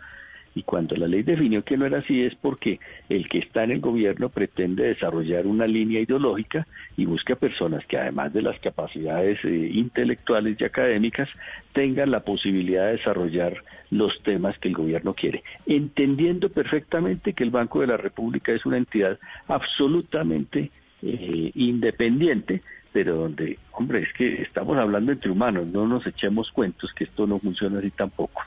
Y cuando la ley definió que no era así es porque el que está en el gobierno pretende desarrollar una línea ideológica y busca personas que además de las capacidades eh, intelectuales y académicas tengan la posibilidad de desarrollar los temas que el gobierno quiere, entendiendo perfectamente que el Banco de la República es una entidad absolutamente eh, independiente, pero donde, hombre, es que estamos hablando entre humanos, no nos echemos cuentos que esto no funciona así tampoco.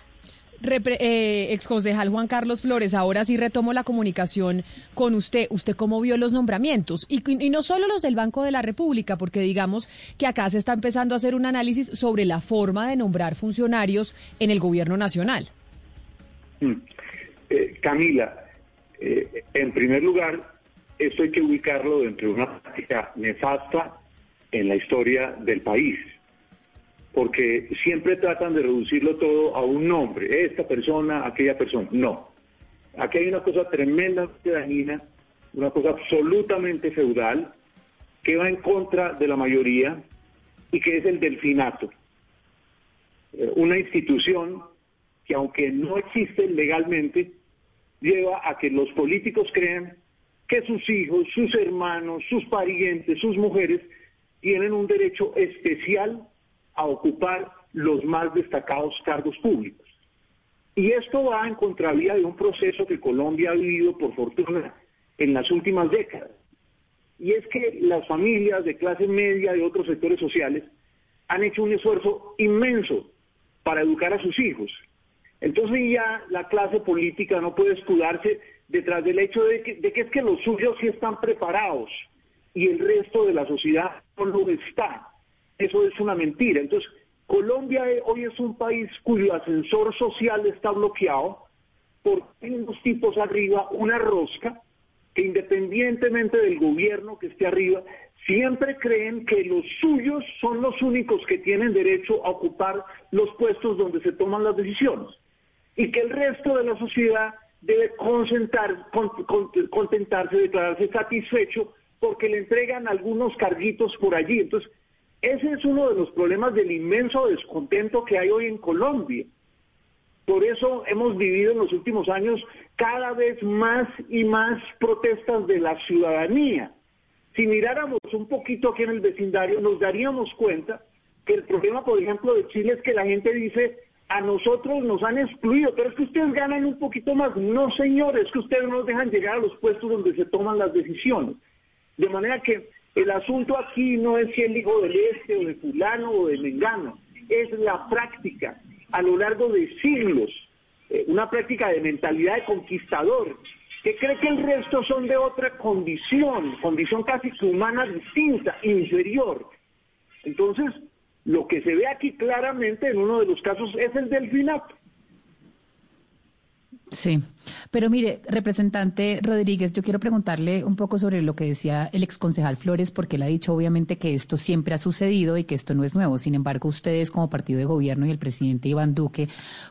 Repre- eh, exconcejal Juan Carlos Flores, ahora sí retomo la comunicación con usted. ¿Usted cómo vio los nombramientos? Y, no solo los del Banco de la República, porque digamos que acá se está empezando a hacer un análisis sobre la forma de nombrar funcionarios en el gobierno nacional. Mm. Eh, Camila, eh, en primer lugar, esto hay que ubicarlo dentro de una práctica nefasta en la historia del país, porque siempre tratan de reducirlo todo a un nombre, esta persona, aquella persona. No, aquí hay una cosa tremendamente dañina, una cosa absolutamente feudal, que va en contra de la mayoría y que es el delfinato. Eh, una institución que aunque no existe legalmente, lleva a que los políticos crean que sus hijos, sus hermanos, sus parientes, sus mujeres tienen un derecho especial a ocupar los más destacados cargos públicos. Y esto va en contravía de un proceso que Colombia ha vivido, por fortuna, en las últimas décadas. Y es que las familias de clase media y otros sectores sociales han hecho un esfuerzo inmenso para educar a sus hijos. Entonces ya la clase política no puede escudarse detrás del hecho de que, de que es que los suyos sí están preparados y el resto de la sociedad no lo está. Eso es una mentira. Entonces, Colombia eh, hoy es un país cuyo ascensor social está bloqueado porque unos tipos arriba, una rosca, que independientemente del gobierno que esté arriba, siempre creen que los suyos son los únicos que tienen derecho a ocupar los puestos donde se toman las decisiones y que el resto de la sociedad debe concentrar, con- con- contentarse, declararse satisfecho porque le entregan algunos carguitos por allí. Entonces, ese es uno de los problemas del inmenso descontento que hay hoy en Colombia. Por eso hemos vivido en los últimos años cada vez más y más protestas de la ciudadanía. Si miráramos un poquito aquí en el vecindario, nos daríamos cuenta que el problema, por ejemplo, de Chile es que la gente dice, a nosotros nos han excluido, pero es que ustedes ganan un poquito más. No, señores, es que ustedes no nos dejan llegar a los puestos donde se toman las decisiones. De manera que el asunto aquí no es si el hijo del este o de fulano o de mengano, es la práctica a lo largo de siglos, eh, una práctica de mentalidad de conquistador, que cree que el resto son de otra condición, condición casi que humana distinta, inferior. Entonces, lo que se ve aquí claramente en uno de los casos es el delfinato. Sí, pero mire, representante Rodríguez, yo quiero preguntarle un poco sobre lo que decía el exconcejal Flores, porque él ha dicho obviamente que esto siempre ha sucedido y que esto no es nuevo. Sin embargo, ustedes como partido de gobierno y el presidente Iván Duque,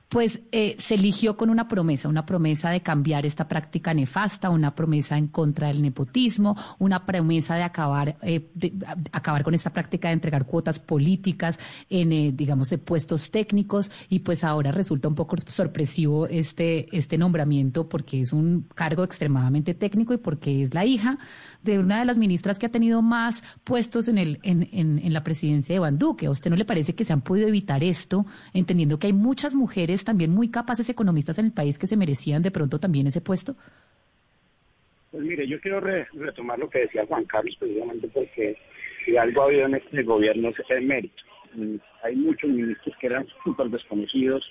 pues eh, se eligió con una promesa, una promesa de cambiar esta práctica nefasta, una promesa en contra del nepotismo, una promesa de acabar, eh, de, acabar con esta práctica de entregar cuotas políticas en, eh, digamos, puestos técnicos y pues ahora resulta un poco sorpresivo este, este nombramiento porque es un cargo extremadamente técnico y porque es la hija de una de las ministras que ha tenido más puestos en, el, en, en, la presidencia de Iván Duque. ¿A usted no le parece que se han podido evitar esto, entendiendo que hay muchas mujeres también muy capaces economistas en el país que se merecían de pronto también ese puesto? Pues mire, yo quiero retomar lo que decía Juan Carlos, precisamente porque si algo ha habido en este gobierno es el mérito. Mm, hay muchos ministros que eran súper desconocidos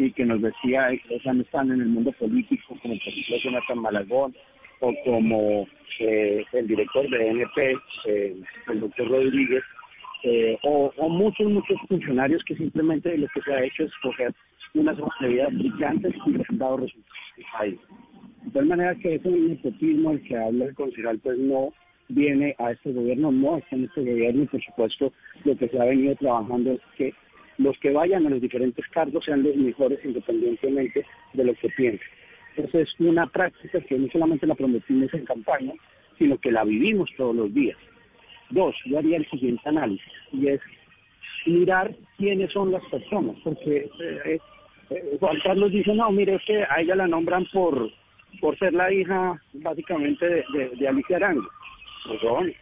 y que nos decía, sea, no están en el mundo político, como por ejemplo Jonathan Malagón, o como eh, el director de NP, eh, el doctor Rodríguez, eh, o, muchos, muchos funcionarios que simplemente lo que se ha hecho es coger unas actividades brillantes y han dado resultados De tal manera que ese nepotismo el que habla el concejal, pues no viene a este gobierno, no está en este gobierno y por supuesto lo que se ha venido trabajando es que los que vayan a los diferentes cargos sean los mejores independientemente de lo que piensen. Esa es una práctica que no solamente la prometimos en campaña, sino que la vivimos todos los días. Dos, yo haría el siguiente análisis, y es mirar quiénes son las personas, porque eh, eh, Juan Carlos dice, no, mire, es que a ella la nombran por, por ser la hija básicamente de, de, Alicia Arango. Pues,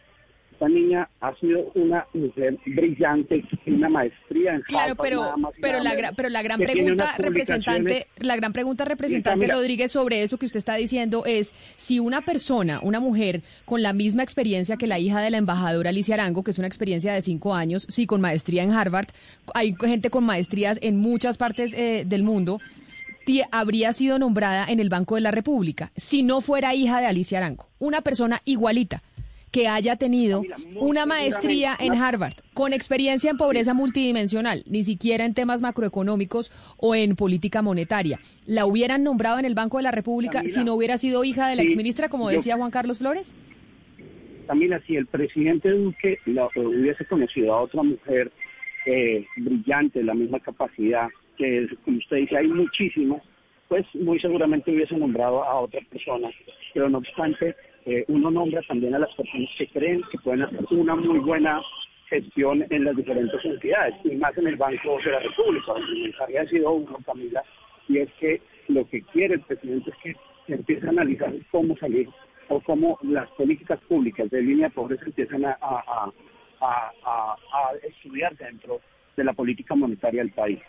esta niña ha sido una mujer brillante, una maestría en Claro, pero pero la pero la gran pregunta representante, la gran pregunta representante Rodríguez sobre eso que usted está diciendo es si una persona, una mujer con la misma experiencia que la hija de la embajadora Alicia Arango, que es una experiencia de cinco años, sí con maestría en Harvard, hay gente con maestrías en muchas partes eh, del mundo habría sido nombrada en el Banco de la República si no fuera hija de Alicia Arango. Una persona igualita que haya tenido una maestría en Harvard con experiencia en pobreza multidimensional, ni siquiera en temas macroeconómicos o en política monetaria, ¿la hubieran nombrado en el Banco de la República si no hubiera sido hija de la exministra, como decía Juan Carlos Flores? Camila, si el presidente Duque hubiese conocido a otra mujer eh, brillante, la misma capacidad, que como usted dice, hay muchísimas, pues muy seguramente hubiese nombrado a otra persona. Pero no obstante, eh, uno nombra también a las personas que creen que pueden hacer una muy buena gestión en las diferentes entidades, y más en el Banco de la República. Ha sido uno, Camila, y es que lo que quiere el presidente es que empiece a analizar cómo salir o cómo las políticas públicas de línea de pobreza empiezan a estudiar dentro de la política monetaria del país.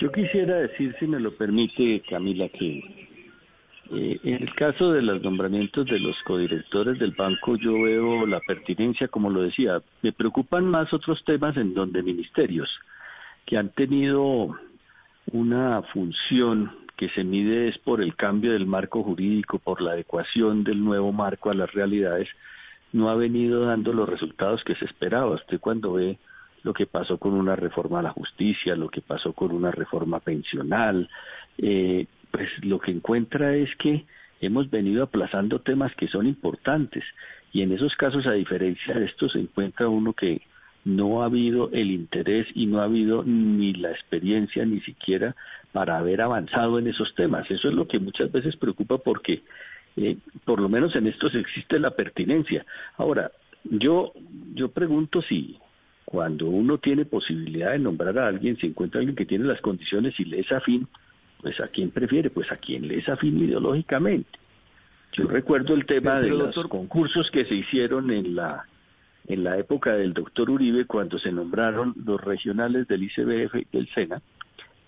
Yo quisiera decir, si me lo permite, Camila, que eh, en el caso de los nombramientos de los codirectores del banco, yo veo la pertinencia, como lo decía, me preocupan más otros temas en donde ministerios que han tenido una función que se mide es por el cambio del marco jurídico, por la adecuación del nuevo marco a las realidades, no ha venido dando los resultados que se esperaba. Usted cuando ve lo que pasó con una reforma a la justicia, lo que pasó con una reforma pensional, eh, pues lo que encuentra es que hemos venido aplazando temas que son importantes y en esos casos, a diferencia de esto, se encuentra uno que no ha habido el interés y no ha habido ni la experiencia ni siquiera para haber avanzado en esos temas. Eso es lo que muchas veces preocupa porque eh, por lo menos en estos existe la pertinencia. Ahora, yo, yo pregunto si cuando uno tiene posibilidad de nombrar a alguien, si encuentra alguien que tiene las condiciones y le es afín, pues a quién prefiere, pues a quién le es afín ideológicamente. Yo recuerdo el tema de los concursos que se hicieron en la en la época del doctor Uribe cuando se nombraron los regionales del ICBF y del SENA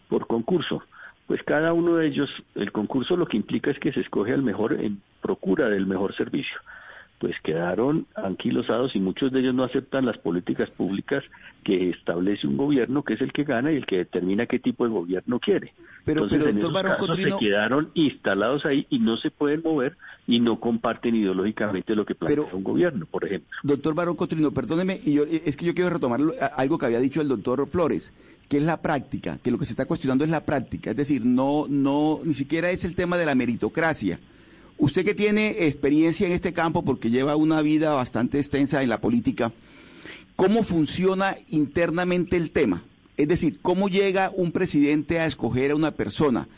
por concurso. Pues cada uno de ellos, el concurso lo que implica es que se escoge al mejor en procura del mejor servicio. Pues quedaron anquilosados y muchos de ellos no aceptan las políticas públicas que establece un gobierno que es el que gana y el que determina qué tipo de gobierno quiere. Pero, Entonces, pero en doctor esos casos Cotrino, se quedaron instalados ahí y no se pueden mover y no comparten ideológicamente lo que plantea un gobierno, por ejemplo. doctor Barón Cotrino, perdóneme, y yo, es que yo quiero retomar algo que había dicho el doctor Flores, que es la práctica, que lo que se está cuestionando es la práctica, es decir, no, no, ni siquiera es el tema de la meritocracia. Usted que tiene experiencia en este campo porque lleva una vida bastante extensa en la política, ¿cómo funciona internamente el tema? Es decir, ¿cómo llega un presidente a escoger a una persona?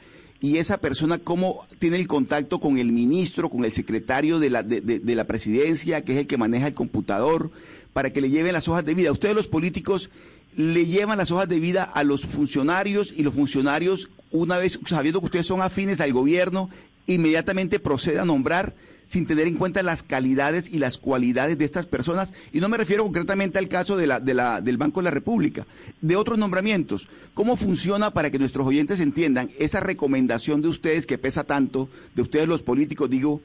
Y esa persona, ¿cómo tiene el contacto con el ministro, con el secretario de la, de, la presidencia, que es el que maneja el computador, para que le lleven las hojas de vida? Ustedes los políticos le llevan las hojas de vida a los funcionarios y los funcionarios, una vez sabiendo que ustedes son afines al gobierno, inmediatamente procede a nombrar sin tener en cuenta las calidades y las cualidades de estas personas. Y no me refiero concretamente al caso de la, de la, del Banco de la República, de otros nombramientos. ¿Cómo funciona para que nuestros oyentes entiendan esa recomendación de ustedes que pesa tanto, de ustedes los políticos, digo,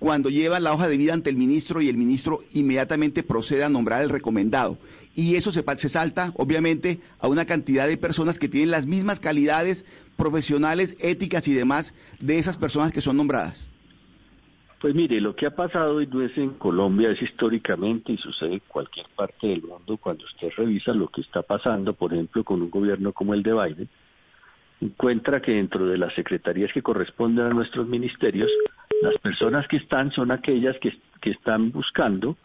cuando llevan la hoja de vida ante el ministro y el ministro inmediatamente procede a nombrar el recomendado. Y eso se salta, obviamente, a una cantidad de personas que tienen las mismas calidades profesionales, éticas y demás de esas personas que son nombradas. Pues mire, lo que ha pasado y no es en Colombia, es históricamente y sucede en cualquier parte del mundo cuando usted revisa lo que está pasando, por ejemplo, con un gobierno como el de Biden, encuentra que dentro de las secretarías que corresponden a nuestros ministerios, las personas que están son aquellas que, están buscando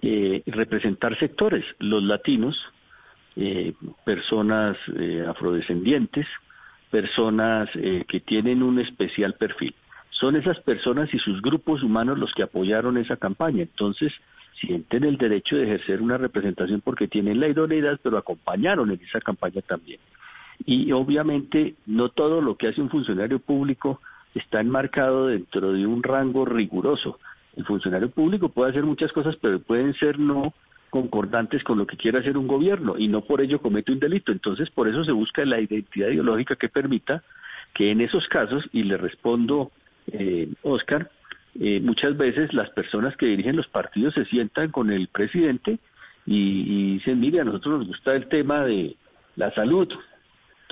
eh, representar sectores, los latinos, eh, personas eh, afrodescendientes, personas eh, que tienen un especial perfil. Son esas personas y sus grupos humanos los que apoyaron esa campaña. Entonces, sienten el derecho de ejercer una representación porque tienen la idoneidad, pero acompañaron en esa campaña también. Y obviamente no todo lo que hace un funcionario público está enmarcado dentro de un rango riguroso. El funcionario público puede hacer muchas cosas, pero pueden ser no concordantes con lo que quiere hacer un gobierno y no por ello comete un delito. Entonces, por eso se busca la identidad ideológica que permita que en esos casos, y le respondo, eh, Oscar, eh, muchas veces las personas que dirigen los partidos se sientan con el presidente y, y dicen, mire, a nosotros nos gusta el tema de la salud.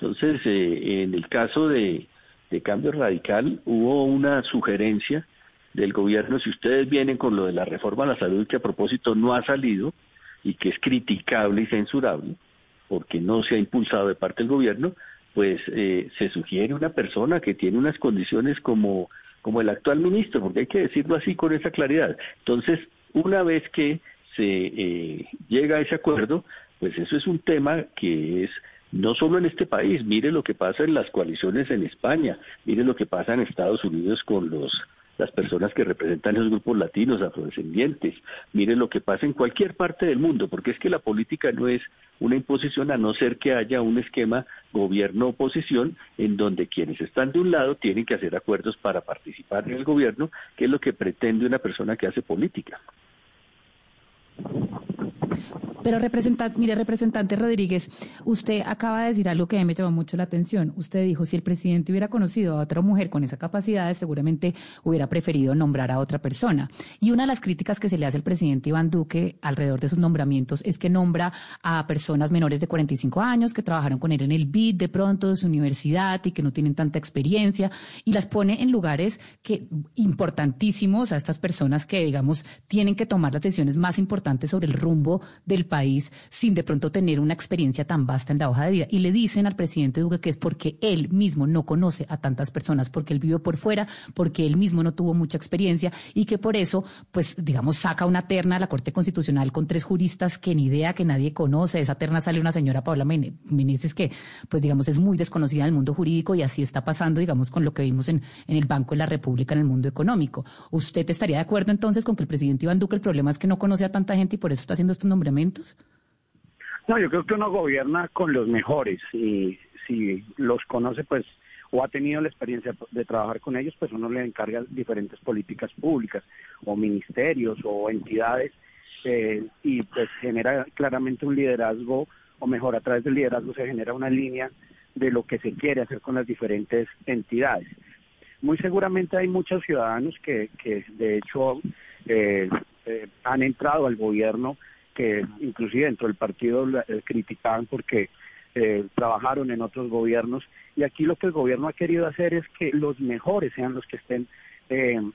Entonces, eh, en el caso de, Cambio Radical hubo una sugerencia del gobierno, si ustedes vienen con lo de la reforma a la salud, que a propósito no ha salido y que es criticable y censurable, porque no se ha impulsado de parte del gobierno, pues eh, se sugiere una persona que tiene unas condiciones como, como el actual ministro, porque hay que decirlo así con esa claridad. Entonces, una vez que se eh, llega a ese acuerdo, pues eso es un tema que es no solo en este país, mire lo que pasa en las coaliciones en España, mire lo que pasa en Estados Unidos con los las personas que representan esos grupos latinos, afrodescendientes, mire lo que pasa en cualquier parte del mundo, porque es que la política no es una imposición a no ser que haya un esquema gobierno-oposición en donde quienes están de un lado tienen que hacer acuerdos para participar en el gobierno, que es lo que pretende una persona que hace política. Pero representante, mire, representante Rodríguez, usted acaba de decir algo que a mí me llamó mucho la atención. Usted dijo, si el presidente hubiera conocido a otra mujer con esa capacidad, seguramente hubiera preferido nombrar a otra persona. Y una de las críticas que se le hace al presidente Iván Duque alrededor de sus nombramientos es que nombra a personas menores de 45 años que trabajaron con él en el BID de pronto de su universidad y que no tienen tanta experiencia y las pone en lugares que importantísimos a estas personas que, digamos, tienen que tomar las decisiones más importantes sobre el rumbo del país sin de pronto tener una experiencia tan vasta en la hoja de vida. Y le dicen al presidente Duque que es porque él mismo no conoce a tantas personas, porque él vivió por fuera, porque él mismo no tuvo mucha experiencia y que por eso, pues, digamos, saca una terna a la Corte Constitucional con tres juristas que ni idea, que nadie conoce. Esa terna sale una señora Paula Men- Meneses que, pues, digamos, es muy desconocida en el mundo jurídico y así está pasando, digamos, con lo que vimos en, en el Banco de la República en el mundo económico. ¿Usted estaría de acuerdo entonces con que el presidente Iván Duque el problema es que no conoce a tanta gente y por eso está haciendo estos nombramientos? No, yo creo que uno gobierna con los mejores y si los conoce, pues, o ha tenido la experiencia de trabajar con ellos, pues uno le encarga diferentes políticas públicas o ministerios o entidades eh, y pues genera claramente un liderazgo, o mejor, a través del liderazgo se genera una línea de lo que se quiere hacer con las diferentes entidades. Muy seguramente hay muchos ciudadanos que, que de hecho, eh, eh, han entrado al gobierno que inclusive dentro del partido eh, criticaban porque eh, trabajaron en otros gobiernos y aquí lo que el gobierno ha querido hacer es que los mejores sean los que estén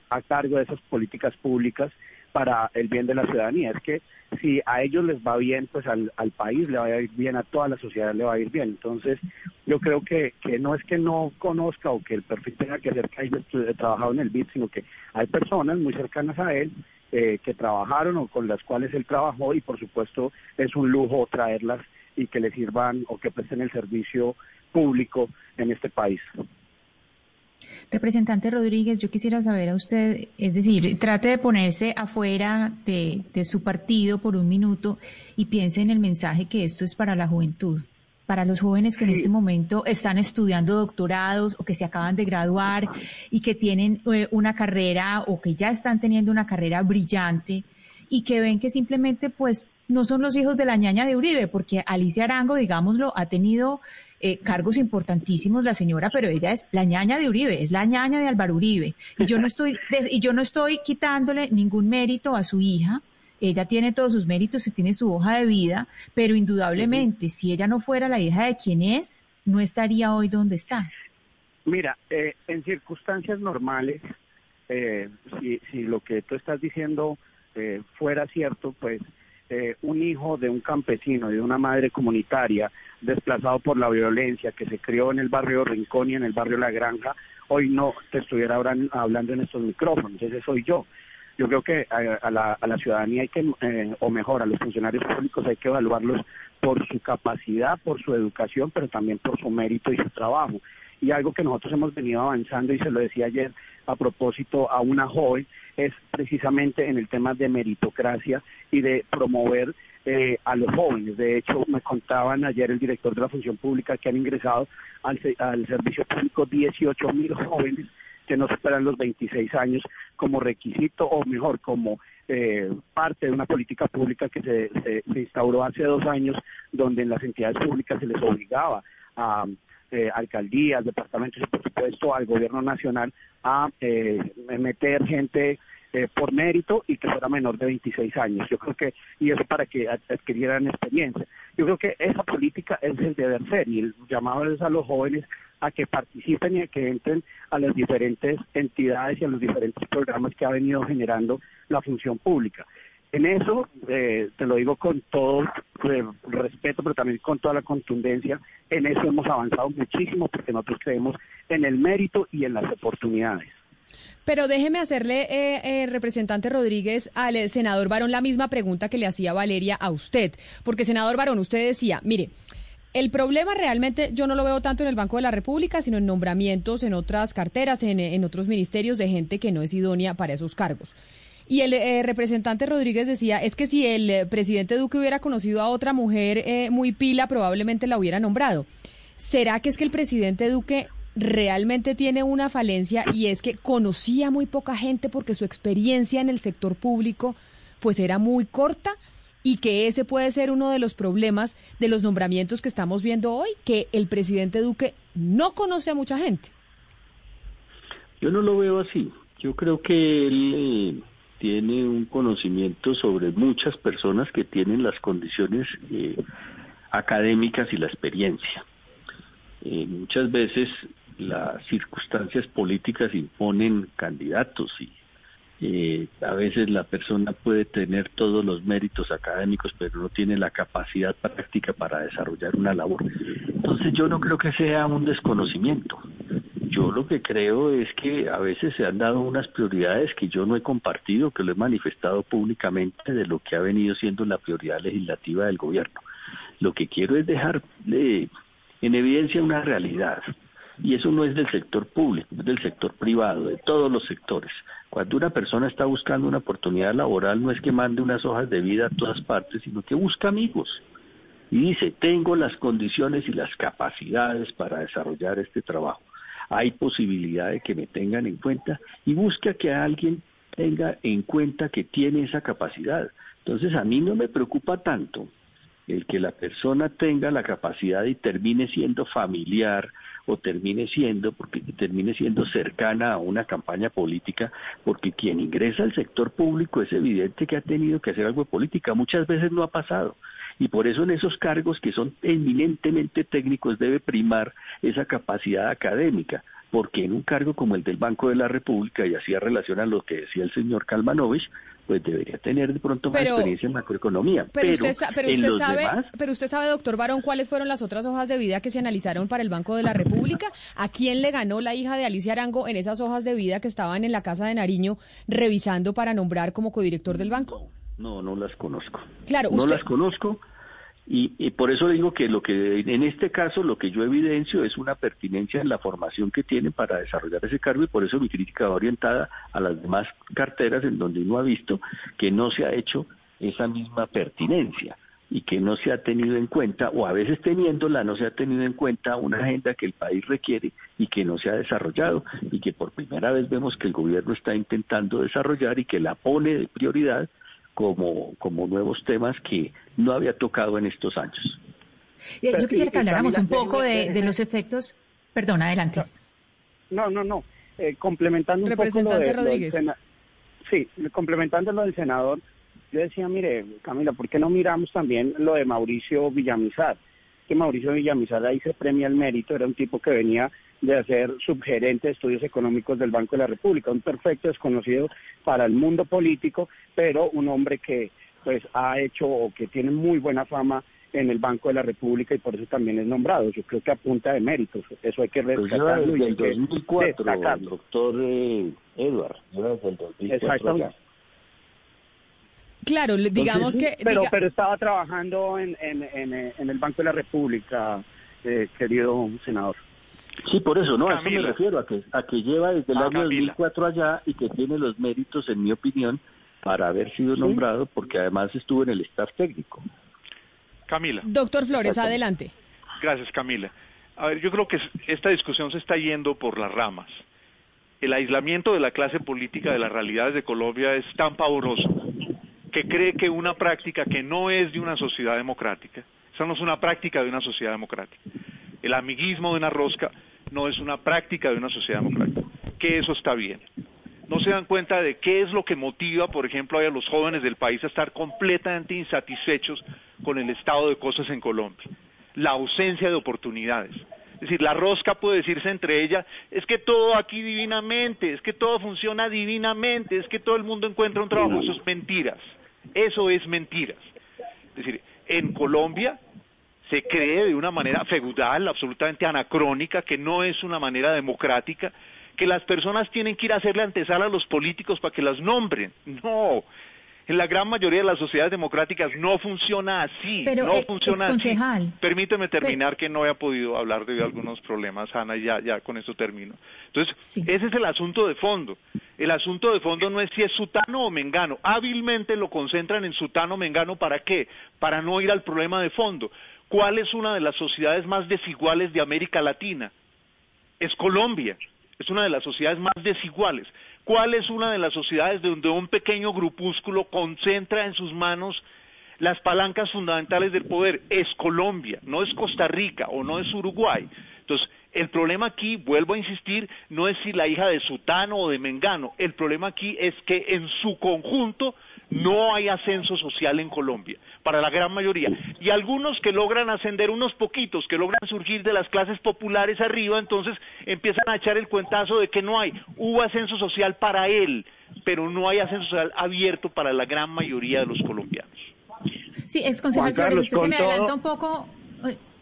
a cargo de esas políticas públicas para el bien de la ciudadanía. Es que si a ellos les va bien, pues al, país le va a ir bien, a toda la sociedad le va a ir bien. Entonces, yo creo que, que no es que no conozca o que el perfil tenga que ser que haya trabajado en el BID, sino que hay personas muy cercanas a él eh, que trabajaron o con las cuales él trabajó y por supuesto es un lujo traerlas y que le sirvan o que presten el servicio público en este país. Representante Rodríguez, yo quisiera saber a usted, es decir, trate de ponerse afuera de, su partido por un minuto y piense en el mensaje que esto es para la juventud, para los jóvenes que en este momento están estudiando doctorados o que se acaban de graduar y que tienen eh, una carrera o que ya están teniendo una carrera brillante y que ven que simplemente pues no son los hijos de la ñaña de Uribe, porque Alicia Arango, digámoslo, ha tenido eh, cargos importantísimos la señora, pero ella es la ñaña de Uribe, es la ñaña de Álvaro Uribe. Y yo no estoy, y yo no estoy quitándole ningún mérito a su hija. Ella tiene todos sus méritos y tiene su hoja de vida, pero indudablemente, si ella no fuera la hija de quien es, no estaría hoy donde está. Mira, eh, en circunstancias normales, eh, si, si lo que tú estás diciendo fuera cierto, pues un hijo de un campesino, de una madre comunitaria, desplazado por la violencia, que se crió en el barrio Rincón y en el barrio La Granja, hoy no te estuviera hablando en estos micrófonos, ese soy yo. Yo creo que a, la, ciudadanía hay que, eh, o mejor, a los funcionarios públicos hay que evaluarlos por su capacidad, por su educación, pero también por su mérito y su trabajo. Y algo que nosotros hemos venido avanzando, y se lo decía ayer a propósito a una joven, es precisamente en el tema de meritocracia y de promover eh, a los jóvenes. De hecho, me contaban ayer el director de la función pública que han ingresado al, servicio público 18 mil jóvenes que no superan los 26 años como requisito o mejor como eh, parte de una política pública que se, instauró hace dos años donde en las entidades públicas se les obligaba a eh, alcaldías, departamentos y por supuesto al gobierno nacional a meter gente eh, por mérito y que fuera menor de 26 años. Yo creo que, y eso para que adquirieran experiencia. Yo creo que esa política es el deber ser y el llamado es a los jóvenes a que participen y a que entren a las diferentes entidades y a los diferentes programas que ha venido generando la función pública. En eso, eh, te lo digo con todo eh, respeto, pero también con toda la contundencia, en eso hemos avanzado muchísimo porque nosotros creemos en el mérito y en las oportunidades. Pero déjeme hacerle, eh, eh, representante Rodríguez, al eh, senador Barón la misma pregunta que le hacía Valeria a usted. Porque, senador Barón, usted decía, mire, el problema realmente yo no lo veo tanto en el Banco de la República, sino en nombramientos en otras carteras, en, otros ministerios de gente que no es idónea para esos cargos. Y el representante Rodríguez decía, es que si el presidente Duque hubiera conocido a otra mujer muy pila, probablemente la hubiera nombrado. ¿Será que es que el presidente Duque realmente tiene una falencia y es que conocía muy poca gente porque su experiencia en el sector público pues era muy corta y que ese puede ser uno de los problemas de los nombramientos que estamos viendo hoy, que el presidente Duque no conoce a mucha gente. Yo no lo veo así. Yo creo que él eh, tiene un conocimiento sobre muchas personas que tienen las condiciones eh, académicas y la experiencia. Eh, muchas veces las circunstancias políticas imponen candidatos y eh, a veces la persona puede tener todos los méritos académicos, pero no tiene la capacidad práctica para desarrollar una labor. Entonces yo no creo que sea un desconocimiento. Yo lo que creo es que a veces se han dado unas prioridades que yo no he compartido, que lo he manifestado públicamente de lo que ha venido siendo la prioridad legislativa del gobierno. Lo que quiero es dejar en evidencia una realidad. Y eso no es del sector público, es del sector privado, de todos los sectores. Cuando una persona está buscando una oportunidad laboral, no es que mande unas hojas de vida a todas partes, sino que busca amigos. Y dice, tengo las condiciones y las capacidades para desarrollar este trabajo. Hay posibilidad de que me tengan en cuenta y busca que alguien tenga en cuenta que tiene esa capacidad. Entonces a mí no me preocupa tanto el que la persona tenga la capacidad y termine siendo familiar o termine siendo, porque termine siendo cercana a una campaña política, porque quien ingresa al sector público es evidente que ha tenido que hacer algo de política, muchas veces no ha pasado. Y por eso en esos cargos que son eminentemente técnicos debe primar esa capacidad académica porque en un cargo como el del Banco de la República, y así relaciona lo que decía el señor Kalmanovich, pues debería tener de pronto más experiencia en macroeconomía. Pero, usted, sabe, pero usted sabe, doctor Barón, cuáles fueron las otras hojas de vida que se analizaron para el Banco de la República. ¿A quién le ganó la hija de Alicia Arango en esas hojas de vida que estaban en la casa de Nariño revisando para nombrar como codirector del banco? No, no las conozco. Claro, no las conozco. Y, por eso digo que lo que en este caso lo que yo evidencio es una pertinencia en la formación que tienen para desarrollar ese cargo y por eso mi crítica va orientada a las demás carteras en donde uno ha visto que no se ha hecho esa misma pertinencia y que no se ha tenido en cuenta, o a veces teniéndola, no se ha tenido en cuenta una agenda que el país requiere y que no se ha desarrollado y que por primera vez vemos que el gobierno está intentando desarrollar y que la pone de prioridad como, como nuevos temas que no había tocado en estos años. Yo quisiera que habláramos un poco de, los efectos. Perdón, adelante. No, no, no. Eh, complementando un poco lo, de, Rodríguez. sí, complementando lo del senador, yo decía, mire, Camila, ¿por qué no miramos también lo de Mauricio Villamizar? Que Mauricio Villamizar ahí se premia el mérito, era un tipo que venía de ser subgerente de estudios económicos del Banco de la República, un perfecto desconocido para el mundo político, pero un hombre que pues ha hecho o que tiene muy buena fama en el Banco de la República y por eso también es nombrado. Yo creo que apunta de méritos. Eso hay que pues rescatarlo. Pues desde el 2004, el doctor eh, Edward. Desde el 2004 Claro, digamos que... Pero, pero estaba trabajando en, en, en, el Banco de la República, eh, querido senador. Sí, por eso, no, a eso me refiero, a que, a que lleva desde el ah, año 2004 allá y que tiene los méritos, en mi opinión, para haber sido nombrado, porque además estuvo en el staff técnico. Camila. Doctor Flores, adelante. Gracias, Camila. A ver, yo creo que esta discusión se está yendo por las ramas. El aislamiento de la clase política de las realidades de Colombia es tan pavoroso que cree que una práctica que no es de una sociedad democrática, esa no es una práctica de una sociedad democrática. El amiguismo de una rosca no es una práctica de una sociedad democrática, que eso está bien. No se dan cuenta de qué es lo que motiva, por ejemplo, a los jóvenes del país a estar completamente insatisfechos con el estado de cosas en Colombia. La ausencia de oportunidades. Es decir, la rosca puede decirse entre ella, es que todo aquí divinamente, es que todo funciona divinamente, es que todo el mundo encuentra un trabajo. Eso es mentiras. Eso es mentiras. Es decir, en Colombia se cree de una manera feudal, absolutamente anacrónica, que no es una manera democrática, que las personas tienen que ir a hacerle antesala a los políticos para que las nombren. No, en la gran mayoría de las sociedades democráticas no funciona así, no eh, funciona así. Permíteme terminar que no he podido hablar de algunos problemas, Ana, y ya, ya con eso termino. Entonces, ese es el asunto de fondo. El asunto de fondo no es si es sutano o mengano. Hábilmente lo concentran en sutano o mengano, ¿para qué? Para no ir al problema de fondo. ¿Cuál es una de las sociedades más desiguales de América Latina? Es Colombia. Es una de las sociedades más desiguales. ¿Cuál es una de las sociedades donde un pequeño grupúsculo concentra en sus manos las palancas fundamentales del poder? Es Colombia, no es Costa Rica o no es Uruguay. Entonces, el problema aquí, vuelvo a insistir, no es si la hija de Sutano o de Mengano, el problema aquí es que en su conjunto no hay ascenso social en Colombia, para la gran mayoría. Y algunos que logran ascender, unos poquitos que logran surgir de las clases populares arriba, entonces empiezan a echar el cuentazo de que no hay. Hubo ascenso social para él, pero no hay ascenso social abierto para la gran mayoría de los colombianos. Sí, ex concejal Flores, usted se me adelanta un poco.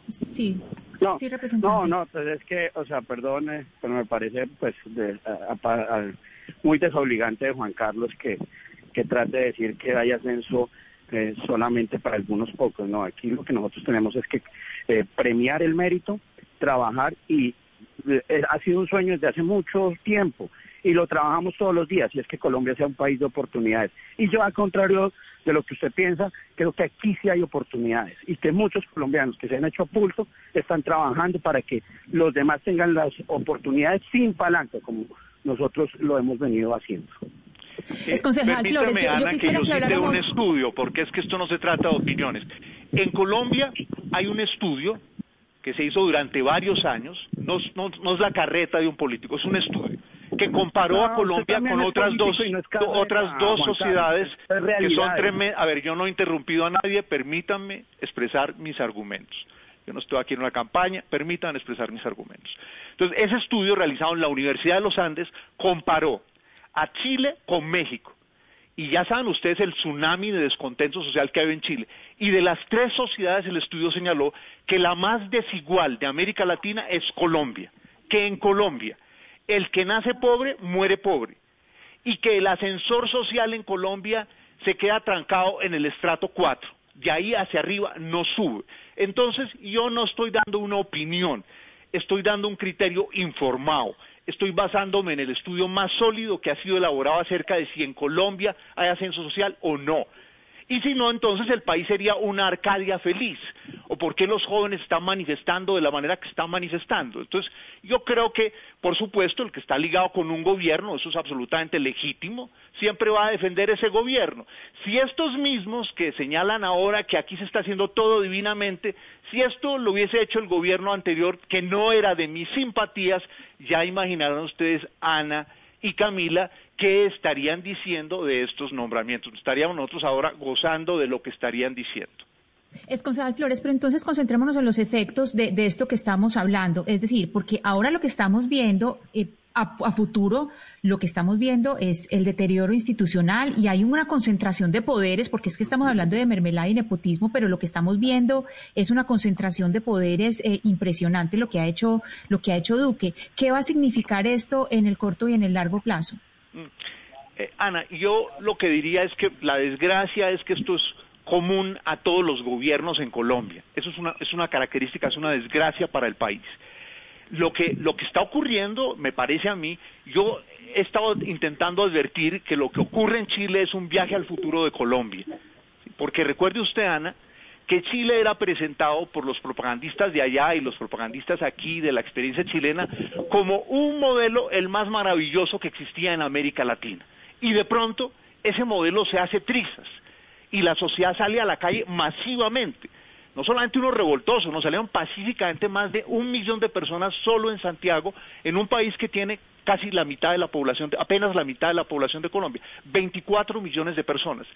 Sí, no, sí, representante. No, no, pues es que, o sea, perdone, pero me parece, pues, de, muy desobligante de Juan Carlos que que trate de decir que hay ascenso eh, solamente para algunos pocos. No, aquí lo que nosotros tenemos es que eh, premiar el mérito, trabajar y eh, ha sido un sueño desde hace mucho tiempo y lo trabajamos todos los días y es que Colombia sea un país de oportunidades. Y yo al contrario de lo que usted piensa, creo que aquí sí hay oportunidades y que muchos colombianos que se han hecho pulso están trabajando para que los demás tengan las oportunidades sin palanca, como nosotros lo hemos venido haciendo. Es concejal Flores, yo, Ana, que yo cite un estudio, porque es que esto no se trata de opiniones. En Colombia hay un estudio que se hizo durante varios años, no, no, no es la carreta de un político, es un estudio que comparó a Colombia con otras dos otras dos sociedades que son tremendas. A ver, yo no he interrumpido a nadie, permítanme expresar mis argumentos. Yo no estoy aquí en una campaña, permítanme expresar mis argumentos. Entonces, ese estudio realizado en la Universidad de los Andes comparó a Chile con México. Y ya saben ustedes el tsunami de descontento social que hay en Chile. Y de las tres sociedades el estudio señaló que la más desigual de América Latina es Colombia. Que en Colombia el que nace pobre muere pobre. Y que el ascensor social en Colombia se queda trancado en el estrato 4. De ahí hacia arriba no sube. Entonces yo no estoy dando una opinión, estoy dando un criterio informado estoy basándome en el estudio más sólido que ha sido elaborado acerca de si en Colombia hay ascenso social o no. Y si no, entonces el país sería una Arcadia feliz. ¿O por qué los jóvenes están manifestando de la manera que están manifestando? Entonces, yo creo que, por supuesto, el que está ligado con un gobierno, eso es absolutamente legítimo, siempre va a defender ese gobierno. Si estos mismos que señalan ahora que aquí se está haciendo todo divinamente, si esto lo hubiese hecho el gobierno anterior, que no era de mis simpatías, ya imaginaron ustedes, Ana y Camila, qué estarían diciendo de estos nombramientos. Estaríamos nosotros ahora gozando de lo que estarían diciendo. Es concejal Flores, pero entonces concentrémonos en los efectos de, esto que estamos hablando. Es decir, porque ahora lo que estamos viendo eh, a, futuro, lo que estamos viendo es el deterioro institucional y hay una concentración de poderes, porque es que estamos hablando de mermelada y nepotismo, pero lo que estamos viendo es una concentración de poderes eh, impresionante lo que ha hecho lo que ha hecho Duque. ¿Qué va a significar esto en el corto y en el largo plazo? Eh, Ana, yo lo que diría es que la desgracia es que esto es común a todos los gobiernos en Colombia. Eso es una, es una característica, es una desgracia para el país. Lo que, lo que está ocurriendo, me parece a mí, yo he estado intentando advertir que lo que ocurre en Chile es un viaje al futuro de Colombia. Porque recuerde usted, Ana, que Chile era presentado por los propagandistas de allá y los propagandistas aquí de la experiencia chilena como un modelo el más maravilloso que existía en América Latina. Y de pronto ese modelo se hace trizas y la sociedad sale a la calle masivamente. No solamente unos revoltosos, nos salieron pacíficamente más de un millón de personas solo en Santiago, en un país que tiene casi la mitad de la población, apenas la mitad de la población de Colombia, 24 millones de personas.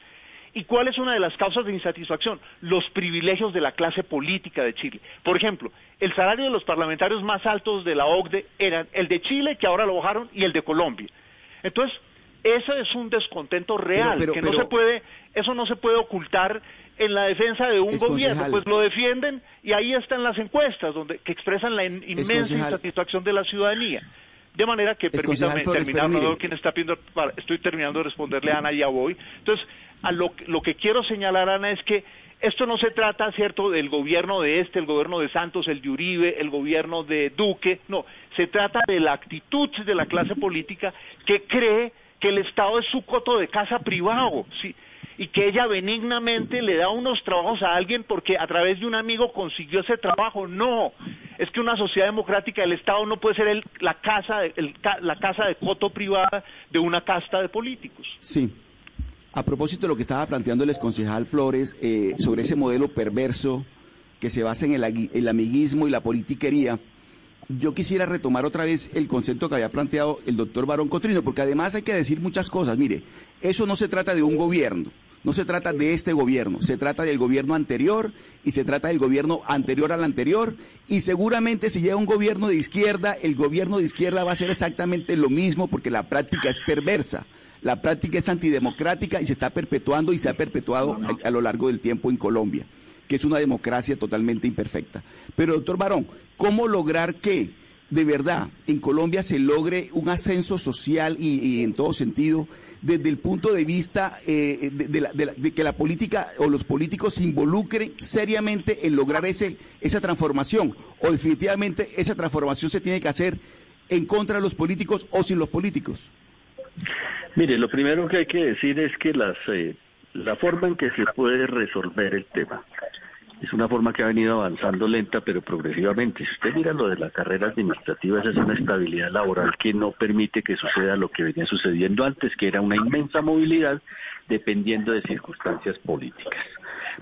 ¿Y cuál es una de las causas de insatisfacción? Los privilegios de la clase política de Chile. Por ejemplo, el salario de los parlamentarios más altos de la OCDE eran el de Chile, que ahora lo bajaron, y el de Colombia. Entonces, ese es un descontento real, que no se puede, eso no se puede ocultar en la defensa de un gobierno, pues lo defienden y ahí están las encuestas donde que expresan la inmensa insatisfacción de la ciudadanía. De manera que permítame terminar, quien está pidiendo, estoy terminando de responderle a Ana, ya voy. Entonces, lo, que quiero señalar, Ana, es que esto no se trata, ¿cierto?, del gobierno de este, el gobierno de Santos, el de Uribe, el gobierno de Duque, no, se trata de la actitud de la clase política que cree que el Estado es su coto de casa privado, ¿sí? y que ella benignamente le da unos trabajos a alguien porque a través de un amigo consiguió ese trabajo. No, es que una sociedad democrática, el Estado no puede ser la, casa, la casa de coto privada de una casta de políticos. Sí, a propósito de lo que estaba planteando el concejal Flores eh, sobre ese modelo perverso que se basa en el, amiguismo y la politiquería, yo quisiera retomar otra vez el concepto que había planteado el doctor Barón Cotrino, porque además hay que decir muchas cosas. Mire, eso no se trata de un gobierno, no se trata de este gobierno, se trata del gobierno anterior y se trata del gobierno anterior al anterior y seguramente si llega un gobierno de izquierda, el gobierno de izquierda va a hacer exactamente lo mismo porque la práctica es perversa. La práctica es antidemocrática y se está perpetuando y se ha perpetuado a, lo largo del tiempo en Colombia, que es una democracia totalmente imperfecta. Pero, doctor Barón, ¿cómo lograr que de verdad en Colombia se logre un ascenso social y, en todo sentido desde el punto de vista eh, de, que la política o los políticos se involucren seriamente en lograr ese, esa transformación o definitivamente esa transformación se tiene que hacer en contra de los políticos o sin los políticos? Mire, lo primero que hay que decir es que las, eh, la forma en que se puede resolver el tema es una forma que ha venido avanzando lenta pero progresivamente. Si usted mira lo de la carrera administrativa, esa es una estabilidad laboral que no permite que suceda lo que venía sucediendo antes, que era una inmensa movilidad dependiendo de circunstancias políticas.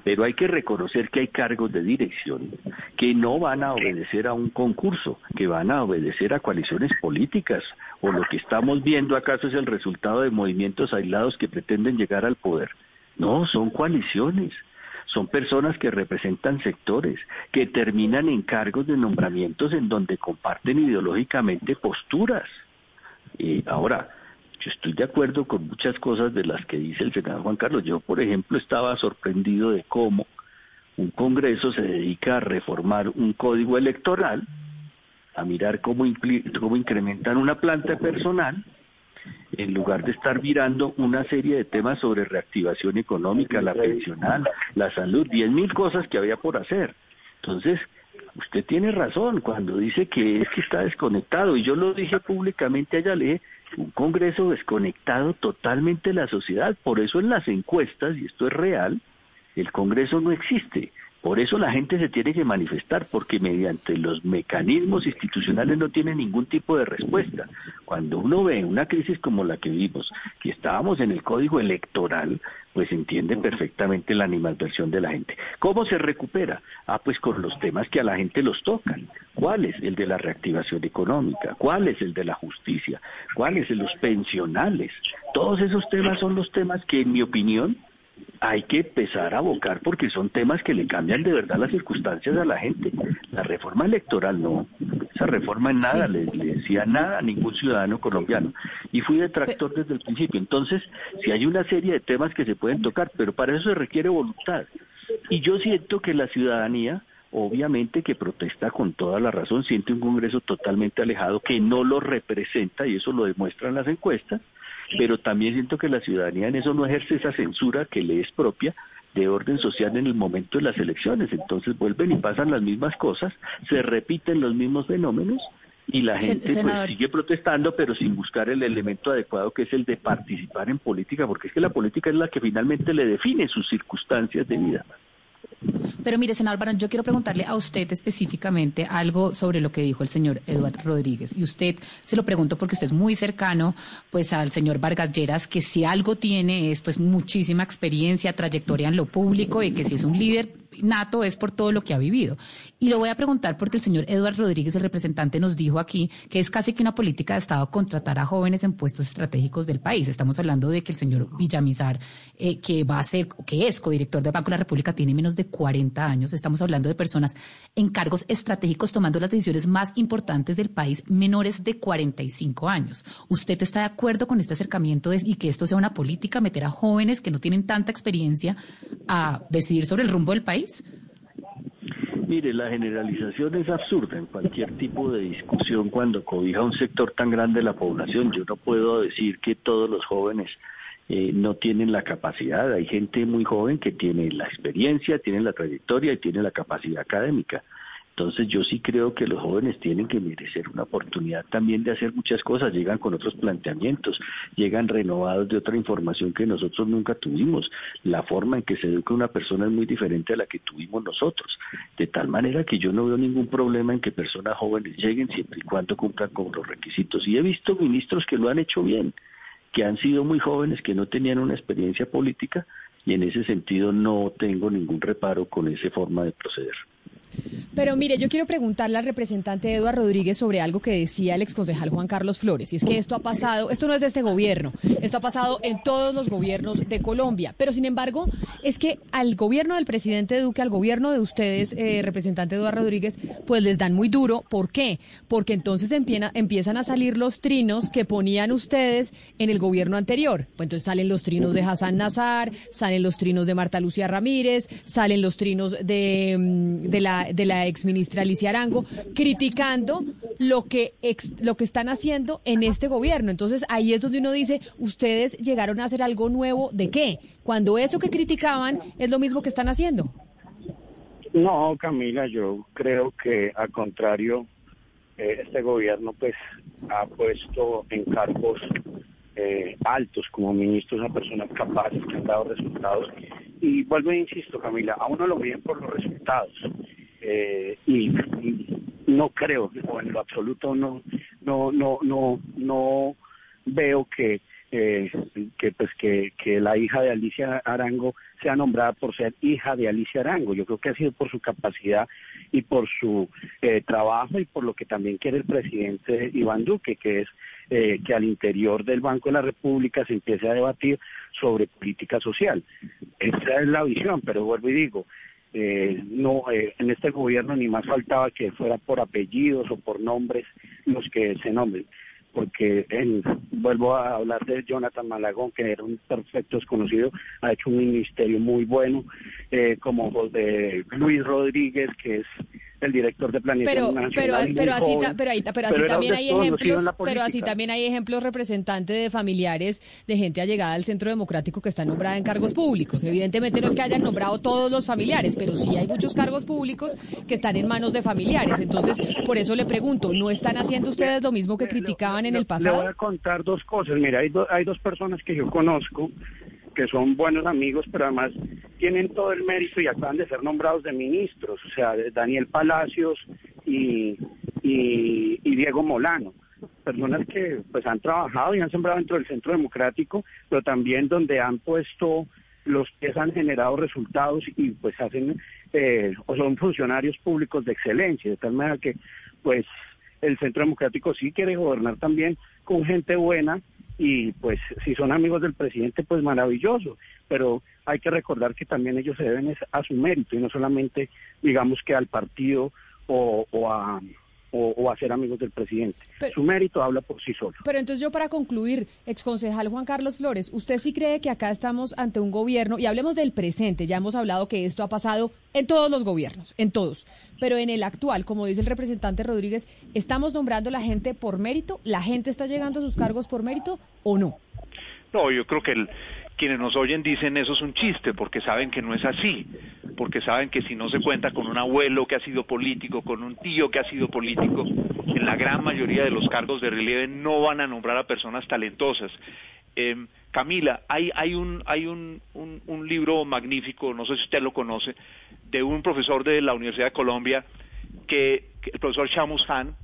Pero hay que reconocer que hay cargos de dirección que no van a obedecer a un concurso, que van a obedecer a coaliciones políticas, o lo que estamos viendo acaso es el resultado de movimientos aislados que pretenden llegar al poder. No, son coaliciones son personas que representan sectores, que terminan en cargos de nombramientos en donde comparten ideológicamente posturas. Y ahora, yo estoy de acuerdo con muchas cosas de las que dice el senador Juan Carlos. Yo, por ejemplo, estaba sorprendido de cómo un Congreso se dedica a reformar un código electoral, a mirar cómo, cómo incrementan una planta personal, en lugar de estar mirando una serie de temas sobre reactivación económica, la pensional, la salud, diez mil cosas que había por hacer. Entonces, usted tiene razón cuando dice que es que está desconectado, y yo lo dije públicamente allá, le un Congreso desconectado totalmente de la sociedad, por eso en las encuestas, y esto es real, el Congreso no existe. Por eso la gente se tiene que manifestar, porque mediante los mecanismos institucionales no tiene ningún tipo de respuesta. Cuando uno ve una crisis como la que vivimos, que estábamos en el código electoral, pues entiende perfectamente la animadversión de la gente. ¿Cómo se recupera? Ah, pues con los temas que a la gente los tocan. ¿Cuál es el de la reactivación económica? ¿Cuál es el de la justicia? ¿Cuál es el de los pensionales? Todos esos temas son los temas que, en mi opinión, hay que empezar a abocar porque son temas que le cambian de verdad las circunstancias a la gente. La reforma electoral no, esa reforma en nada le, decía nada a ningún ciudadano colombiano. Y fui detractor desde el principio. Entonces, si hay una serie de temas que se pueden tocar, pero para eso se requiere voluntad. Y yo siento que la ciudadanía, obviamente que protesta con toda la razón, siente un Congreso totalmente alejado que no lo representa, y eso lo demuestran las encuestas, pero también siento que la ciudadanía en eso no ejerce esa censura que le es propia de orden social en el momento de las elecciones. Entonces vuelven y pasan las mismas cosas, se repiten los mismos fenómenos y la gente pues, sigue protestando, pero sin buscar el elemento adecuado que es el de participar en política, porque es que la política es la que finalmente le define sus circunstancias de vida. Pero mire, senador Barón, yo quiero preguntarle a usted específicamente algo sobre lo que dijo el señor Eduardo Rodríguez. Y usted se lo pregunto porque usted es muy cercano pues al señor Vargas Lleras, que si algo tiene es pues muchísima experiencia, trayectoria en lo público y que si es un líder nato es por todo lo que ha vivido. Y lo voy a preguntar porque el señor Eduardo Rodríguez, el representante, nos dijo aquí que es casi que una política de Estado contratar a jóvenes en puestos estratégicos del país. Estamos hablando de que el señor Villamizar, eh, que va a ser, que es codirector del Banco de la República, tiene menos de 40 años. Estamos hablando de personas en cargos estratégicos tomando las decisiones más importantes del país, menores de 45 años. ¿Usted está de acuerdo con este acercamiento y que esto sea una política, meter a jóvenes que no tienen tanta experiencia a decidir sobre el rumbo del país? Mire, la generalización es absurda en cualquier tipo de discusión cuando cobija un sector tan grande de la población. Yo no puedo decir que todos los jóvenes eh, no tienen la capacidad. Hay gente muy joven que tiene la experiencia, tiene la trayectoria y tiene la capacidad académica. Entonces yo sí creo que los jóvenes tienen que merecer una oportunidad también de hacer muchas cosas, llegan con otros planteamientos, llegan renovados de otra información que nosotros nunca tuvimos. La forma en que se educa una persona es muy diferente a la que tuvimos nosotros, de tal manera que yo no veo ningún problema en que personas jóvenes lleguen siempre y cuando cumplan con los requisitos. Y he visto ministros que lo han hecho bien, que han sido muy jóvenes, que no tenían una experiencia política, y en ese sentido no tengo ningún reparo con esa forma de proceder. Pero mire, yo quiero preguntarle al representante Eduardo Rodríguez sobre algo que decía el exconcejal Juan Carlos Flores, y es que esto ha pasado, esto no es de este gobierno, esto ha pasado en todos los gobiernos de Colombia, pero sin embargo, es que al gobierno del presidente Duque, al gobierno de ustedes, eh, representante Eduardo Rodríguez, pues les dan muy duro. ¿Por qué? Porque entonces empiezan a salir los trinos que ponían ustedes en el gobierno anterior. Pues entonces salen los trinos de Hassan Nazar, salen los trinos de Marta Lucía Ramírez, salen los trinos de, mm, de la de la ex ministra Alicia Arango, criticando lo que, lo que están haciendo en este gobierno. Entonces ahí es donde uno dice, ustedes llegaron a hacer algo nuevo, ¿de qué? Cuando eso que criticaban es lo mismo que están haciendo. No, Camila, yo creo que al contrario, eh, este gobierno pues ha puesto en cargos eh, altos como ministros a personas capaces que han dado resultados. Y vuelvo e insisto, Camila, a uno lo miden por los resultados. Eh, y, no creo, o en lo absoluto no, no, no, no, no veo que eh, que pues que, que la hija de Alicia Arango sea nombrada por ser hija de Alicia Arango. Yo creo que ha sido por su capacidad y por su eh, trabajo y por lo que también quiere el presidente Iván Duque, que es eh, que al interior del Banco de la República se empiece a debatir sobre política social. Esa es la visión, pero vuelvo y digo, eh, no eh, en este gobierno ni más faltaba que fuera por apellidos o por nombres los que se nombren porque en, vuelvo a hablar de Jonathan Malagón, que era un perfecto desconocido, ha hecho un ministerio muy bueno, eh, como de Luis Rodríguez, que es el director de planeación pero, nacional. Pero, así, pero, ahí, pero así también hay ejemplos, pero así también hay ejemplos representantes de familiares de gente allegada al Centro Democrático que está nombrada en cargos públicos. Evidentemente no es que hayan nombrado todos los familiares, pero sí hay muchos cargos públicos que están en manos de familiares. Entonces, por eso le pregunto, ¿no están haciendo ustedes lo mismo que criticaban en el pasado? Le voy a contar dos cosas. Mira, hay, hay dos personas que yo conozco que son buenos amigos, pero además tienen todo el mérito y acaban de ser nombrados de ministros, o sea, Daniel Palacios y, y, Diego Molano personas que pues han trabajado y han sembrado dentro del centro democrático, pero también donde han puesto los que han generado resultados y pues hacen eh, o son funcionarios públicos de excelencia, de tal manera que pues el centro democrático sí quiere gobernar también con gente buena y pues si son amigos del presidente, pues maravilloso, pero hay que recordar que también ellos se deben a su mérito y no solamente digamos que al partido o, o a o, a ser amigos del presidente. Su mérito habla por sí solo. Pero entonces yo para concluir, exconcejal Juan Carlos Flores, ¿usted sí cree que acá estamos ante un gobierno, y hablemos del presente, ya hemos hablado que esto ha pasado en todos los gobiernos, en todos, pero en el actual, como dice el representante Rodríguez, ¿estamos nombrando a la gente por mérito? ¿La gente está llegando a sus cargos por mérito o no? No, yo creo que el, quienes nos oyen dicen eso es un chiste, porque saben que no es así, porque saben que si no se cuenta con un abuelo que ha sido político, con un tío que ha sido político, en la gran mayoría de los cargos de relieve no van a nombrar a personas talentosas. Em, Camila, hay, un, libro magnífico, no sé si usted lo conoce, de un profesor de la Universidad de Colombia, que el profesor Shamus Han,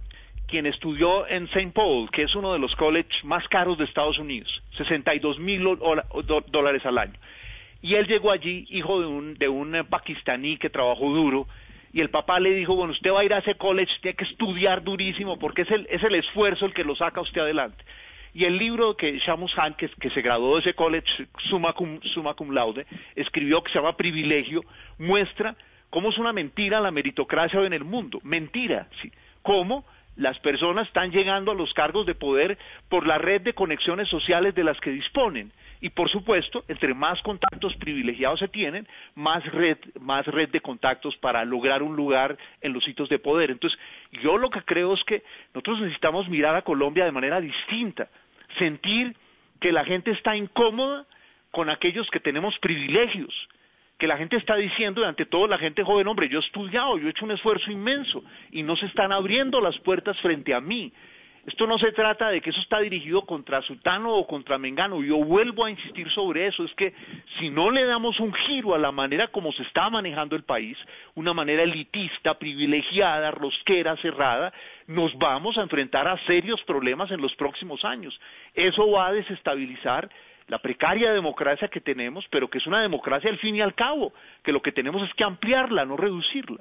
quien estudió en St. Paul, que es uno de los colleges más caros de Estados Unidos, 62 mil dólares al año. Y él llegó allí, hijo de un, de un pakistaní que trabajó duro, y el papá le dijo, bueno, usted va a ir a ese college, tiene que estudiar durísimo, porque es el, es el esfuerzo el que lo saca usted adelante. Y el libro que Shamus Han, que, que se graduó de ese college summa cum, summa cum laude, escribió que se llama Privilegio, muestra cómo es una mentira la meritocracia hoy en el mundo. Mentira, ¿sí? ¿Cómo? Las personas están llegando a los cargos de poder por la red de conexiones sociales de las que disponen. Y por supuesto, entre más contactos privilegiados se tienen, más red, más red de contactos para lograr un lugar en los sitios de poder. Entonces, yo lo que creo es que nosotros necesitamos mirar a Colombia de manera distinta, sentir que la gente está incómoda con aquellos que tenemos privilegios, que la gente está diciendo, y ante todo la gente joven, hombre, yo he estudiado, yo he hecho un esfuerzo inmenso y no se están abriendo las puertas frente a mí. Esto no se trata de que eso está dirigido contra Sultano o contra Mengano. Yo vuelvo a insistir sobre eso. Es que si no le damos un giro a la manera como se está manejando el país, una manera elitista, privilegiada, rosquera, cerrada, nos vamos a enfrentar a serios problemas en los próximos años. Eso va a desestabilizar la precaria democracia que tenemos, pero que es una democracia al fin y al cabo, que lo que tenemos es que ampliarla, no reducirla.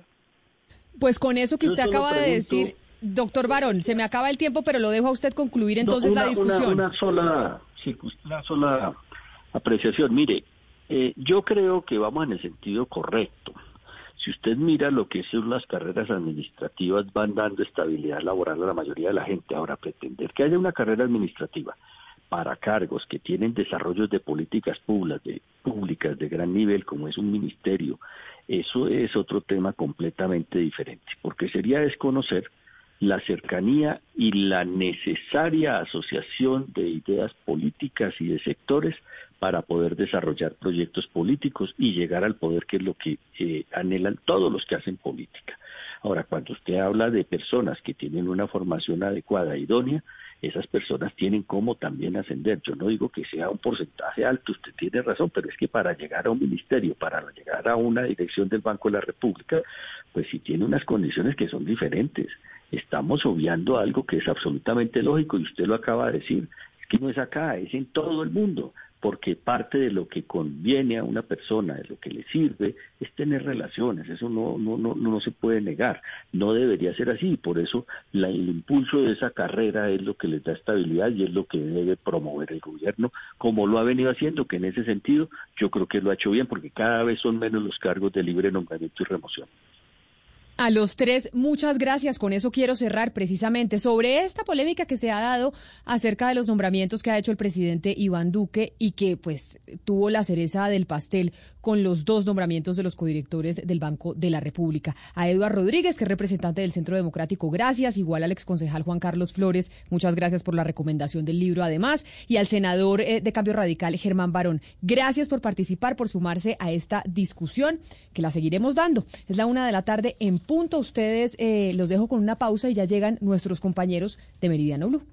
Pues con eso que usted acaba de decir, doctor Barón, se me acaba el tiempo, pero lo dejo a usted concluir entonces la discusión. Una, sola, una sola apreciación. Mire, eh, yo creo que vamos en el sentido correcto. Si usted mira lo que son las carreras administrativas, van dando estabilidad laboral a la mayoría de la gente. Ahora, pretender que haya una carrera administrativa para cargos que tienen desarrollos de políticas públicas de, públicas de gran nivel, como es un ministerio, eso es otro tema completamente diferente, porque sería desconocer la cercanía y la necesaria asociación de ideas políticas y de sectores para poder desarrollar proyectos políticos y llegar al poder, que es lo que eh, anhelan todos los que hacen política. Ahora, cuando usted habla de personas que tienen una formación adecuada, idónea, esas personas tienen cómo también ascender. Yo no digo que sea un porcentaje alto, usted tiene razón, pero es que para llegar a un ministerio, para llegar a una dirección del Banco de la República, pues sí tiene unas condiciones que son diferentes. Estamos obviando algo que es absolutamente lógico y usted lo acaba de decir, que no es acá, es en todo el mundo, porque parte de lo que conviene a una persona, de lo que le sirve, es tener relaciones, eso no, no, no, no se puede negar, no debería ser así, por eso la, el impulso de esa carrera es lo que les da estabilidad y es lo que debe promover el gobierno, como lo ha venido haciendo, que en ese sentido yo creo que lo ha hecho bien, porque cada vez son menos los cargos de libre nombramiento y remoción. A los tres, muchas gracias. Con eso quiero cerrar precisamente sobre esta polémica que se ha dado acerca de los nombramientos que ha hecho el presidente Iván Duque y que pues tuvo la cereza del pastel con los dos nombramientos de los codirectores del Banco de la República. A Eduardo Rodríguez, que es representante del Centro Democrático, gracias. Igual al exconcejal Juan Carlos Flores, muchas gracias por la recomendación del libro además. Y al senador eh, de Cambio Radical, Germán Barón, gracias por participar, por sumarse a esta discusión que la seguiremos dando. Es la una de la tarde en punto. Ustedes eh, los dejo con una pausa y ya llegan nuestros compañeros de Meridiano Blue.